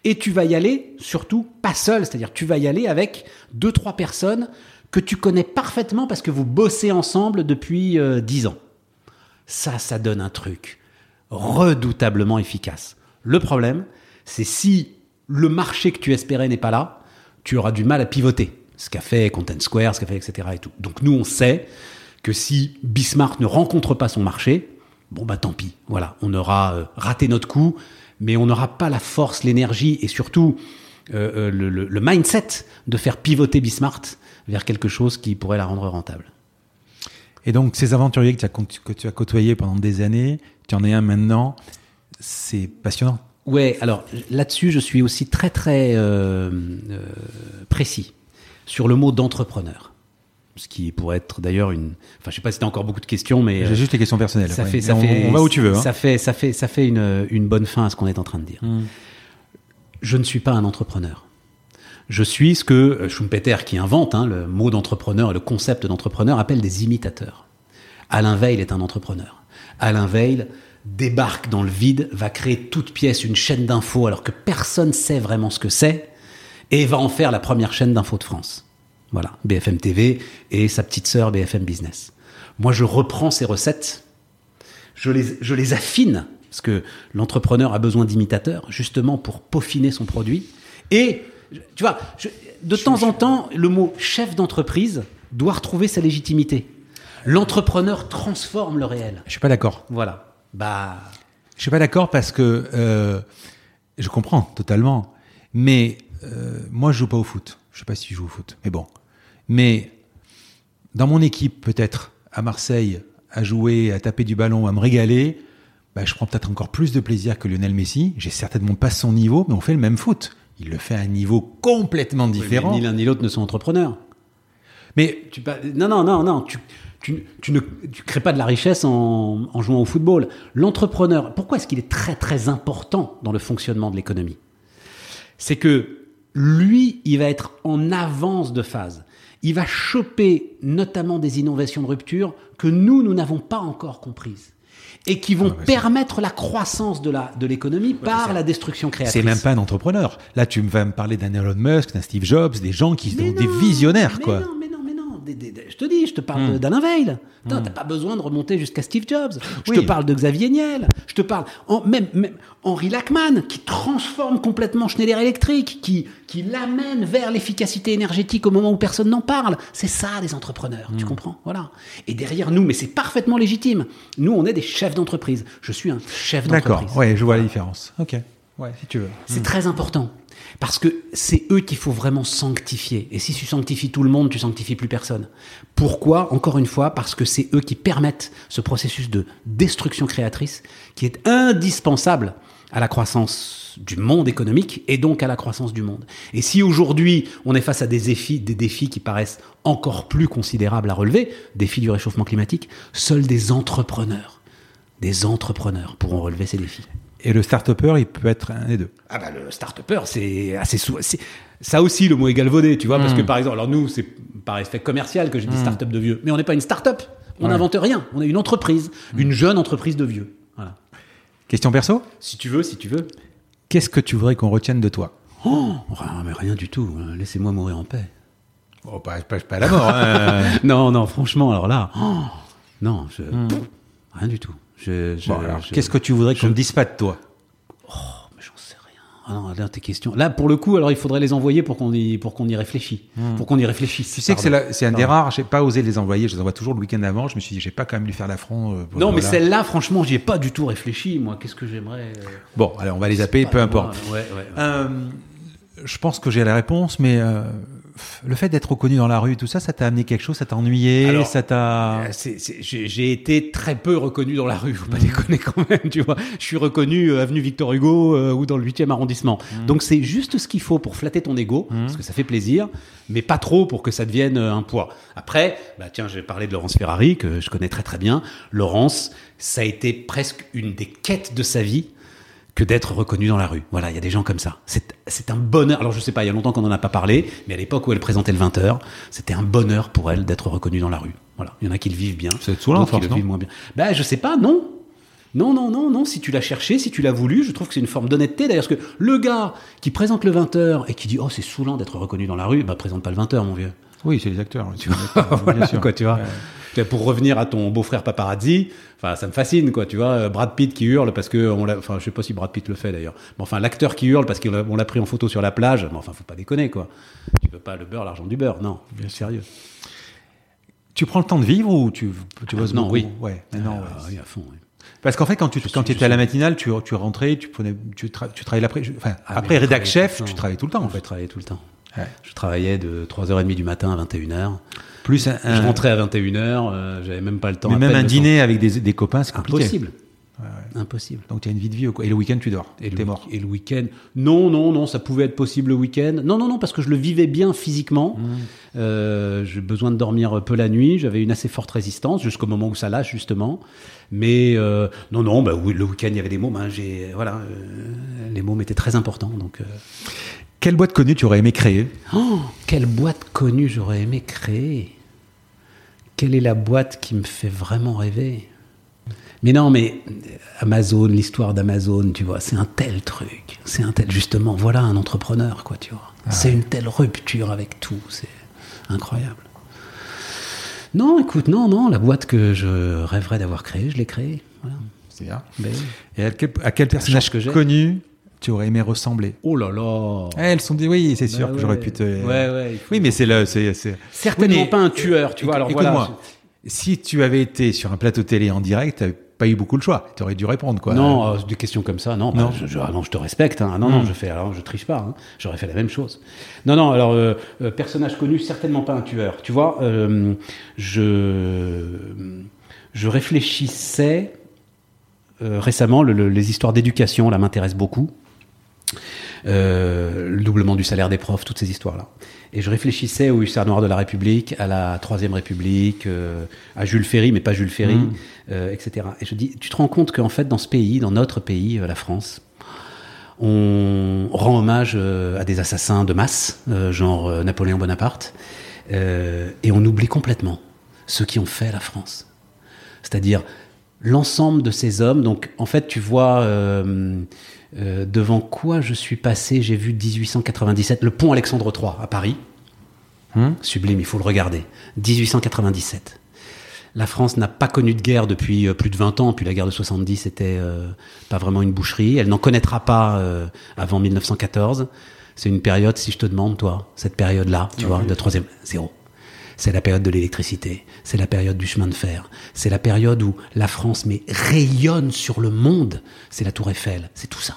et tu vas y aller surtout pas seul, c'est-à-dire tu vas y aller avec deux, trois personnes que tu connais parfaitement parce que vous bossez ensemble depuis euh, dix ans. Ça, ça donne un truc redoutablement efficace. Le problème, c'est si le marché que tu espérais n'est pas là, tu auras du mal à pivoter. Ce qu'a fait Content Square, ce qu'a fait, etc. Donc nous, on sait que si Bismarck ne rencontre pas son marché, bon bah tant pis. Voilà, on aura euh, raté notre coup, mais on n'aura pas la force, l'énergie et surtout euh, euh, le, mindset de faire pivoter Bismarck vers quelque chose qui pourrait la rendre rentable. Et donc, ces aventuriers que tu as, que tu as côtoyés pendant des années, tu en es un maintenant, c'est passionnant. Ouais, alors là-dessus, je suis aussi très très euh, euh, précis sur le mot d'entrepreneur. Ce qui pourrait être d'ailleurs une. Enfin, je sais pas si tu as encore beaucoup de questions, mais J'ai juste les questions personnelles. ça ouais. fait, ça on, fait, on va où tu veux. hein. Ça fait, ça fait, ça fait une, une bonne fin à ce qu'on est en train de dire. Hmm. Je ne suis pas un entrepreneur. Je suis ce que euh, Schumpeter, qui invente hein, le mot d'entrepreneur, le concept d'entrepreneur, appelle des imitateurs. Alain Veil est un entrepreneur. Alain Veil débarque dans le vide, va créer toute pièce une chaîne d'infos alors que personne sait vraiment ce que c'est, et va en faire la première chaîne d'infos de France. Voilà, BFM TV et sa petite sœur BFM Business. Moi, je reprends ces recettes, je les, je les affine, parce que l'entrepreneur a besoin d'imitateurs, justement pour peaufiner son produit. Et, tu vois, je- de temps en temps, le mot chef d'entreprise doit retrouver sa légitimité. L'entrepreneur transforme le réel. Je suis pas d'accord. Voilà. Bah, Je suis pas d'accord parce que euh, je comprends totalement. Mais euh, moi, je joue pas au foot. Je sais pas si je joue au foot, mais bon. Mais dans mon équipe, peut-être à Marseille, à jouer, à taper du ballon, à me régaler, bah, je prends peut-être encore plus de plaisir que Lionel Messi. J'ai certainement pas son niveau, mais on fait le même foot. Il le fait à un niveau complètement différent. ni l'un ni l'autre ne sont entrepreneurs. Mais Tu pas- non, non, non, non. Tu, tu, tu ne tu crées pas de la richesse en, en jouant au football. L'entrepreneur, pourquoi est-ce qu'il est très très important dans le fonctionnement de l'économie? C'est que lui, il va être en avance de phase. Il va choper notamment des innovations de rupture que nous, nous n'avons pas encore comprises. Et qui vont Ah, bah, permettre la croissance de la de l'économie par la destruction créatrice. c'est même pas un entrepreneur. Là, tu vas me parler d'un Elon Musk, d'un Steve Jobs, des gens qui sont des visionnaires, mais quoi. Non, mais non, mais non. Des- des- des- je te dis, je te parle Hmm. d'Alain Veil. Putain, T'as pas besoin de remonter jusqu'à Steve Jobs. Je Oui. te parle de Xavier Niel. Je te parle en- même, même Henri Lachman qui transforme complètement Schneider Electric, qui, qui l'amène vers l'efficacité énergétique au moment où personne n'en parle. C'est ça les entrepreneurs. Hmm. Tu comprends? Voilà. Et derrière nous, mais c'est parfaitement légitime. Nous, on est des chefs d'entreprise. Je suis un chef D'accord, d'entreprise. ouais, je vois la différence. Ok. Ouais, si tu veux. C'est très important. Parce que c'est eux qu'il faut vraiment sanctifier. Et si tu sanctifies tout le monde, tu sanctifies plus personne. Pourquoi Encore une fois, parce que c'est eux qui permettent ce processus de destruction créatrice qui est indispensable à la croissance du monde économique et donc à la croissance du monde. Et si aujourd'hui on est face à des défis, qui paraissent encore plus considérables à relever, défis du réchauffement climatique, seuls des entrepreneurs, des entrepreneurs pourront relever ces défis. Et le start-upper, il peut être un des deux. Ah bah le start-upper, c'est assez souvent. Ça aussi, le mot est galvaudé, tu vois, parce que par exemple, alors nous, c'est par effet commercial que j'ai dit start-up de vieux, mais on n'est pas une start-up. On n'invente rien. On est une entreprise, une jeune entreprise de vieux. Voilà. Question perso? Si tu veux, si tu veux. Qu'est-ce que tu voudrais qu'on retienne de toi? Oh, rien, mais rien du tout. Laissez-moi mourir en paix. Oh, pas, pas, pas la mort. hein. *laughs* non, non, franchement, alors là, oh, non, je, rien du tout. Bon, alors, qu'est-ce que tu voudrais qu'on je- ne dise pas de toi Oh, mais j'en sais rien. Ah non, là, tes questions. Là, pour le coup, alors il faudrait les envoyer pour qu'on y, pour qu'on y réfléchisse. Pour qu'on y réfléchisse. Hmm. Tu sais que c'est un des rares, j'ai pas osé les envoyer, je les envoie toujours le week-end avant, je me suis dit, j'ai pas quand même lui faire l'affront. euh, Non, mais celle-là, franchement, j'y ai pas du tout réfléchi. Moi, qu'est-ce que j'aimerais. euh, Bon, allez, on va les zapper, peu importe. Ouais, ouais, ouais. Euh, je pense que j'ai la réponse, mais le fait d'être reconnu dans la rue, tout ça, ça t'a amené quelque chose, ça t'a ennuyé, Alors, ça t'a. Euh, J'ai été très peu reconnu dans la rue, faut Mmh. pas déconner quand même, tu vois. Je suis reconnu euh, avenue Victor Hugo euh, ou dans le 8e arrondissement. Mmh. Donc c'est juste ce qu'il faut pour flatter ton ego, parce que ça fait plaisir, mais pas trop pour que ça devienne euh, un poids. Après, bah tiens, j'ai parlé de Laurence Ferrari, que je connais très très bien. Laurence, ça a été presque une des quêtes de sa vie que d'être reconnu dans la rue. Voilà, il y a des gens comme ça. C'est un bonheur. Alors je sais pas, il y a longtemps qu'on n'en a pas parlé, mais à l'époque où elle présentait le 20h, c'était un bonheur pour elle d'être reconnue dans la rue. Voilà, il y en a qui le vivent bien, C'est d'autres qui le vivent moins bien. Ben je sais pas, non. Non, non, non, non, si tu l'as cherché, si tu l'as voulu, je trouve que c'est une forme d'honnêteté. D'ailleurs, parce que le gars qui présente le 20h et qui dit « Oh, c'est saoulant d'être reconnu dans la rue », bah présente pas le 20h, mon vieux. Oui, c'est les acteurs. Tu vois, *laughs* Voilà, quoi, tu vois. Pour revenir à ton beau-frère paparazzi, enfin, ça me fascine, quoi, tu vois. euh, Brad Pitt qui hurle parce que on l'a, enfin, je sais pas si Brad Pitt le fait d'ailleurs. Mais enfin, l'acteur qui hurle parce qu'on l'a- pris en photo sur la plage. Mais enfin, faut pas déconner, quoi. Tu veux pas le beurre, l'argent du beurre, non. Bien sérieux. Tu prends le temps de vivre ou tu, tu bosses non, beaucoup oui. Ouais, mais non, ouais. Ah, oui, à fond. oui. Parce qu'en fait, quand tu, quand étais à la matinale, tu, tu rentrais, tu prenais, tu, tra- tu travaillais enfin, Ah, après je rédac travaillais chef, tu travaillais tout le temps, en fait travailler tout le temps. Ouais. Je travaillais de 3h30 du matin à 21h. Plus un, Je rentrais à 21h, euh, j'avais même pas le temps. mais à même un dîner avec des, des copains, c'est compliqué. Impossible. Impossible. Donc tu as une vie de vieux, quoi. Et le week-end, tu dors. Et T'es mort. et le week-end Non, non, non, ça pouvait être possible le week-end. Non, non, non, parce que je le vivais bien physiquement. Mmh. Euh, j'ai besoin de dormir peu la nuit. J'avais une assez forte résistance jusqu'au moment où ça lâche justement. Mais euh, non, non, bah oui, le week-end il y avait des mômes. hein. J'ai voilà, euh, les mômes étaient très importants. Donc. Quelle boîte connue tu aurais aimé créer? Oh, quelle boîte connue j'aurais aimé créer? Quelle est la boîte qui me fait vraiment rêver? Mais non, mais Amazon, l'histoire d'Amazon, tu vois, c'est un tel truc. C'est un tel, justement, voilà un entrepreneur, quoi, tu vois. c'est une telle rupture avec tout. C'est incroyable. Non, écoute, non, non, la boîte que je rêverais d'avoir créée, je l'ai créée. Voilà. C'est bien. Et à quel, à quel personnage que j'ai. connu tu aurais aimé ressembler Oh là là Eh, Elles sont dit oui, c'est sûr Bah que j'aurais pu te. Ouais, ouais, faut- Oui, mais c'est le, c'est, Certainement Oui, mais- pas un tueur, tu vois. Alors Écoute-moi, voilà. si tu avais été sur un plateau télé en direct, t'avais pas eu beaucoup de choix. Tu aurais dû répondre, quoi. Non, euh, des questions comme ça, non. bah, Non. je, je- ah non, je te respecte. hein. Non, non, je fais. Alors, je triche pas. hein. J'aurais fait la même chose. Non, non. Alors, euh, euh, personnage connu, certainement pas un tueur. Tu vois, je je réfléchissais récemment. le- le- les histoires d'éducation, là, m'intéressent beaucoup. Euh, le doublement du salaire des profs, toutes ces histoires-là. Et je réfléchissais au hussard noir de la République, à la Troisième République, euh, à Jules Ferry, mais pas Jules Ferry, Mm. euh, etc. Et je dis, tu te rends compte qu'en fait, dans ce pays, dans notre pays, la France, on rend hommage à des assassins de masse, genre Napoléon Bonaparte, et on oublie complètement ceux qui ont fait la France. C'est-à-dire l'ensemble de ces hommes. Donc, en fait, tu vois euh, euh, devant quoi je suis passé? J'ai vu 1897, le pont Alexandre III à Paris. Hum Sublime, il faut le regarder. 1897. La France n'a pas connu de guerre depuis euh, plus de 20 ans, puis la guerre de 70 c'était euh, pas vraiment une boucherie. Elle n'en connaîtra pas euh, avant 1914. C'est une période, si je te demande, toi, cette période-là, tu vois, de troisième, zéro. C'est la période de l'électricité, c'est la période du chemin de fer, c'est la période où la France mais rayonne sur le monde. C'est la Tour Eiffel, c'est tout ça.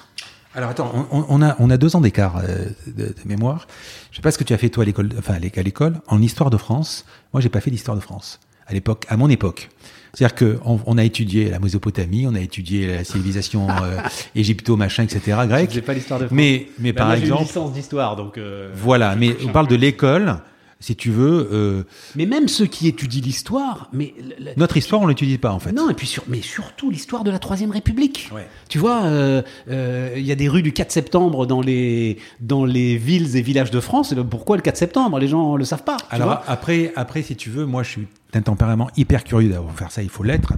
Alors attends, on, on a, on a deux ans d'écart euh, de, de mémoire. Je sais pas ce que tu as fait toi à l'école, enfin à l'é- à l'école, en histoire de France. Moi, j'ai pas fait d'histoire de France à l'époque, à mon époque. C'est-à-dire que on, on a étudié la Mésopotamie, on a étudié la civilisation *laughs* euh, égypto, machin, etc., grecque. J'ai pas l'histoire de France. Mais, mais Ben, par moi, j'ai une exemple, licence d'histoire, donc. euh, voilà. Mais on parle de l'école, si tu veux. Euh, Mais même ceux qui étudient l'histoire, mais notre histoire, on l'étudie pas en fait. non, et puis sur, mais surtout l'histoire de la Troisième République. Ouais. Tu vois, euh, euh, il y a des rues du 4 septembre dans les dans les villes et villages de France. Et le- pourquoi le 4 septembre? Les gens le savent pas. Alors après, après, si tu veux, moi, je suis d'un tempérament hyper curieux d'avoir faire ça. Il faut l'être.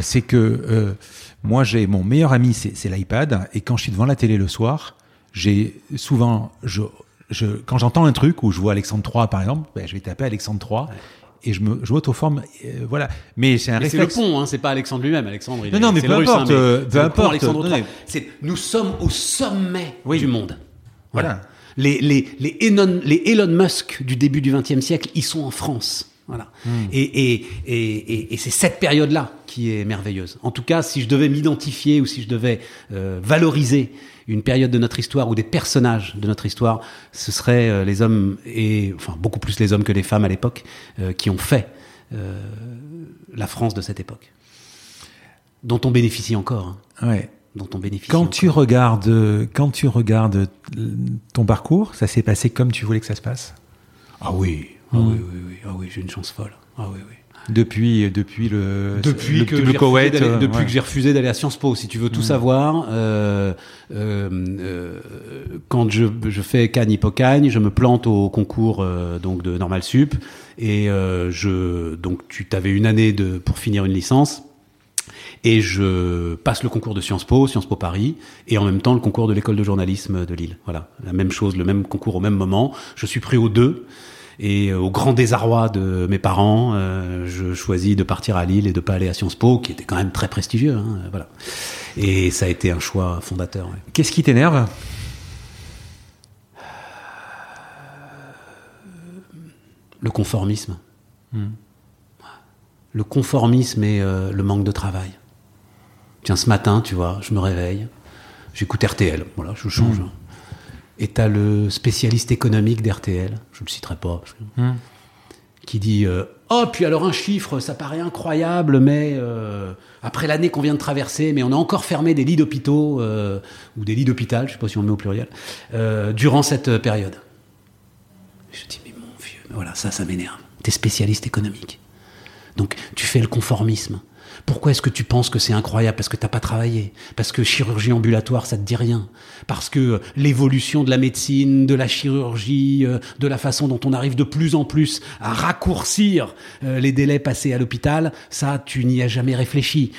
C'est que moi, j'ai mon meilleur ami, c'est c'est l'iPad, et quand je suis devant la télé le soir, j'ai souvent, je, je, quand j'entends un truc où je vois Alexandre III, par exemple, ben, je vais taper Alexandre III. Et je me, je m'auto-forme, euh, voilà. Mais c'est un Mais c'est le réflexe. pont, hein, c'est pas Alexandre lui-même. Alexandre, il Non, est- non, mais peu russe, importe, hein, mais euh, peu importe, Alexandre non, III. mais- C'est- Nous sommes au sommet Oui. du monde. Voilà. Les, les, les, Elon, les Elon Musk du début du XXe siècle, ils sont en France. Voilà. Hmm. Et, et, et, et, et c'est cette période-là qui est merveilleuse. En tout cas, si je devais m'identifier ou si je devais euh, valoriser une période de notre histoire ou des personnages de notre histoire, ce seraient euh, les hommes, et enfin beaucoup plus les hommes que les femmes à l'époque, euh, qui ont fait euh, la France de cette époque. Dont on bénéficie encore. hein. Ouais. dont on bénéficie. Quand encore. tu regardes, quand tu regardes ton parcours, ça s'est passé comme tu voulais que ça se passe? Ah oui, ah Mm. oui, oui, oui, ah oui, j'ai une chance folle. Ah oui, oui. Depuis, depuis le, depuis le, que le Koweït, euh, depuis ouais. que j'ai refusé d'aller à Sciences Po, si tu veux tout savoir, euh, euh, euh, quand je, je fais Cagne Hippocagne, je me plante au concours euh, donc de Normal Sup et euh, je donc tu t'avais une année de pour finir une licence. Et je passe le concours de Sciences Po, Sciences Po Paris, et en même temps le concours de l'école de journalisme de Lille. Voilà, la même chose, le même concours au même moment. Je suis pris aux deux, et euh, au grand désarroi de mes parents, euh, je choisis de partir à Lille et de pas aller à Sciences Po, qui était quand même très prestigieux. Hein, voilà. Et ça a été un choix fondateur. ouais. Qu'est-ce qui t'énerve? Le conformisme. Le conformisme et euh, le manque de travail. Tiens, ce matin, tu vois, je me réveille, j'écoute RTL, voilà, je change. hein. Et t'as le spécialiste économique d'RTL, je le citerai pas, que- Hmm. qui dit euh, Oh, puis alors un chiffre, ça paraît incroyable, mais euh, après l'année qu'on vient de traverser, mais on a encore fermé des lits d'hôpitaux, euh, ou des lits d'hôpital, je sais pas si on le met au pluriel, durant cette période. Je dis Mais mon vieux, voilà, ça, ça m'énerve. T'es spécialiste économique. Donc tu fais le conformisme. Pourquoi est-ce que tu penses que c'est incroyable Parce que t'as pas travaillé? Parce que chirurgie ambulatoire, ça te dit rien. Parce que euh, l'évolution de la médecine, de la chirurgie, euh, de la façon dont on arrive de plus en plus à raccourcir euh, les délais passés à l'hôpital, ça, tu n'y as jamais réfléchi.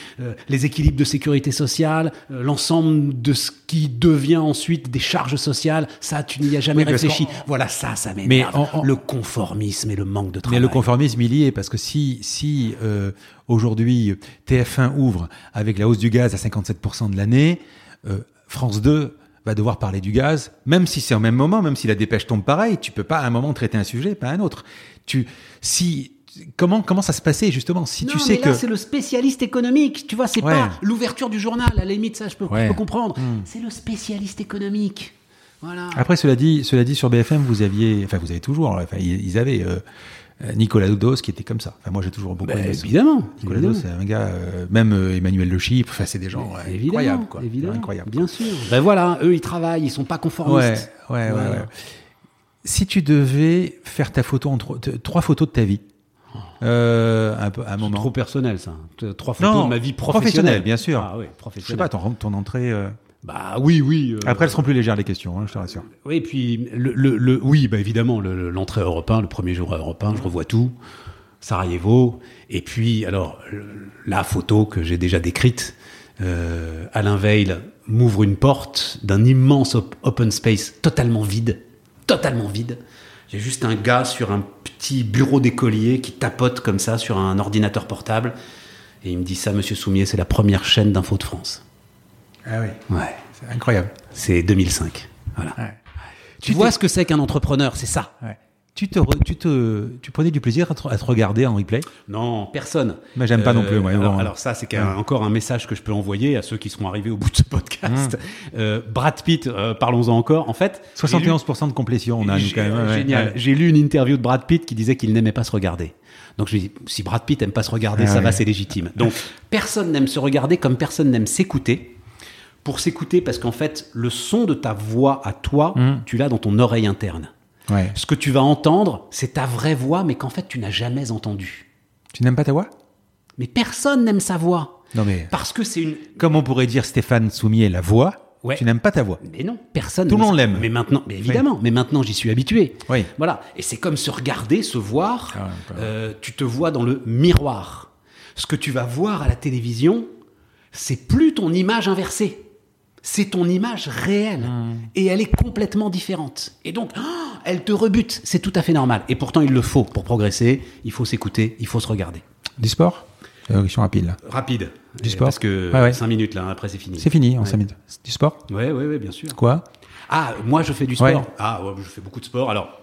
Les équilibres de sécurité sociale, l'ensemble de ce qui devient ensuite des charges sociales, ça, tu n'y as jamais Oui, réfléchi. Voilà, ça, ça Mais m'énerve. en- en- Le conformisme et le manque de Mais travail. le conformisme, il y est, parce que si, si euh, aujourd'hui TF1 ouvre avec la hausse du gaz à 57% de l'année, euh, France 2 va devoir parler du gaz, même si c'est au même moment, même si la dépêche tombe pareil, tu peux pas à un moment traiter un sujet, pas un autre. Tu, si, comment, comment ça se passait justement Si Non, tu sais mais là, que c'est le spécialiste économique. Tu vois, c'est Ouais. pas l'ouverture du journal. À la limite, ça, je peux, je Ouais. peux comprendre. Hmm. C'est le spécialiste économique. Voilà. Après, cela dit, cela dit, sur BFM, vous aviez, enfin, vous avez toujours, enfin, ils avaient euh, euh, Nicolas Doudos qui était comme ça. Enfin, moi, j'ai toujours beaucoup Ben, aimé ça. évidemment. Nicolas évidemment. Doudos, c'est un gars, euh, même euh, Emmanuel Le Chypre, enfin, c'est des gens ouais, Évidemment, incroyables, quoi. évidemment. Incroyables. Bien sûr. Ben voilà, eux, ils travaillent, ils sont pas conformistes. ouais, ouais, ouais. Si tu devais faire ta photo en trois, t- trois photos de ta vie, euh, un peu, un moment. trop personnel, ça. Trois photos Non, de ma vie professionnelle, professionnelle. bien sûr. Ah oui, Je sais pas, ton, ton entrée. euh, Bah oui, oui. euh, Après, elles seront plus légères les questions, hein, je te rassure. Oui, et puis le, le, le- oui, bah évidemment, le- le- l'entrée européen, le premier jour 1, je revois tout, Sarajevo, et puis alors la photo que j'ai déjà décrite, euh, Alain Veil m'ouvre une porte d'un immense op- open space totalement vide, totalement vide. J'ai juste un gars sur un petit bureau d'écolier qui tapote comme ça sur un ordinateur portable, et il me dit ça, Monsieur Soumier, c'est la première chaîne d'info de France. Ah oui, Ouais, c'est incroyable. c'est 2005. Voilà. Ouais. Tu vois ce que c'est qu'un entrepreneur, c'est ça. Ouais. Tu te, tu te, tu prenais du plaisir à te, à te regarder en replay? Non, personne. Moi, j'aime pas non plus. moi, alors, ça, c'est encore un message que je peux envoyer à ceux qui seront arrivés au bout de ce podcast. Mmh. Euh, Brad Pitt, euh, parlons-en encore. En fait, j'ai lu- 71% de complétion, on a nous, quand même. Génial. J'ai lu une interview de Brad Pitt qui disait qu'il n'aimait pas se regarder. Donc je me dis, si Brad Pitt aime pas se regarder, Ah ça va, c'est légitime. Donc personne n'aime se regarder comme personne n'aime s'écouter. Pour s'écouter, parce qu'en fait, le son de ta voix à toi, Mm. tu l'as dans ton oreille interne. Ouais. Ce que tu vas entendre, c'est ta vraie voix, mais qu'en fait, tu n'as jamais entendu. Tu n'aimes pas ta voix? Mais personne n'aime sa voix. Non, mais Parce que c'est une. comme on pourrait dire Stéphane Soumier, la voix, Ouais. tu n'aimes pas ta voix. Mais non, personne. Tout le monde l'aime. Mais maintenant, mais évidemment, mais maintenant j'y suis habitué. Oui. Voilà. Et c'est comme se regarder, se voir. Ah. Euh, tu te vois dans le miroir. Ce que tu vas voir à la télévision, c'est plus ton image inversée. C'est ton image réelle. Mmh. Et elle est complètement différente. Et donc, oh, elle te rebute. C'est tout à fait normal. Et pourtant, il le faut pour progresser. Il faut s'écouter, il faut se regarder. Du sport? Euh, Question rapide, là. Rapide. Du sport? Parce que Ouais, ouais. 5 minutes là, après c'est fini. C'est fini en Ouais. 5 minutes. Du sport? Ouais, ouais, ouais, bien sûr. Quoi? Ah, moi je fais du sport. Ah, ouais, je fais beaucoup de sport. Alors,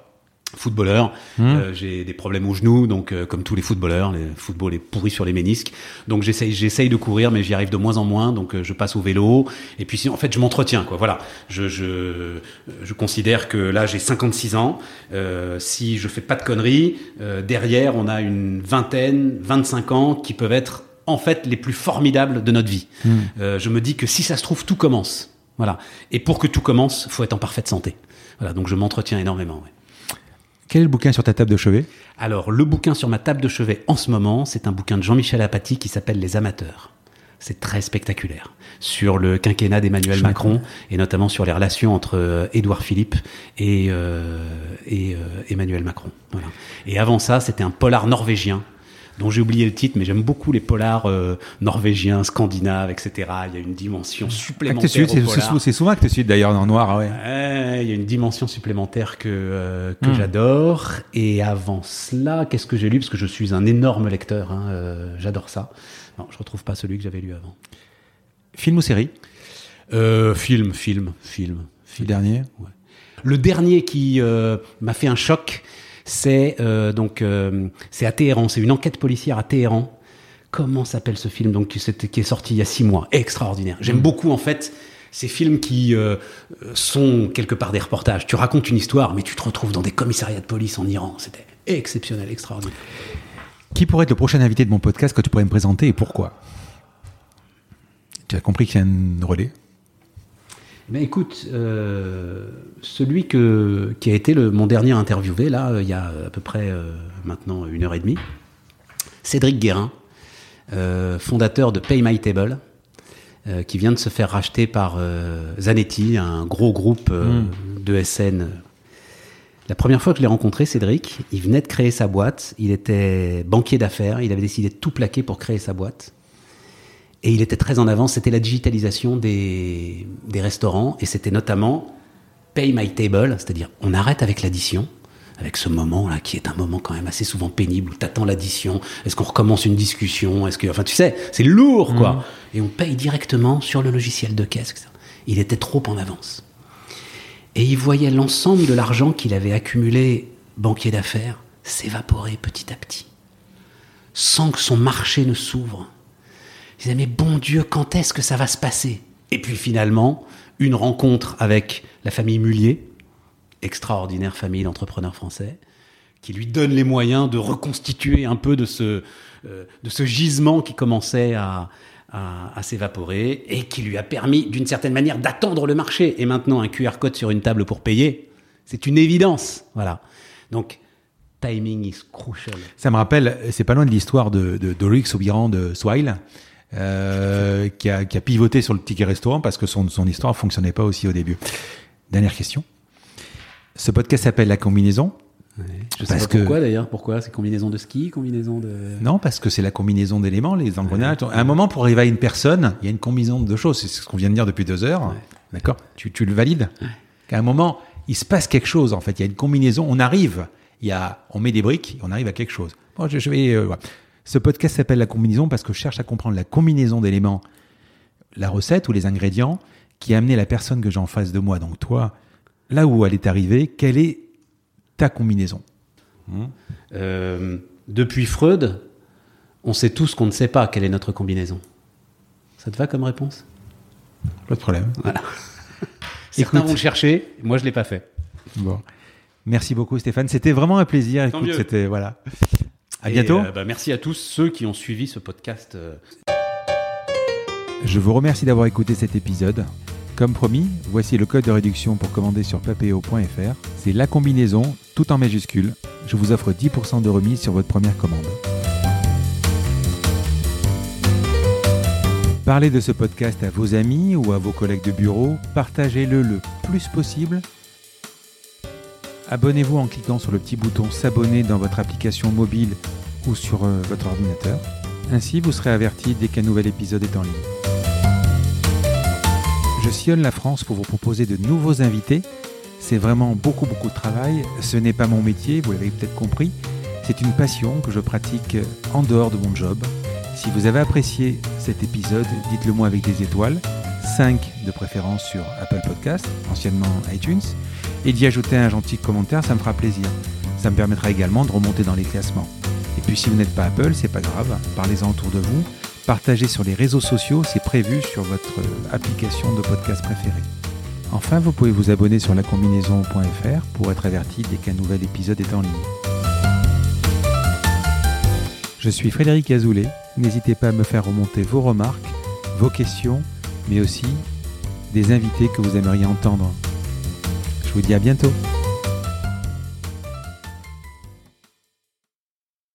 footballeur, Hmm. euh, j'ai des problèmes aux genoux, donc euh, comme tous les footballeurs, le football est pourri sur les ménisques. Donc j'essaye, j'essaye de courir, mais j'y arrive de moins en moins. Donc euh, je passe au vélo. Et puis en fait, je m'entretiens, quoi. Voilà. Je, je, je considère que là, j'ai 56 ans. Euh, si je fais pas de conneries, euh, derrière, on a une vingtaine, 25 ans qui peuvent être en fait les plus formidables de notre vie. Euh, je me dis que si ça se trouve, tout commence. Voilà. Et pour que tout commence, faut être en parfaite santé. Voilà. Donc je m'entretiens énormément. ouais. Quel est le bouquin sur ta table de chevet? Alors, le bouquin sur ma table de chevet en ce moment, c'est un bouquin de Jean-Michel Apathy qui s'appelle Les Amateurs. C'est très spectaculaire. Sur le quinquennat d'Emmanuel. Macron, et notamment sur les relations entre euh, Édouard Philippe et, euh, et euh, Emmanuel Macron. Voilà. Et avant ça, c'était un polar norvégien, dont j'ai oublié le titre, mais j'aime beaucoup les polars euh, norvégiens, scandinaves, etc. Il y a une dimension Actes supplémentaire Sud, c'est souvent Actes Sud d'ailleurs, en noir. Ouais. Ouais, il y a une dimension supplémentaire que, euh, que Hmm. j'adore. Et avant cela, qu'est-ce que j'ai lu? Parce que je suis un énorme lecteur, hein, euh, j'adore ça. Non, je retrouve pas celui que j'avais lu avant. Film ou série? Euh, film, film, film, Le film. dernier Le dernier qui euh, m'a fait un choc, c'est euh, donc euh, c'est à Téhéran. C'est une enquête policière à Téhéran. Comment s'appelle ce film donc qui, est sorti il y a six mois? Extraordinaire. J'aime beaucoup en fait ces films qui euh, sont quelque part des reportages. Tu racontes une histoire, mais tu te retrouves dans des commissariats de police en Iran. C'était exceptionnel, extraordinaire. Qui pourrait être le prochain invité de mon podcast que tu pourrais me présenter et pourquoi? Tu as compris qu'il y a un relais? Mais écoute, euh, celui que, qui a été le, mon dernier interviewé, là, euh, il y a à peu près euh, maintenant une heure et demie, Cédric Guérin, euh, fondateur de Pay My Table, euh, qui vient de se faire racheter par euh, Zanetti, un gros groupe euh, de SN. La première fois que je l'ai rencontré, Cédric, il venait de créer sa boîte, il était banquier d'affaires, il avait décidé de tout plaquer pour créer sa boîte. Et il était très en avance, c'était la digitalisation des, des restaurants, et c'était notamment Pay My Table, c'est-à-dire on arrête avec l'addition, avec ce moment-là qui est un moment quand même assez souvent pénible, où t'attends l'addition, est-ce qu'on recommence une discussion, est-ce que, enfin tu sais, c'est lourd quoi, et on paye directement sur le logiciel de caisse. etc. Il était trop en avance. Et il voyait l'ensemble de l'argent qu'il avait accumulé banquier d'affaires s'évaporer petit à petit, sans que son marché ne s'ouvre. Il disait, mais bon Dieu, quand est-ce que ça va se passer? Et puis finalement, une rencontre avec la famille Mullier, extraordinaire famille d'entrepreneurs français, qui lui donne les moyens de reconstituer un peu de ce, euh, de ce gisement qui commençait à, à, s'évaporer et qui lui a permis, d'une certaine manière, d'attendre le marché. Et maintenant, un QR code sur une table pour payer, c'est une évidence. Voilà. Donc, timing is crucial. Ça me rappelle, c'est pas loin de l'histoire de, de Obiran de Swile, euh, qui, a, qui a pivoté sur le ticket restaurant parce que son, son histoire fonctionnait pas aussi au début. Dernière question. Ce podcast s'appelle La combinaison. Je sais Parce pas que- pourquoi d'ailleurs. Pourquoi C'est combinaison de ski, combinaison de. Non, parce que c'est la combinaison d'éléments, les engrenages. À un moment, pour arriver à une personne, il y a une combinaison de choses. C'est ce qu'on vient de dire depuis deux heures. D'accord? Tu, tu le valides? Qu'à un moment, il se passe quelque chose, en fait. Il y a une combinaison. On arrive, il y a, on met des briques, on arrive à quelque chose. Bon, je, je vais, euh. Ce podcast s'appelle La combinaison parce que je cherche à comprendre la combinaison d'éléments, la recette ou les ingrédients qui a amené la personne que j'ai en face de moi, donc toi, là où elle est arrivée, quelle est ta combinaison? Mmh. Euh, depuis Freud, on sait tous qu'on ne sait pas quelle est notre combinaison. Ça te va comme réponse? Pas de problème. Voilà. *laughs* Certains vont le chercher, moi je l'ai pas fait. Bon. Merci beaucoup Stéphane, c'était vraiment un plaisir. Écoute, c'était voilà. À bientôt. Euh, bah, merci à tous ceux qui ont suivi ce podcast. Euh. Je vous remercie d'avoir écouté cet épisode. Comme promis, voici le code de réduction pour commander sur papeo.fr. C'est la combinaison, tout en majuscule. Je vous offre 10% de remise sur votre première commande. Parlez de ce podcast à vos amis ou à vos collègues de bureau. Partagez-le le plus possible. Abonnez-vous en cliquant sur le petit bouton S'abonner dans votre application mobile ou sur euh, votre ordinateur. Ainsi, vous serez averti dès qu'un nouvel épisode est en ligne. Je sillonne la France pour vous proposer de nouveaux invités. C'est vraiment beaucoup beaucoup de travail. Ce n'est pas mon métier, vous l'avez peut-être compris. C'est une passion que je pratique en dehors de mon job. Si vous avez apprécié cet épisode, dites-le moi avec des étoiles, 5 de préférence sur Apple Podcast, anciennement iTunes, et d'y ajouter un gentil commentaire, ça me fera plaisir. Ça me permettra également de remonter dans les classements. Et puis si vous n'êtes pas Apple, c'est pas grave, parlez-en autour de vous, partagez sur les réseaux sociaux, c'est prévu sur votre application de podcast préférée. Enfin, vous pouvez vous abonner sur lacombinaison.fr pour être averti dès qu'un nouvel épisode est en ligne. Je suis Frédéric Azoulay. N'hésitez pas à me faire remonter vos remarques, vos questions, mais aussi des invités que vous aimeriez entendre. Je vous dis à bientôt.